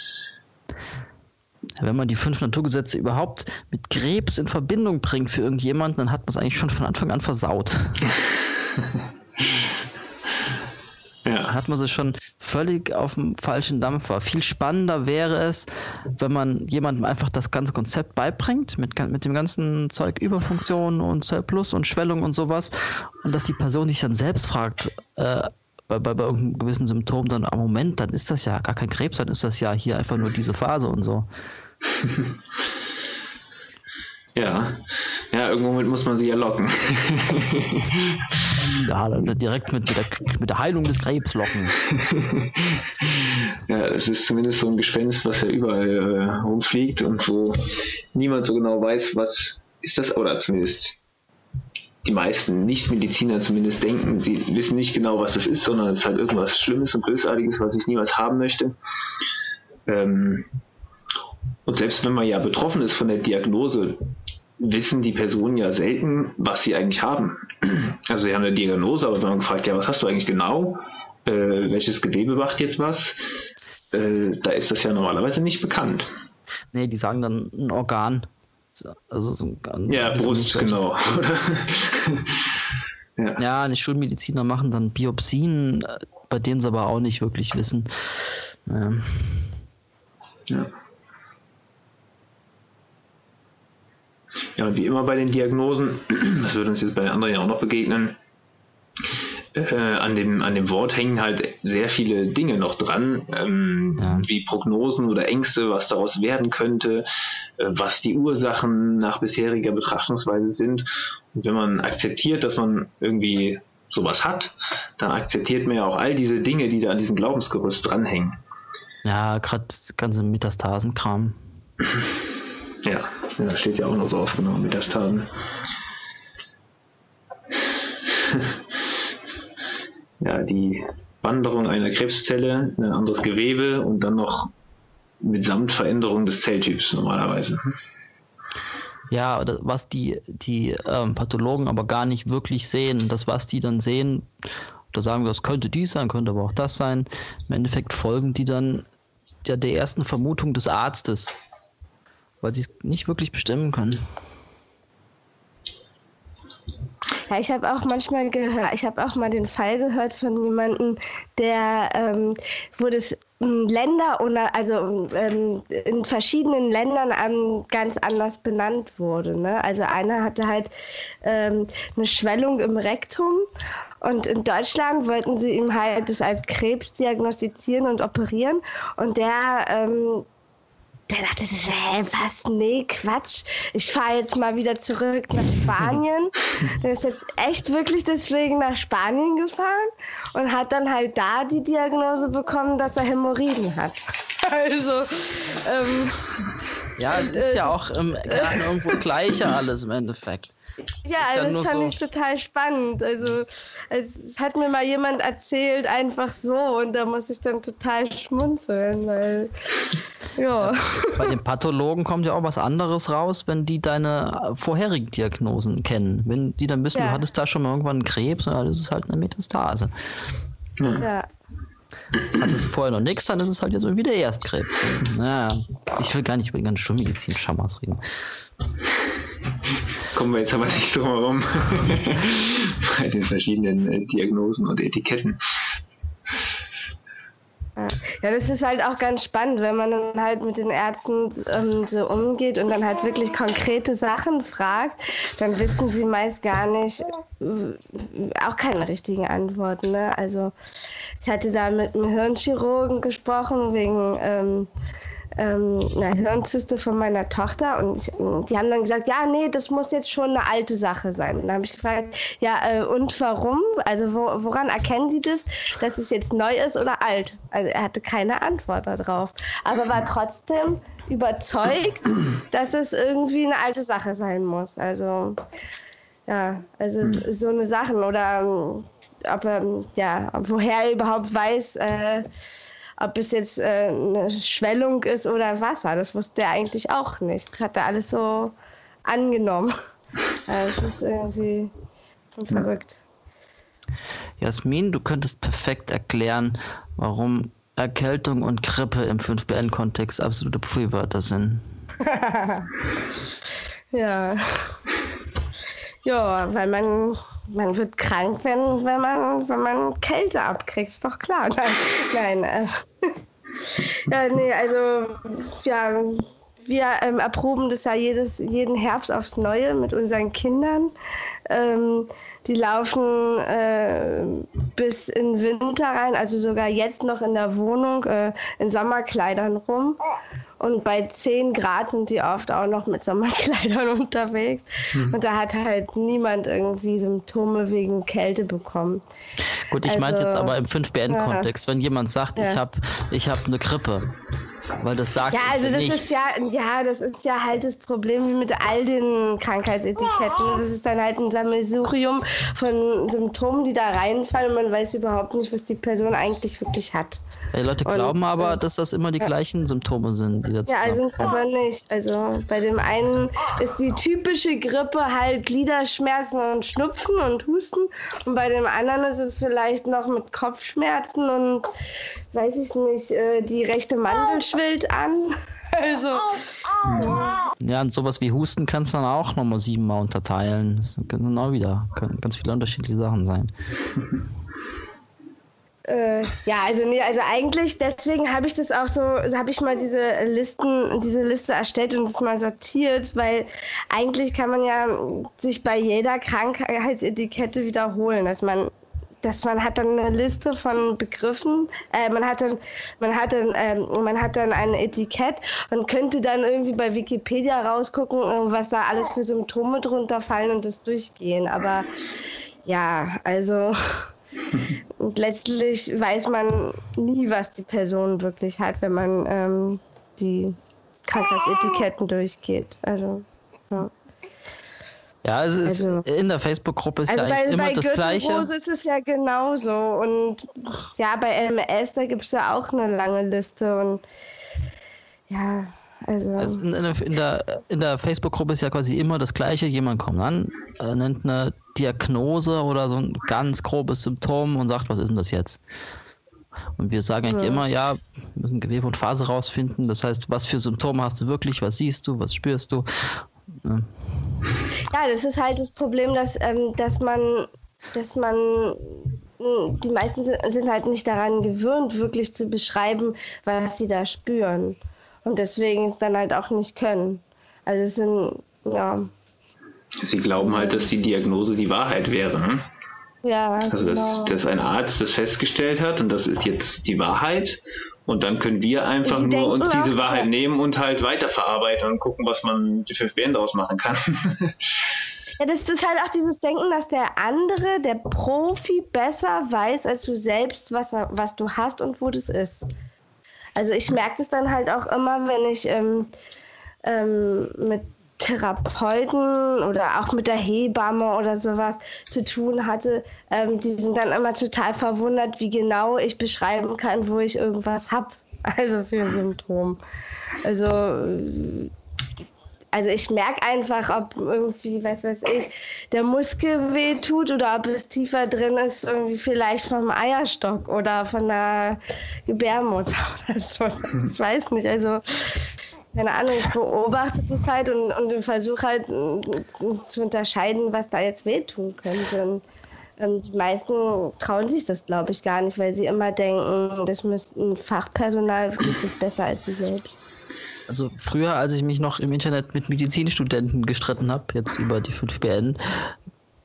Wenn man die fünf Naturgesetze überhaupt mit Krebs in Verbindung bringt für irgendjemanden, dann hat man es eigentlich schon von Anfang an versaut. Ja. Hat man sich schon völlig auf dem falschen Dampfer. Viel spannender wäre es, wenn man jemandem einfach das ganze Konzept beibringt, mit, mit dem ganzen Zeug über Funktionen und Cell Plus und Schwellung und sowas, und dass die Person sich dann selbst fragt, äh, bei, bei, bei irgendeinem gewissen Symptom dann, am ah, Moment, dann ist das ja gar kein Krebs, dann ist das ja hier einfach nur diese Phase und so. Ja, ja, irgendwann muss man sie ja locken. ja, direkt mit, mit, der, mit der Heilung des Krebs locken. ja, es ist zumindest so ein Gespenst, was ja überall äh, rumfliegt und wo niemand so genau weiß, was ist das, oder zumindest die meisten Nichtmediziner zumindest denken, sie wissen nicht genau, was das ist, sondern es ist halt irgendwas Schlimmes und Bösartiges, was ich niemals haben möchte. Ähm, und selbst wenn man ja betroffen ist von der Diagnose, wissen die Personen ja selten, was sie eigentlich haben. Also sie haben eine Diagnose, aber wenn man gefragt, ja, was hast du eigentlich genau? Äh, welches Gewebe macht jetzt was? Äh, da ist das ja normalerweise nicht bekannt. Nee, die sagen dann ein Organ. Also so ein, ja, Brust, genau. ja. ja, die Schulmediziner machen dann Biopsien, äh, bei denen sie aber auch nicht wirklich wissen. Ähm. Ja. Ja, und wie immer bei den Diagnosen, das wird uns jetzt bei den anderen ja auch noch begegnen, äh, an, dem, an dem Wort hängen halt sehr viele Dinge noch dran, ähm, ja. wie Prognosen oder Ängste, was daraus werden könnte, äh, was die Ursachen nach bisheriger Betrachtungsweise sind. Und wenn man akzeptiert, dass man irgendwie sowas hat, dann akzeptiert man ja auch all diese Dinge, die da an diesem Glaubensgerüst dranhängen. Ja, gerade das ganze Metastasenkram. Ja, ja, steht ja auch noch so aufgenommen, Metastasen. ja, die Wanderung einer Krebszelle, ein anderes Gewebe und dann noch mitsamt Veränderung des Zelltyps normalerweise. Ja, was die, die ähm, Pathologen aber gar nicht wirklich sehen, das, was die dann sehen, da sagen wir, das könnte dies sein, könnte aber auch das sein. Im Endeffekt folgen die dann ja der ersten Vermutung des Arztes, weil sie es nicht wirklich bestimmen können. Ja, ich habe auch manchmal gehört, ich habe auch mal den Fall gehört von jemandem, der, ähm, wo ähm, Länder oder also ähm, in verschiedenen Ländern ähm, ganz anders benannt wurde. Ne? Also einer hatte halt ähm, eine Schwellung im Rektum und in Deutschland wollten sie ihm halt das als Krebs diagnostizieren und operieren und der der dachte, hä, was? Nee, Quatsch. Ich fahre jetzt mal wieder zurück nach Spanien. der ist jetzt echt wirklich deswegen nach Spanien gefahren und hat dann halt da die Diagnose bekommen, dass er Hämorrhoiden hat. Also, ähm, Ja, es ist äh, ja auch ähm, irgendwo das Gleiche alles im Endeffekt. Ja, ja das fand so ich total spannend. Also, es hat mir mal jemand erzählt, einfach so, und da muss ich dann total schmunzeln, weil, ja. Bei den Pathologen kommt ja auch was anderes raus, wenn die deine vorherigen Diagnosen kennen. Wenn die dann wissen, ja. du hattest da schon mal irgendwann einen Krebs, dann ist es halt eine Metastase. Hm. Ja. Hattest vorher noch nichts, dann ist es halt jetzt irgendwie der Erstkrebs. Naja, ich will gar nicht über die ganze Schulmedizin-Schamas reden. Kommen wir jetzt aber nicht drum herum. Bei den verschiedenen äh, Diagnosen und Etiketten. Ja, das ist halt auch ganz spannend, wenn man dann halt mit den Ärzten ähm, so umgeht und dann halt wirklich konkrete Sachen fragt, dann wissen sie meist gar nicht, auch keine richtigen Antworten. Ne? Also ich hatte da mit einem Hirnchirurgen gesprochen wegen ähm, ähm, einer Hirnzyste von meiner Tochter und ich, die haben dann gesagt, ja, nee, das muss jetzt schon eine alte Sache sein. Und dann habe ich gefragt, ja, äh, und warum? Also wo, woran erkennen Sie das, dass es jetzt neu ist oder alt? Also er hatte keine Antwort darauf, aber war trotzdem überzeugt, dass es irgendwie eine alte Sache sein muss. Also ja, also hm. so eine Sachen oder ob er, ja, woher er überhaupt weiß, äh, ob es jetzt äh, eine Schwellung ist oder Wasser. Das wusste er eigentlich auch nicht. Hat er alles so angenommen. Das ist irgendwie verrückt. Jasmin, du könntest perfekt erklären, warum Erkältung und Grippe im 5BN-Kontext absolute Pfui-Wörter sind. ja. Ja, weil man, man wird krank, wenn, wenn, man, wenn man Kälte abkriegt, ist doch klar. Nein, nein. Äh, ja, nee, also, ja, wir ähm, erproben das ja jedes, jeden Herbst aufs Neue mit unseren Kindern. Ähm, die laufen äh, bis in Winter rein, also sogar jetzt noch in der Wohnung äh, in Sommerkleidern rum. Und bei 10 Grad sind die oft auch noch mit Sommerkleidern unterwegs. Mhm. Und da hat halt niemand irgendwie Symptome wegen Kälte bekommen. Gut, ich also, meinte jetzt aber im 5BN-Kontext, ja. wenn jemand sagt, ja. ich habe ich hab eine Grippe, weil das sagt ja, also das nichts. ist ja, ja, das ist ja halt das Problem wie mit all den Krankheitsetiketten. Das ist dann halt ein Sammelsurium von Symptomen, die da reinfallen. Man weiß überhaupt nicht, was die Person eigentlich wirklich hat. Die Leute glauben und, aber, äh, dass das immer die ja. gleichen Symptome sind, die dazu Ja, also sind aber nicht. Also bei dem einen ist die typische Grippe halt Gliederschmerzen und Schnupfen und Husten und bei dem anderen ist es vielleicht noch mit Kopfschmerzen und weiß ich nicht, äh, die rechte Mandel schwillt an. Also. Ja, und sowas wie Husten kannst du dann auch nochmal siebenmal unterteilen. Das können dann auch wieder können ganz viele unterschiedliche Sachen sein. Äh, ja, also nee, also eigentlich deswegen habe ich das auch so, habe ich mal diese Listen, diese Liste erstellt und das mal sortiert, weil eigentlich kann man ja sich bei jeder Krankheitsetikette wiederholen, dass man dass man hat dann eine Liste von Begriffen, äh, man hat dann, man hat dann, äh, man hat dann ein Etikett und könnte dann irgendwie bei Wikipedia rausgucken, äh, was da alles für Symptome drunter fallen und das durchgehen. Aber ja, also und letztlich weiß man nie, was die Person wirklich hat, wenn man ähm, die Krankheitsetiketten durchgeht. Also, ja. Ja, es ist also, in der Facebook-Gruppe ist also ja eigentlich immer das Gleiche. Bei ist es ja genauso. Und ja, bei MS, da gibt es ja auch eine lange Liste. Und ja, also. also in, in, der, in der Facebook-Gruppe ist ja quasi immer das Gleiche. Jemand kommt an, äh, nennt eine Diagnose oder so ein ganz grobes Symptom und sagt, was ist denn das jetzt? Und wir sagen eigentlich ja. immer, ja, wir müssen Gewebe und Phase rausfinden. Das heißt, was für Symptome hast du wirklich, was siehst du, was spürst du? Ja, ja das ist halt das Problem, dass, ähm, dass man, dass man hm, die meisten sind halt nicht daran gewöhnt, wirklich zu beschreiben, was sie da spüren. Und deswegen es dann halt auch nicht können. Also es sind, ja, Sie glauben halt, dass die Diagnose die Wahrheit wäre. Hm? Ja, also dass, genau. dass ein Arzt das festgestellt hat und das ist jetzt die Wahrheit und dann können wir einfach nur uns diese Wahrheit nehmen und halt weiterverarbeiten und gucken, was man die 5BN daraus machen kann. ja, das ist halt auch dieses Denken, dass der andere, der Profi, besser weiß als du selbst, was, was du hast und wo das ist. Also ich merke das dann halt auch immer, wenn ich ähm, ähm, mit Therapeuten oder auch mit der Hebamme oder sowas zu tun hatte, ähm, die sind dann immer total verwundert, wie genau ich beschreiben kann, wo ich irgendwas habe. Also für ein Symptom. Also, also ich merke einfach, ob irgendwie, was weiß ich, der Muskel weh tut oder ob es tiefer drin ist, irgendwie vielleicht vom Eierstock oder von der Gebärmutter oder so. Ich weiß nicht. Also keine Ahnung, ich beobachte es halt und, und versuche halt zu unterscheiden, was da jetzt wehtun könnte. Und, und die meisten trauen sich das, glaube ich, gar nicht, weil sie immer denken, das müssten Fachpersonal ist das besser als sie selbst. Also früher, als ich mich noch im Internet mit Medizinstudenten gestritten habe, jetzt über die 5BN,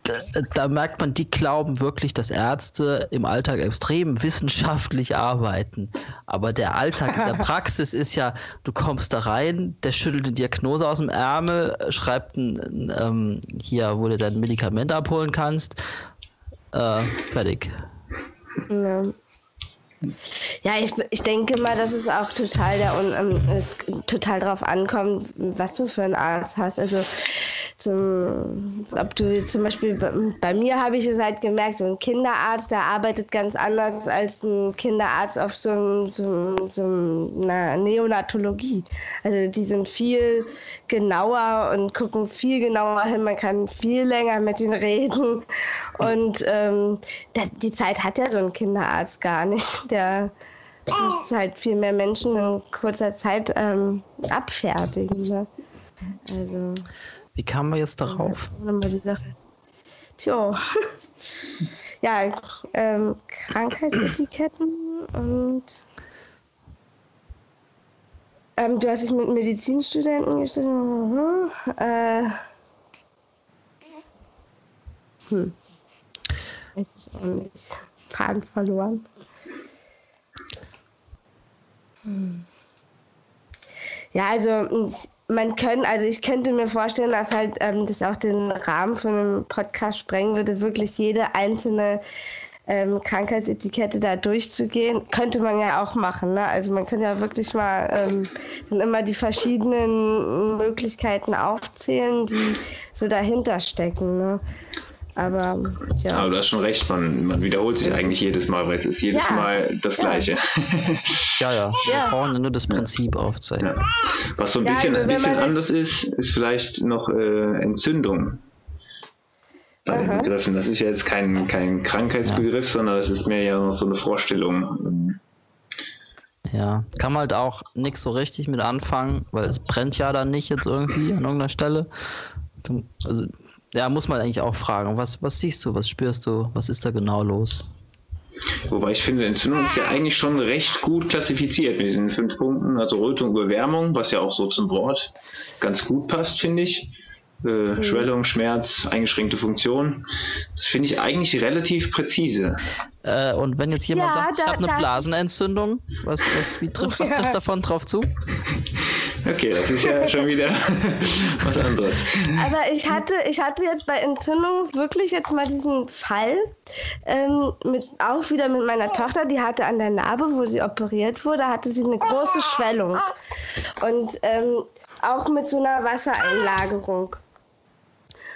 da, da, merkt man, die glauben wirklich, dass Ärzte im Alltag extrem wissenschaftlich arbeiten. Aber der Alltag in der Praxis ist ja, du kommst da rein, der schüttelt eine Diagnose aus dem Ärmel, schreibt ein, ähm, hier, wo du dein Medikament abholen kannst. Äh, fertig. Ja. Ja, ich, ich denke mal, dass es auch total, der, um, es total darauf ankommt, was du für einen Arzt hast. Also zum, ob du zum Beispiel, bei mir habe ich es halt gemerkt, so ein Kinderarzt, der arbeitet ganz anders als ein Kinderarzt auf so, so, so einer Neonatologie. Also die sind viel genauer und gucken viel genauer hin, man kann viel länger mit ihnen reden und ähm, die Zeit hat ja so ein Kinderarzt gar nicht. Der muss halt viel mehr Menschen in kurzer Zeit ähm, abfertigen. Ne? Also, Wie kamen wir jetzt darauf? Nochmal die Sache. Tja. ja, ähm, Krankheitsetiketten und ähm, du hast dich mit Medizinstudenten. Mhm. Äh, hm. Weiß ich auch nicht. Faden verloren. Hm. Ja, also man könnte, also ich könnte mir vorstellen, dass halt ähm, das auch den Rahmen von einem Podcast sprengen würde, wirklich jede einzelne ähm, Krankheitsetikette da durchzugehen. Könnte man ja auch machen. Ne? Also man könnte ja wirklich mal ähm, dann immer die verschiedenen Möglichkeiten aufzählen, die so dahinter stecken. Ne? Aber ja. Aber du hast schon recht, man, man wiederholt sich das eigentlich jedes Mal, weil es ist jedes ja. Mal das ja. Gleiche. Ja, ja. Wir ja. brauchen nur das Prinzip aufzeigen. Was so ein bisschen, also, ein bisschen anders ist, ist vielleicht noch äh, Entzündung bei den Begriffen. Das ist ja jetzt kein, kein Krankheitsbegriff, sondern es ist mehr ja noch so eine Vorstellung. Ja, kann man halt auch nichts so richtig mit anfangen, weil es brennt ja dann nicht jetzt irgendwie an irgendeiner Stelle. Also ja, muss man eigentlich auch fragen. Was, was siehst du, was spürst du, was ist da genau los? Wobei ich finde, Entzündung ist ja eigentlich schon recht gut klassifiziert mit diesen fünf Punkten. Also Rötung, Überwärmung, was ja auch so zum Wort ganz gut passt, finde ich. Äh, mhm. Schwellung, Schmerz, eingeschränkte Funktion. Das finde ich eigentlich relativ präzise. Äh, und wenn jetzt jemand ja, sagt, ich habe eine Blasenentzündung, was, was, wie trifft, was trifft davon drauf zu? Okay, das ist ja schon wieder was anderes. Aber ich hatte, ich hatte jetzt bei Entzündung wirklich jetzt mal diesen Fall, ähm, mit, auch wieder mit meiner Tochter, die hatte an der Narbe, wo sie operiert wurde, hatte sie eine große Schwellung. Und ähm, auch mit so einer Wassereinlagerung.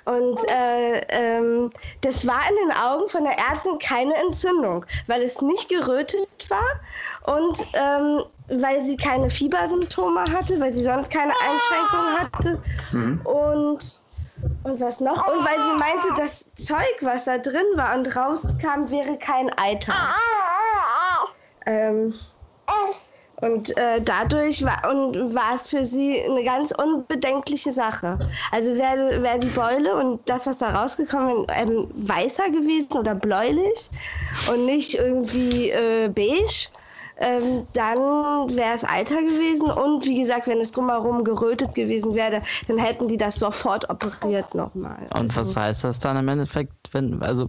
Und äh, ähm, das war in den Augen von der Ärztin keine Entzündung, weil es nicht gerötet war und ähm, weil sie keine Fiebersymptome hatte, weil sie sonst keine Einschränkungen hatte. Mhm. Und, und was noch? Und weil sie meinte, das Zeug, was da drin war und rauskam, wäre kein Eiter. Ähm, und äh, dadurch war, und war es für sie eine ganz unbedenkliche Sache. Also wäre wär die Beule und das, was da rausgekommen ist, ähm, weißer gewesen oder bläulich und nicht irgendwie äh, beige, ähm, dann wäre es Alter gewesen. Und wie gesagt, wenn es drumherum gerötet gewesen wäre, dann hätten die das sofort operiert nochmal. Und was also heißt das dann im Endeffekt, wenn, also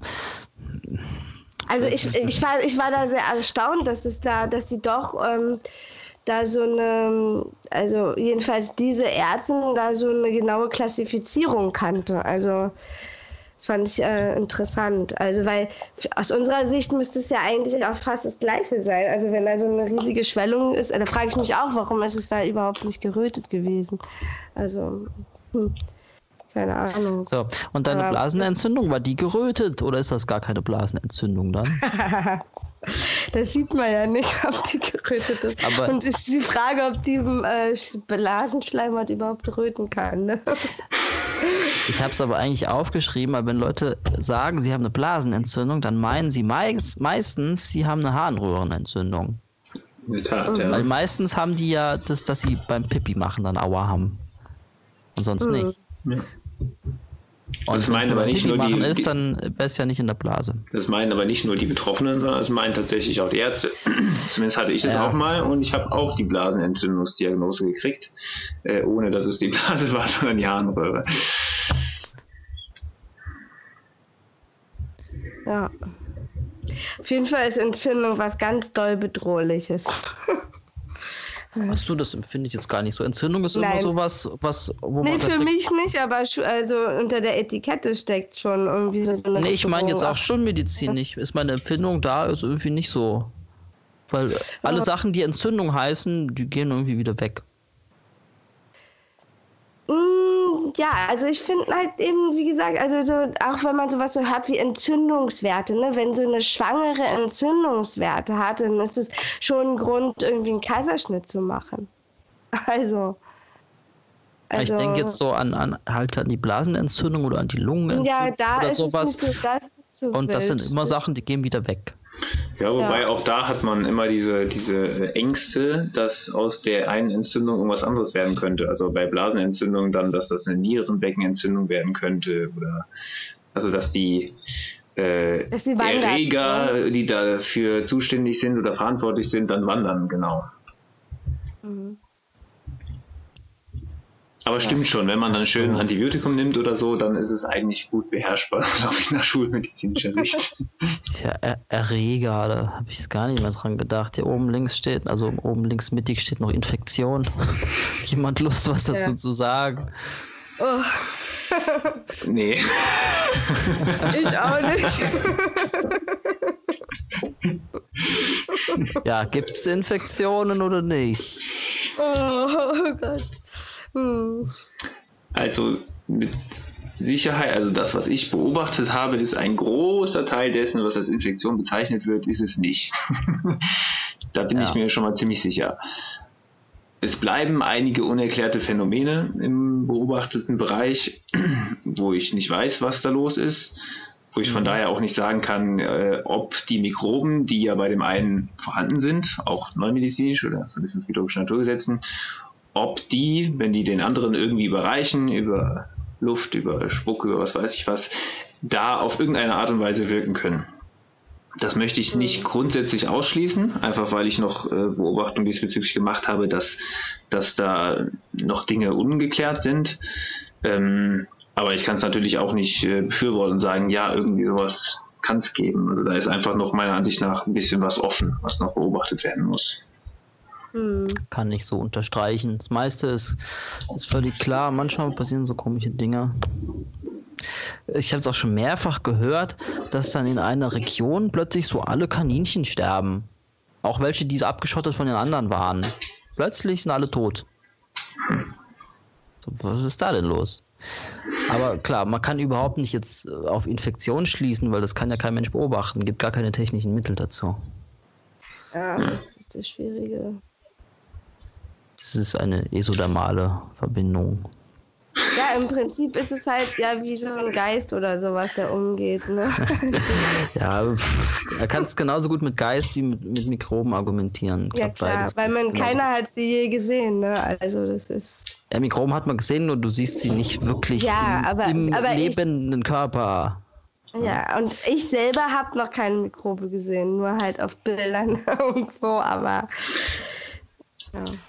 also ich, ich, war, ich war da sehr erstaunt, dass es da, dass sie doch ähm, da so eine, also jedenfalls diese Ärztin da so eine genaue Klassifizierung kannte. Also das fand ich äh, interessant. Also weil aus unserer Sicht müsste es ja eigentlich auch fast das Gleiche sein. Also wenn da so eine riesige Schwellung ist, da frage ich mich auch, warum ist es da überhaupt nicht gerötet gewesen. Also hm. Keine Ahnung. So, und deine Aber Blasenentzündung, war die gerötet oder ist das gar keine Blasenentzündung dann? das sieht man ja nicht, ob die gerötet ist. Aber und ist die Frage, ob die äh, Blasenschleimhaut überhaupt röten kann. Ne? Ich habe es aber eigentlich aufgeschrieben, weil wenn Leute sagen, sie haben eine Blasenentzündung, dann meinen sie meist, meistens, sie haben eine Harnröhrenentzündung. In Tat, ja. Weil meistens haben die ja das, dass sie beim Pipi machen dann Aua haben. Und sonst mhm. nicht. Ja. Und das meint aber nicht nur die, ist, dann es ja nicht in der Blase. Das meinen aber nicht nur die Betroffenen, sondern es meinen tatsächlich auch die Ärzte. Zumindest hatte ich das ja. auch mal und ich habe auch die Blasenentzündungsdiagnose gekriegt, äh, ohne dass es die Blase war, sondern die Harnröhre. Ja. Auf jeden Fall ist Entzündung was ganz doll bedrohliches. Achso, das empfinde ich jetzt gar nicht so. Entzündung ist Nein. immer sowas, was, wo. Nee, für mich nicht, aber also unter der Etikette steckt schon irgendwie so eine. Nee, ich meine jetzt auch schon medizinisch. Ist meine Empfindung da ist irgendwie nicht so. Weil alle Sachen, die Entzündung heißen, die gehen irgendwie wieder weg. Ja, also ich finde halt eben, wie gesagt, also so, auch wenn man sowas so hat wie Entzündungswerte, ne, wenn so eine Schwangere Entzündungswerte hat, dann ist es schon ein Grund, irgendwie einen Kaiserschnitt zu machen. Also. also ich denke jetzt so an, an halt an die Blasenentzündung oder an die Lungenentzündung ja, da oder ist sowas. Es nicht so, das so Und das sind immer Sachen, die gehen wieder weg. Ja, wobei ja. auch da hat man immer diese, diese Ängste, dass aus der einen Entzündung irgendwas anderes werden könnte. Also bei Blasenentzündung dann, dass das eine Nierenbeckenentzündung werden könnte oder also dass die, äh, dass die Erreger, ne? die dafür zuständig sind oder verantwortlich sind, dann wandern, genau. Mhm. Aber stimmt schon, wenn man dann schön ein Antibiotikum nimmt oder so, dann ist es eigentlich gut beherrschbar, glaube ich, nach schulmedizinischer Sicht. Tja, er Erreger, da habe ich jetzt gar nicht mehr dran gedacht. Hier oben links steht, also oben links mittig steht noch Infektion. Jemand Lust, was dazu ja. zu sagen? Oh. nee. ich auch nicht. ja, gibt es Infektionen oder nicht? Oh, oh Gott. Hm. Also mit Sicherheit, also das, was ich beobachtet habe, ist ein großer Teil dessen, was als Infektion bezeichnet wird, ist es nicht. da bin ja. ich mir schon mal ziemlich sicher. Es bleiben einige unerklärte Phänomene im beobachteten Bereich, wo ich nicht weiß, was da los ist, wo ich von mhm. daher auch nicht sagen kann, äh, ob die Mikroben, die ja bei dem einen vorhanden sind, auch neumedizinisch oder von den fünf Naturgesetzen, ob die, wenn die den anderen irgendwie überreichen, über Luft, über Spuck, über was weiß ich was, da auf irgendeine Art und Weise wirken können. Das möchte ich nicht grundsätzlich ausschließen, einfach weil ich noch äh, Beobachtungen diesbezüglich gemacht habe, dass, dass da noch Dinge ungeklärt sind. Ähm, aber ich kann es natürlich auch nicht äh, befürworten und sagen, ja, irgendwie sowas kann es geben. Also da ist einfach noch meiner Ansicht nach ein bisschen was offen, was noch beobachtet werden muss. Hm. Kann ich so unterstreichen. Das meiste ist, ist völlig klar. Manchmal passieren so komische Dinge. Ich habe es auch schon mehrfach gehört, dass dann in einer Region plötzlich so alle Kaninchen sterben. Auch welche, die abgeschottet von den anderen waren. Plötzlich sind alle tot. Was ist da denn los? Aber klar, man kann überhaupt nicht jetzt auf Infektion schließen, weil das kann ja kein Mensch beobachten. Es gibt gar keine technischen Mittel dazu. Ja, das ist das Schwierige. Das ist eine esodermale Verbindung. Ja, im Prinzip ist es halt ja wie so ein Geist oder sowas, der umgeht. Ne? ja, er kann es genauso gut mit Geist wie mit, mit Mikroben argumentieren. Ja, klar, weil man genau. keiner hat sie je gesehen. Ne? Also das ist. Ja, Mikroben hat man gesehen, nur du siehst sie nicht wirklich ja, aber, im aber lebenden ich, Körper. Ja, und ich selber habe noch keine Mikrobe gesehen, nur halt auf Bildern irgendwo, aber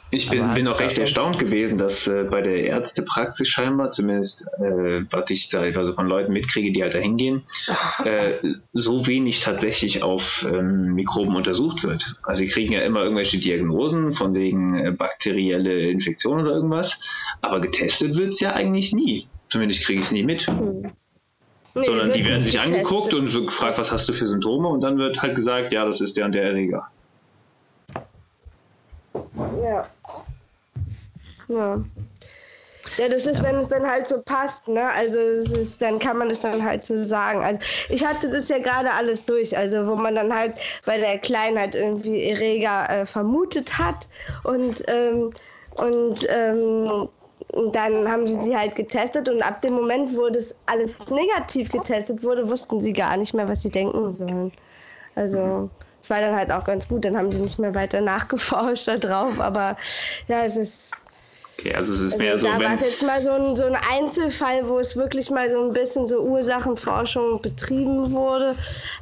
ich bin, bin auch recht erstaunt gewesen, dass äh, bei der Ärztepraxis scheinbar, zumindest äh, was ich da also von Leuten mitkriege, die halt da hingehen, äh, so wenig tatsächlich auf ähm, Mikroben untersucht wird. Also sie kriegen ja immer irgendwelche Diagnosen von wegen äh, bakterielle Infektion oder irgendwas, aber getestet wird es ja eigentlich nie. Zumindest kriege ich es nie mit. Hm. Nee, Sondern die werden sich getestet. angeguckt und so gefragt, was hast du für Symptome und dann wird halt gesagt, ja, das ist der und der Erreger. Ja. Ja. Ja, das ist, wenn es dann halt so passt, ne? Also ist, dann kann man es dann halt so sagen. Also ich hatte das ja gerade alles durch, also wo man dann halt bei der Kleinheit irgendwie Erreger äh, vermutet hat und ähm, und ähm, dann haben sie sie halt getestet und ab dem Moment, wo das alles negativ getestet wurde, wussten sie gar nicht mehr, was sie denken sollen. Also das war dann halt auch ganz gut. Dann haben die nicht mehr weiter nachgeforscht da drauf. Aber ja, es ist. Okay, also es ist also mehr so. Da war es jetzt mal so ein, so ein Einzelfall, wo es wirklich mal so ein bisschen so Ursachenforschung betrieben wurde.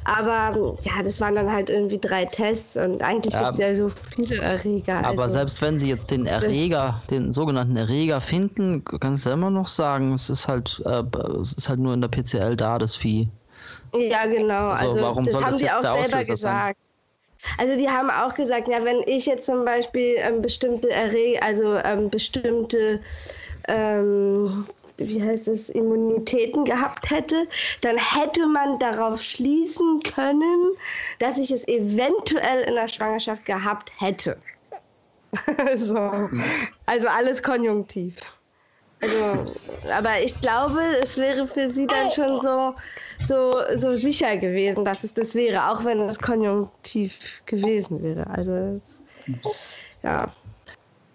Aber ja, das waren dann halt irgendwie drei Tests und eigentlich ja, gibt es ja so viele Erreger. Aber also, selbst wenn sie jetzt den Erreger, den sogenannten Erreger finden, kannst du immer noch sagen, es ist halt, äh, es ist halt nur in der PCL da, das Vieh. Ja, genau. Also, also warum das soll haben das die auch selber gesagt. Sein? Also die haben auch gesagt, ja, wenn ich jetzt zum Beispiel ähm, bestimmte Erreg also ähm, bestimmte ähm, wie heißt es, Immunitäten gehabt hätte, dann hätte man darauf schließen können, dass ich es eventuell in der Schwangerschaft gehabt hätte. so. Also alles konjunktiv. Also, aber ich glaube, es wäre für sie dann schon so, so, so sicher gewesen, dass es das wäre, auch wenn es konjunktiv gewesen wäre. Also, ja,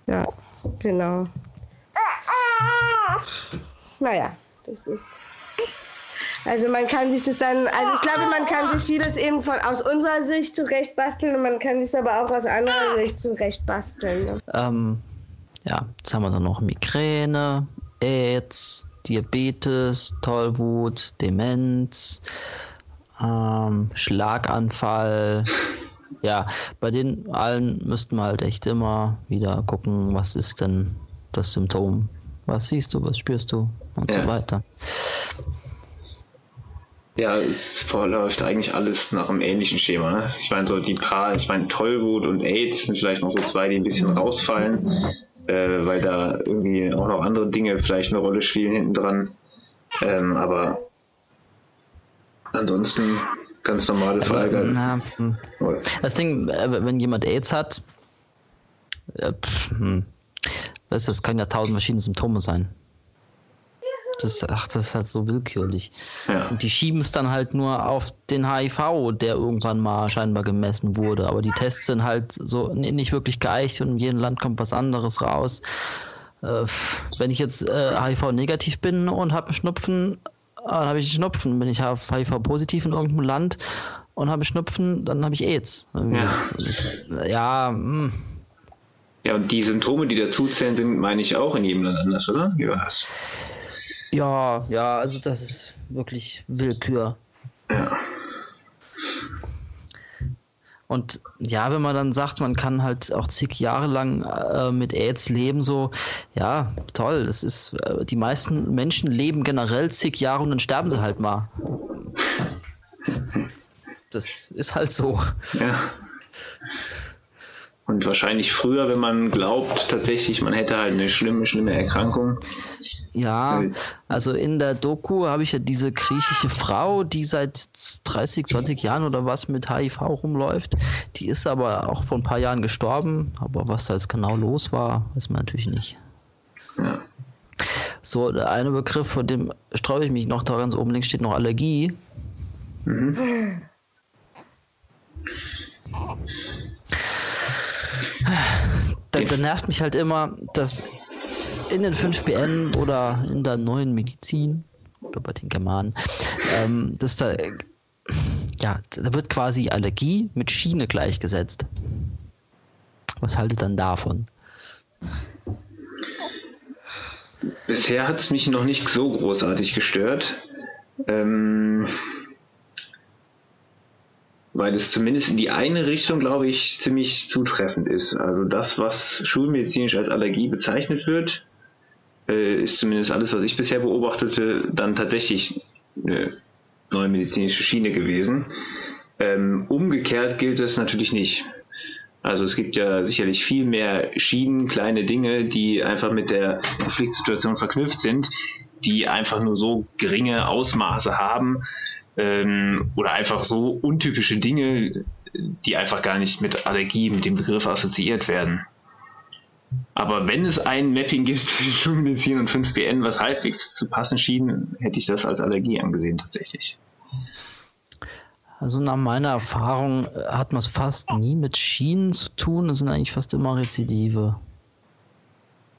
ja, genau. Naja, das ist. Also man kann sich das dann, also ich glaube, man kann sich vieles eben von aus unserer Sicht zurecht basteln und man kann sich aber auch aus anderer Sicht zurecht basteln. Ne? Ähm, ja, jetzt haben wir dann noch Migräne, AIDS, Diabetes, Tollwut, Demenz, ähm, Schlaganfall. Ja, bei den allen müssten wir halt echt immer wieder gucken, was ist denn das Symptom? Was siehst du, was spürst du und ja. so weiter. Ja, es verläuft eigentlich alles nach einem ähnlichen Schema. Ne? Ich meine, so die paar, ich meine, Tollwut und AIDS sind vielleicht noch so zwei, die ein bisschen rausfallen, äh, weil da irgendwie auch noch andere Dinge vielleicht eine Rolle spielen hinten dran. Ähm, aber ansonsten ganz normale Verallgemeinerung. Hm. Das Ding, äh, wenn jemand AIDS hat, äh, pff, hm. das, das können ja tausend verschiedene Symptome sein. Das, ach, das ist halt so willkürlich. Ja. Und die schieben es dann halt nur auf den HIV, der irgendwann mal scheinbar gemessen wurde. Aber die Tests sind halt so nicht wirklich geeicht und in jedem Land kommt was anderes raus. Äh, wenn ich jetzt äh, HIV-negativ bin und habe einen Schnupfen, dann habe ich einen Schnupfen. Bin ich HIV-positiv in irgendeinem Land und habe Schnupfen, dann habe ich AIDS. Ja. ja, mh. Hm. Ja, und die Symptome, die dazuzählen, sind, meine ich, auch in jedem Land anders, oder? Wie war das? Ja, ja, also das ist wirklich Willkür. Ja. Und ja, wenn man dann sagt, man kann halt auch zig Jahre lang äh, mit AIDS leben, so, ja, toll. Das ist, äh, die meisten Menschen leben generell zig Jahre und dann sterben sie halt mal. Das ist halt so. Ja. Und wahrscheinlich früher, wenn man glaubt, tatsächlich, man hätte halt eine schlimme, schlimme Erkrankung, ja, also in der Doku habe ich ja diese griechische Frau, die seit 30, 20 Jahren oder was mit HIV rumläuft. Die ist aber auch vor ein paar Jahren gestorben. Aber was da jetzt genau los war, weiß man natürlich nicht. Ja. So, der eine Begriff, von dem sträube ich mich noch, da ganz oben links steht noch Allergie. Mhm. Da, da nervt mich halt immer, dass in den 5BN oder in der neuen Medizin oder bei den Germanen, ähm, dass da, ja, da wird quasi Allergie mit Schiene gleichgesetzt. Was haltet dann davon? Bisher hat es mich noch nicht so großartig gestört. Ähm, weil es zumindest in die eine Richtung, glaube ich, ziemlich zutreffend ist. Also das, was schulmedizinisch als Allergie bezeichnet wird, äh, ist zumindest alles, was ich bisher beobachtete, dann tatsächlich eine neue medizinische Schiene gewesen. Ähm, umgekehrt gilt das natürlich nicht. Also es gibt ja sicherlich viel mehr Schienen, kleine Dinge, die einfach mit der Konfliktsituation verknüpft sind, die einfach nur so geringe Ausmaße haben ähm, oder einfach so untypische Dinge, die einfach gar nicht mit Allergie, mit dem Begriff assoziiert werden. Aber wenn es ein Mapping gibt zwischen Schulmedizin und 5BN, was halbwegs zu passen schien, hätte ich das als Allergie angesehen tatsächlich. Also nach meiner Erfahrung äh, hat man es fast nie mit Schienen zu tun. Es sind eigentlich fast immer Rezidive.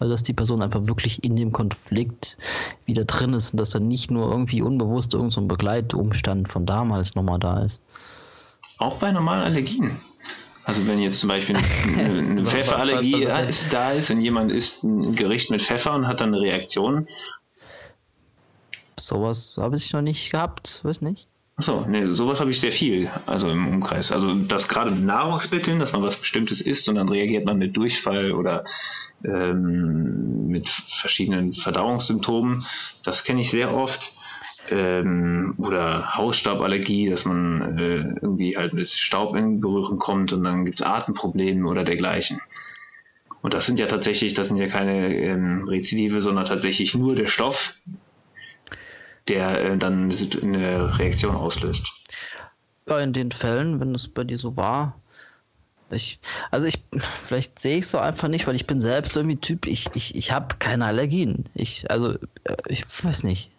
Weil dass die Person einfach wirklich in dem Konflikt wieder drin ist und dass dann nicht nur irgendwie unbewusst irgendein so Begleitumstand von damals nochmal da ist. Auch bei normalen Allergien. Also wenn jetzt zum Beispiel eine, eine Pfefferallergie da ist und jemand isst ein Gericht mit Pfeffer und hat dann eine Reaktion. Sowas habe ich noch nicht gehabt, weiß nicht. Achso, nee, sowas habe ich sehr viel, also im Umkreis. Also das gerade mit Nahrungsmitteln, dass man was Bestimmtes isst und dann reagiert man mit Durchfall oder ähm, mit verschiedenen Verdauungssymptomen, das kenne ich sehr oft ähm, oder Hausstauballergie, dass man äh, irgendwie halt mit Staub in Berührung kommt und dann gibt es Atemprobleme oder dergleichen. Und das sind ja tatsächlich, das sind ja keine ähm, Rezidive, sondern tatsächlich nur der Stoff, der äh, dann eine Reaktion auslöst. Ja, in den Fällen, wenn es bei dir so war, ich, also ich, vielleicht sehe ich es so einfach nicht, weil ich bin selbst irgendwie Typ, ich, ich, ich habe keine Allergien. Ich, also, äh, ich weiß nicht.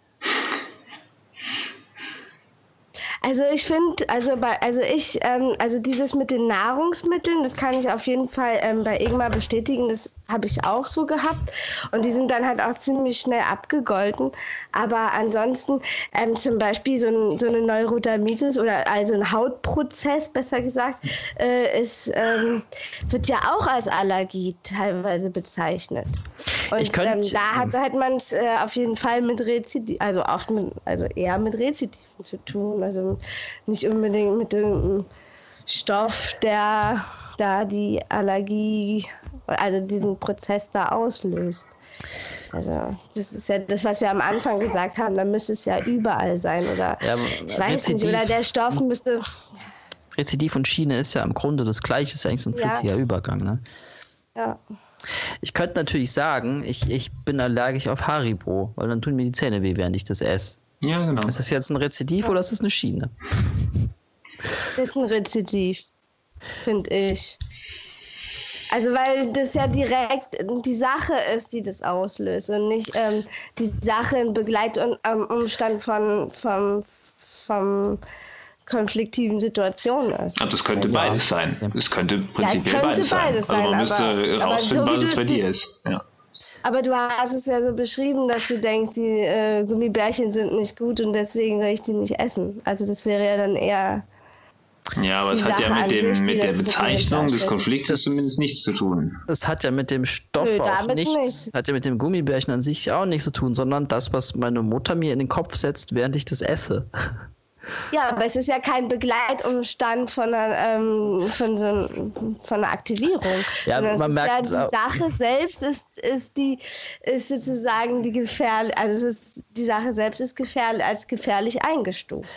Also ich finde, also bei, also ich, ähm, also dieses mit den Nahrungsmitteln, das kann ich auf jeden Fall ähm, bei Ingmar bestätigen, das habe ich auch so gehabt. Und die sind dann halt auch ziemlich schnell abgegolten. Aber ansonsten ähm, zum Beispiel so, ein, so eine Neurodermitis oder also ein Hautprozess, besser gesagt, äh, ist, ähm, wird ja auch als Allergie teilweise bezeichnet. Und Ich könnt- ähm, da hat, hat man es äh, auf jeden Fall mit Rezidiv, also oft mit, also eher mit Zu tun. Also nicht unbedingt mit dem Stoff, der da die Allergie, also diesen Prozess da auslöst. Also das ist ja das, was wir am Anfang gesagt haben, da müsste es ja überall sein. Oder Ja, ich weiß nicht, Rezidiv- oder der Stoff müsste. Rezidiv und Schiene ist ja im Grunde das gleiche, ist eigentlich so ein Ja. flüssiger Übergang. Ne? Ja. Ich könnte natürlich sagen, ich, ich bin allergisch auf Haribo, weil dann tun mir die Zähne weh, während ich das esse. Ja, genau. Ist das jetzt ein Rezidiv oder ist das eine Schiene? Das ist ein Rezidiv, finde ich. Also weil das ja direkt die Sache ist, die das auslöst und nicht ähm, die Sache in Begleitumstand von vom, vom konfliktiven Situationen ist. Also es könnte Ja. beides sein. Ja. Es könnte es prinzipiell könnte beides sein. beides Also man sein, müsste aber- aber rausfinden, so wie was du es es bei dir ist. Ja. Aber du hast es ja so beschrieben, dass du denkst, die äh, Gummibärchen sind nicht gut und deswegen will ich die nicht essen. Also das wäre ja dann eher ja, aber es hat ja mit, dem, sich, mit der Bezeichnung des. Konfliktes zumindest nichts zu tun. Das hat ja mit dem Stoff Nö, auch nichts, nicht. hat ja mit dem Gummibärchen an sich auch nichts zu tun, sondern das, was meine Mutter mir in den Kopf setzt, während ich das esse. Ja, aber es ist ja kein Begleitumstand von einer, ähm, von so ein, von einer Aktivierung. Ja, Sondern es man ist merkt ja, die auch. Sache selbst ist, ist die ist sozusagen die gefährlich, also es ist, die Sache selbst ist gefährlich als gefährlich eingestuft.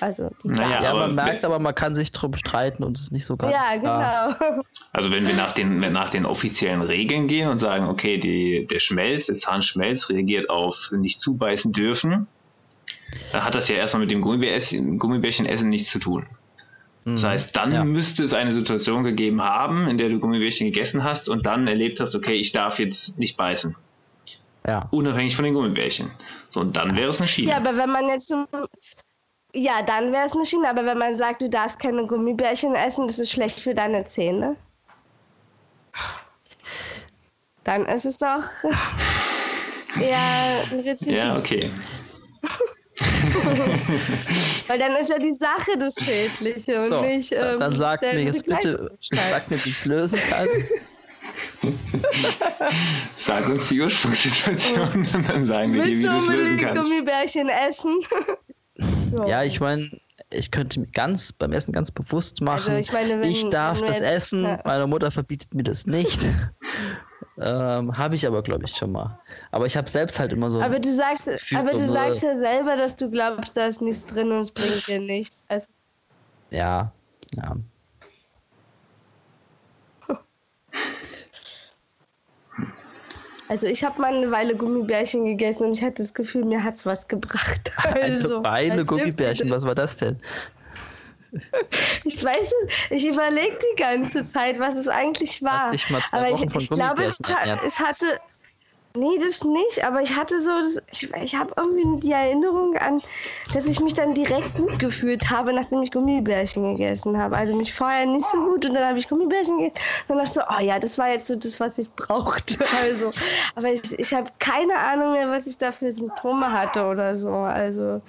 Also die Naja, Ja, man merkt aber, man kann sich drum streiten und es ist nicht so ganz ja, klar. genau. Also wenn wir nach den, nach den offiziellen Regeln gehen und sagen, okay, die, der Schmelz, der Zahnschmelz reagiert auf nicht zubeißen dürfen, dann hat das ja erstmal mit dem Gummibärchen, Gummibärchenessen nichts zu tun. Das heißt, dann Mhm. Ja. müsste es eine Situation gegeben haben, in der du Gummibärchen gegessen hast und dann erlebt hast, okay, ich darf jetzt nicht beißen. Ja. Unabhängig von den Gummibärchen. So, und dann wäre es eine Schiene. Ja, aber wenn man jetzt ja, dann wäre es eine Schiene, aber wenn man sagt, du darfst keine Gummibärchen essen, das ist schlecht für deine Zähne. Dann ist es doch eher ein Rezidiv. ja, okay. Weil dann ist ja die Sache das Schädliche und So, nicht. Ähm, dann sagt der mir jetzt bitte, Begleitumstand. sag mir, wie ich es lösen kann. Sag uns die Ursprungssituation und dann sagen wir dir, wie Willst du du es lösen unbedingt kannst. Gummibärchen essen? So. Ja, ich meine, ich könnte mir ganz beim Essen ganz bewusst machen, Also ich meine, wenn- ich darf das essen, meine Mutter verbietet mir das nicht. Ähm, habe ich aber, glaube ich, schon mal. Aber ich habe selbst halt immer so. Aber du sagst, aber du von, sagst ja selber, dass du glaubst, da ist nichts drin und es bringt dir nichts. Also, Ja, ja. also ich habe mal eine Weile Gummibärchen gegessen und ich hatte das Gefühl, mir hat's was gebracht. Also, Eine Weile Gummibärchen, was war das denn? Ich weiß es, ich überlege die ganze Zeit, was es eigentlich war. Hast dich mal zwei aber ich, Wochen von ich glaube, es, Gummibärchen ha- ernährt. es hatte. Nee, das nicht, aber ich hatte so, ich, ich habe irgendwie die Erinnerung an, dass ich mich dann direkt gut gefühlt habe, nachdem ich Gummibärchen gegessen habe. Also mich vorher nicht so gut und dann habe ich Gummibärchen gegessen und dann dachte ich so, oh ja, das war jetzt so das, was ich brauchte. Also, aber ich, ich habe keine Ahnung mehr, was ich da für Symptome hatte oder so. Also,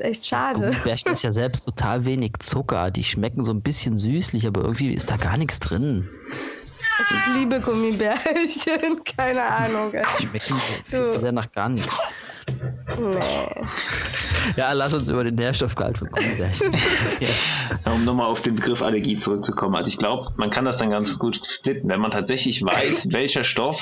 ist echt schade. Gummibärchen ist ja selbst total wenig Zucker. Die schmecken so ein bisschen süßlich, aber irgendwie ist da gar nichts drin. Ich liebe Gummibärchen, keine Ahnung. Die schmecken So. sehr nach gar nichts. Nee. Ja, lass uns über den Nährstoffgehalt von Gummibärchen diskutieren. Um nochmal auf den Begriff Allergie zurückzukommen. Also ich glaube, man kann das dann ganz gut splitten. Wenn man tatsächlich weiß, welcher Stoff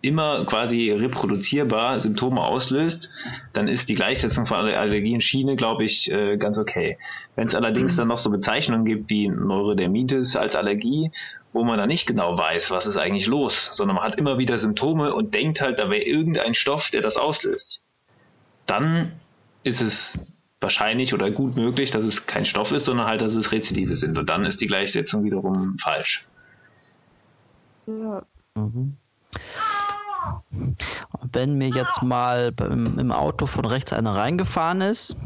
immer quasi reproduzierbar Symptome auslöst, dann ist die Gleichsetzung von Aller- Allergienschiene, glaube ich, äh, ganz okay. Wenn es allerdings dann noch so Bezeichnungen gibt wie Neurodermitis als Allergie, wo man dann nicht genau weiß, was ist eigentlich los, sondern man hat immer wieder Symptome und denkt halt, da wäre irgendein Stoff, der das auslöst, dann ist es wahrscheinlich oder gut möglich, dass es kein Stoff ist, sondern halt, dass es Rezidive sind. Und dann ist die Gleichsetzung wiederum falsch. Ja. Mhm. Wenn mir jetzt mal im Auto von rechts einer reingefahren ist,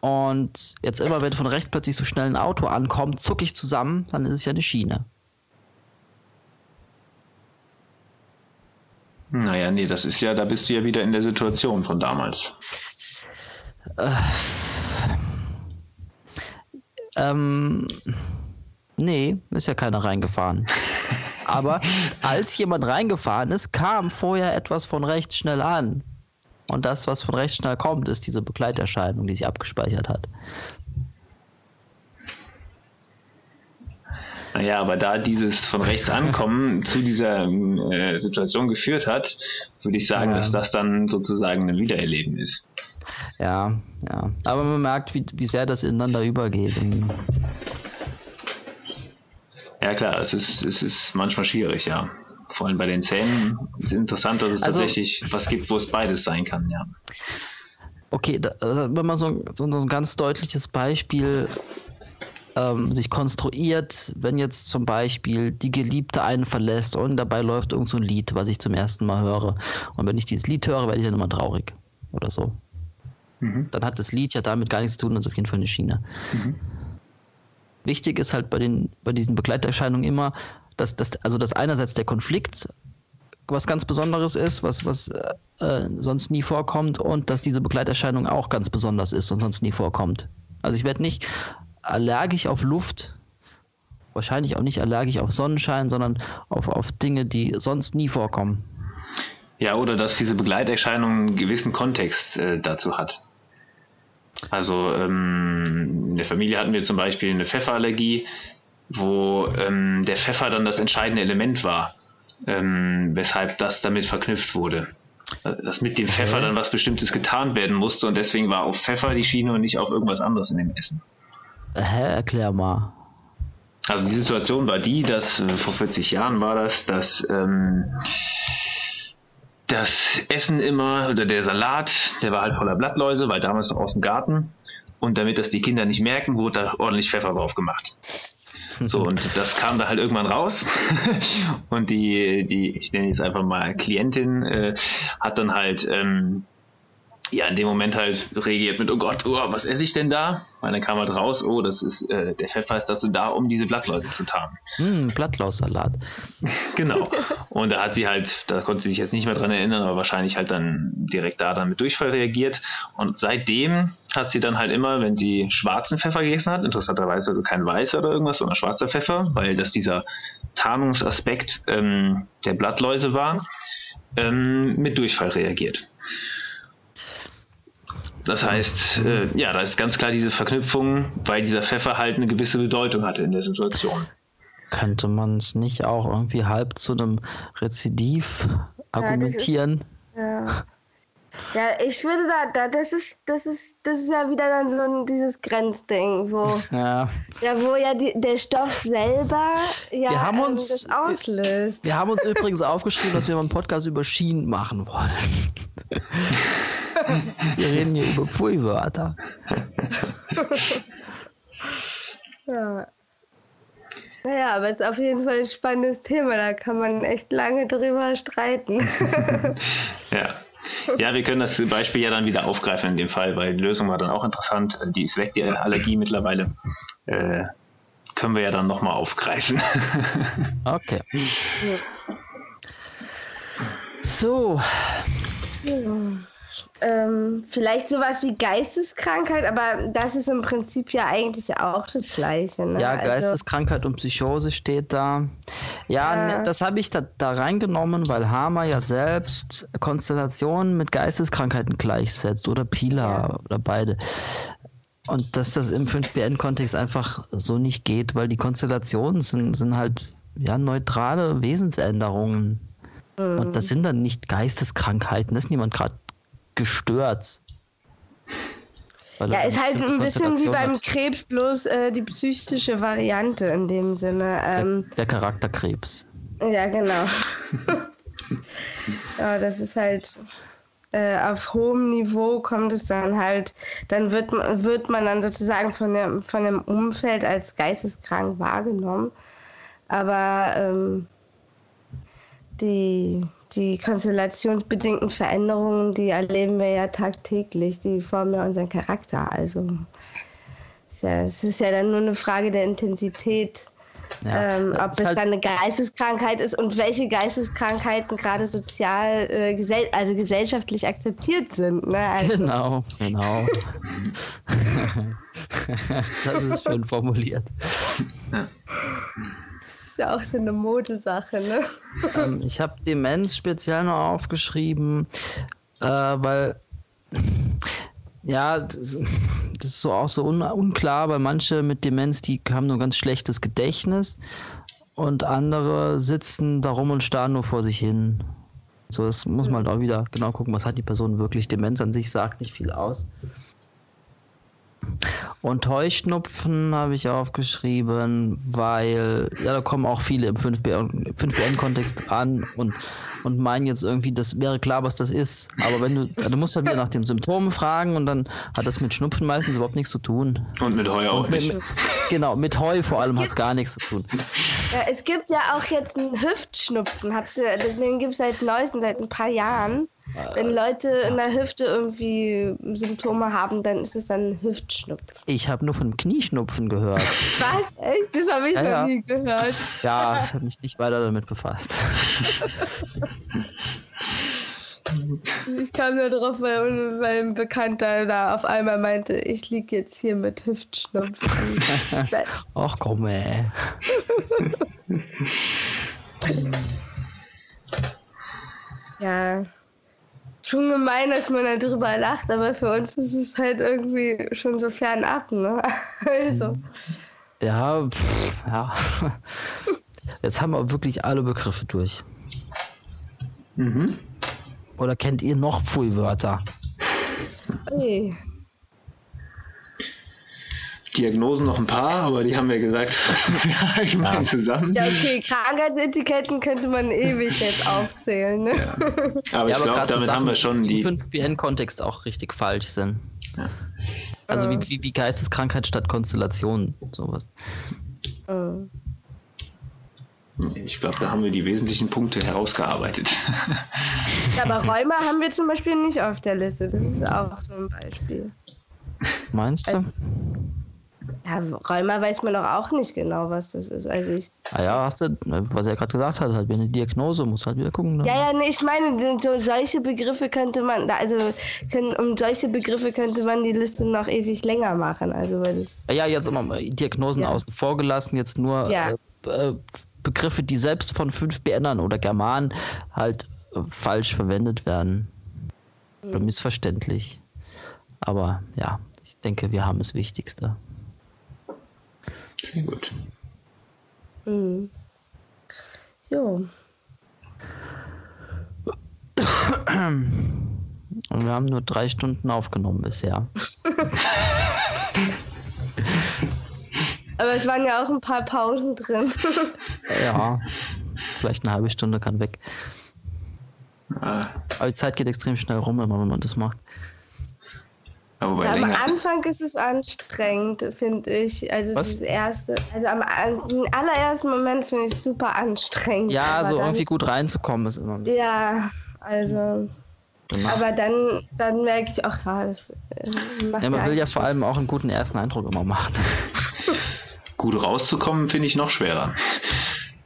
Und jetzt immer, wenn von rechts plötzlich so schnell ein Auto ankommt, zucke ich zusammen, dann ist es ja eine Schiene. Naja, nee, das ist ja, da bist du ja wieder in der Situation von damals. Äh, ähm, nee, ist ja keiner reingefahren. Aber als jemand reingefahren ist, kam vorher etwas von rechts schnell an. Und das, was von rechts schnell kommt, ist diese Begleiterscheinung, die sich abgespeichert hat. Naja, aber da dieses von rechts ankommen zu dieser äh, Situation geführt hat, würde ich sagen, ja. dass das dann sozusagen ein Wiedererleben ist. Ja, ja. Aber man merkt, wie, wie sehr das ineinander übergeht. Ja klar, es ist, es ist manchmal schwierig, ja. Vor allem bei den Zähnen ist es interessant, dass es also, tatsächlich was gibt, wo es beides sein kann, ja. Okay, da, wenn man so, so ein ganz deutliches Beispiel ähm, sich konstruiert, wenn jetzt zum Beispiel die Geliebte einen verlässt und dabei läuft irgend so ein Lied, was ich zum ersten Mal höre. Und wenn ich dieses Lied höre, werde ich dann immer traurig. Oder so. Mhm. Dann hat das Lied ja damit gar nichts zu tun, das ist auf jeden Fall eine Schiene. Mhm. Wichtig ist halt bei, den, bei diesen Begleiterscheinungen immer, dass, dass, also dass einerseits der Konflikt was ganz Besonderes ist, was, was äh, sonst nie vorkommt und dass diese Begleiterscheinung auch ganz besonders ist und sonst nie vorkommt. Also ich werde nicht allergisch auf Luft, wahrscheinlich auch nicht allergisch auf Sonnenschein, sondern auf, auf Dinge, die sonst nie vorkommen. Ja, oder dass diese Begleiterscheinung einen gewissen Kontext äh, dazu hat. Also ähm, in der Familie hatten wir zum Beispiel eine Pfefferallergie, wo ähm, der Pfeffer dann das entscheidende Element war, ähm, weshalb das damit verknüpft wurde. Dass mit dem Pfeffer dann was Bestimmtes getan werden musste und deswegen war auf Pfeffer die Schiene und nicht auf irgendwas anderes in dem Essen. Hä, erklär mal. Also die Situation war die, dass äh, vor 40 Jahren war das, dass ähm, das Essen immer oder der Salat, der war halt voller Blattläuse, weil damals noch aus dem Garten. Und damit das die Kinder nicht merken, wurde da ordentlich Pfeffer drauf gemacht. So, und das kam da halt irgendwann raus. und die, die, ich nenne jetzt einfach mal Klientin, äh, hat dann halt ähm, ja, in dem Moment halt reagiert mit, oh Gott, oh, was esse ich denn da? Und dann kam halt raus, oh, das ist, äh, der Pfeffer ist dazu da, um diese Blattläuse zu tarnen. Hm, Blattlaussalat. genau. Und da hat sie halt, da konnte sie sich jetzt nicht mehr dran erinnern, aber wahrscheinlich halt dann direkt da dann mit Durchfall reagiert. Und seitdem hat sie dann halt immer, wenn sie schwarzen Pfeffer gegessen hat, interessanterweise also kein weißer oder irgendwas, sondern schwarzer Pfeffer, weil das dieser Tarnungsaspekt ähm, der Blattläuse war, ähm, mit Durchfall reagiert. Das heißt, äh, ja, da ist ganz klar diese Verknüpfung, weil dieser Pfeffer halt eine gewisse Bedeutung hatte in der Situation. Könnte man es nicht auch irgendwie halb zu einem Rezidiv argumentieren? Ja, ja. ich würde da, da, das ist, das ist, das ist ja wieder dann so ein, dieses Grenzding, wo ja, ja wo ja die, der Stoff selber ja wir haben uns, das auslöst. Wir haben uns übrigens aufgeschrieben, dass wir mal einen Podcast über Schienen machen wollen. Wir reden hier über Pfui-Wörter. ja. Naja, aber es ist auf jeden Fall ein spannendes Thema, da kann man echt lange drüber streiten. ja. Ja, wir können das Beispiel ja dann wieder aufgreifen in dem Fall, weil die Lösung war dann auch interessant. Die ist weg, die Allergie mittlerweile. Äh, können wir ja dann nochmal aufgreifen. okay. So. Ja ähm, vielleicht sowas wie Geisteskrankheit, aber das ist im Prinzip ja eigentlich auch das Gleiche. Ne? Ja, also Geisteskrankheit also, und Psychose steht da. Ja, ja. Ne, das habe ich da, da reingenommen, weil Hamer ja selbst Konstellationen mit Geisteskrankheiten gleichsetzt oder Pila ja. oder beide. Und dass das im 5BN-Kontext einfach so nicht geht, weil die Konstellationen sind, sind halt ja, neutrale Wesensänderungen. Mhm. Und das sind dann nicht Geisteskrankheiten. Das ist niemand gerade gestört. ja, ist halt ein bisschen wie beim hat. Krebs, bloß äh, die psychische Variante in dem Sinne. Ähm, der, der Charakterkrebs. Ja, genau. ja, das ist halt äh, auf hohem Niveau kommt es dann halt, dann wird, wird man dann sozusagen von dem, von dem Umfeld als geisteskrank wahrgenommen. Aber ähm, die, die konstellationsbedingten Veränderungen, die erleben wir ja tagtäglich, die formen ja unseren Charakter. Also ja, es ist ja dann nur eine Frage der Intensität. Ja, ähm, ob es halt dann eine Geisteskrankheit ist und welche Geisteskrankheiten gerade sozial, äh, gesell also gesellschaftlich akzeptiert sind. Ne? Also, genau, genau. das ist schön formuliert. Das ist ja auch so eine Modesache, ne? Ähm, ich habe Demenz speziell noch aufgeschrieben, äh, weil ja, das, das, ist so auch so un, unklar, weil manche mit Demenz, die haben nur ganz schlechtes Gedächtnis und andere sitzen da rum und starren nur vor sich hin. So, das muss man halt auch wieder genau gucken, was hat die Person wirklich. Demenz an sich sagt nicht viel aus. Und Heuschnupfen habe ich aufgeschrieben, weil ja, da kommen auch viele im 5BN-Kontext an und, und meinen jetzt irgendwie, das wäre klar, was das ist. Aber wenn du, du musst halt wieder nach den Symptomen fragen und dann hat das mit Schnupfen meistens überhaupt nichts zu tun. Und mit Heu auch nicht. Mit, genau, mit Heu vor allem hat es gar nichts zu tun. Ja, es gibt ja auch jetzt einen Hüftschnupfen, den gibt es seit neuestem, seit ein paar Jahren. Wenn Leute in der Hüfte irgendwie Symptome haben, dann ist es dann Hüftschnupfen. Ich habe nur von Knieschnupfen gehört. Was? Echt? Das habe ich ja, noch ja. nie gehört. Ja, ich habe mich nicht weiter damit befasst. Ich kam nur drauf, weil, weil ein Bekannter da auf einmal meinte, ich liege jetzt hier mit Hüftschnupfen. Ach komm, ey. ja schon gemein, dass man darüber lacht, aber für uns ist es halt irgendwie schon so fernab, ne? Also. Ja, pff, ja. Jetzt haben wir wirklich alle Begriffe durch. Mhm. Oder kennt ihr noch Pfui-Wörter? Hey. Diagnosen noch ein paar, aber die haben wir gesagt, allgemein ja. zusammen. Ja, okay, Krankheitsetiketten könnte man ewig jetzt aufzählen. Ne? Ja. Aber ja, ich glaube, damit haben wir schon die. Im 5BN-Kontext auch richtig falsch sind. Ja. Also wie, wie, wie Geisteskrankheit statt Konstellation, sowas. Mhm. Ich glaube, da haben wir die wesentlichen Punkte herausgearbeitet. Ja, aber Rheuma haben wir zum Beispiel nicht auf der Liste. Das ist auch so ein Beispiel. Meinst du? Also, ja, Rheuma weiß man doch auch nicht genau, was das ist. Also ich. Ah ja, was er gerade gesagt hat, halt eine Diagnose, muss halt wieder gucken. Ne? Ja, ja, nee, ich meine, so, solche Begriffe könnte man, also können, um solche Begriffe könnte man die Liste noch ewig länger machen. Also weil das. Ja, jetzt immer Diagnosen ja. außen vor gelassen, jetzt nur ja. äh, äh Begriffe, die selbst von fünf BNern oder Germanen halt äh, falsch verwendet werden. Mhm. Oder missverständlich. Aber ja, ich denke, wir haben das Wichtigste. Sehr gut. Mhm. Jo. Und wir haben nur drei Stunden aufgenommen bisher. Aber es waren ja auch ein paar Pausen drin. ja, vielleicht eine halbe Stunde kann weg. Ah. Aber die Zeit geht extrem schnell rum, immer wenn man das macht. Aber ja, am Anfang ist es anstrengend, finde ich. Also Was? das erste, also am, am allerersten Moment finde ich es super anstrengend. Ja, so dann, irgendwie gut reinzukommen ist immer. Ja, also. Genau. Aber dann, dann merke ich, ach ja, das äh, macht Ja, man will ja vor allem auch einen guten ersten Eindruck immer machen. gut rauszukommen, finde ich noch schwerer.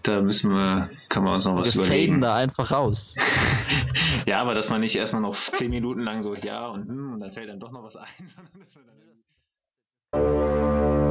Da müssen wir, kann man uns noch was wir überlegen. da einfach raus. ja, aber dass man nicht erstmal noch zehn Minuten lang so ja und hm, und dann fällt dann doch noch was ein.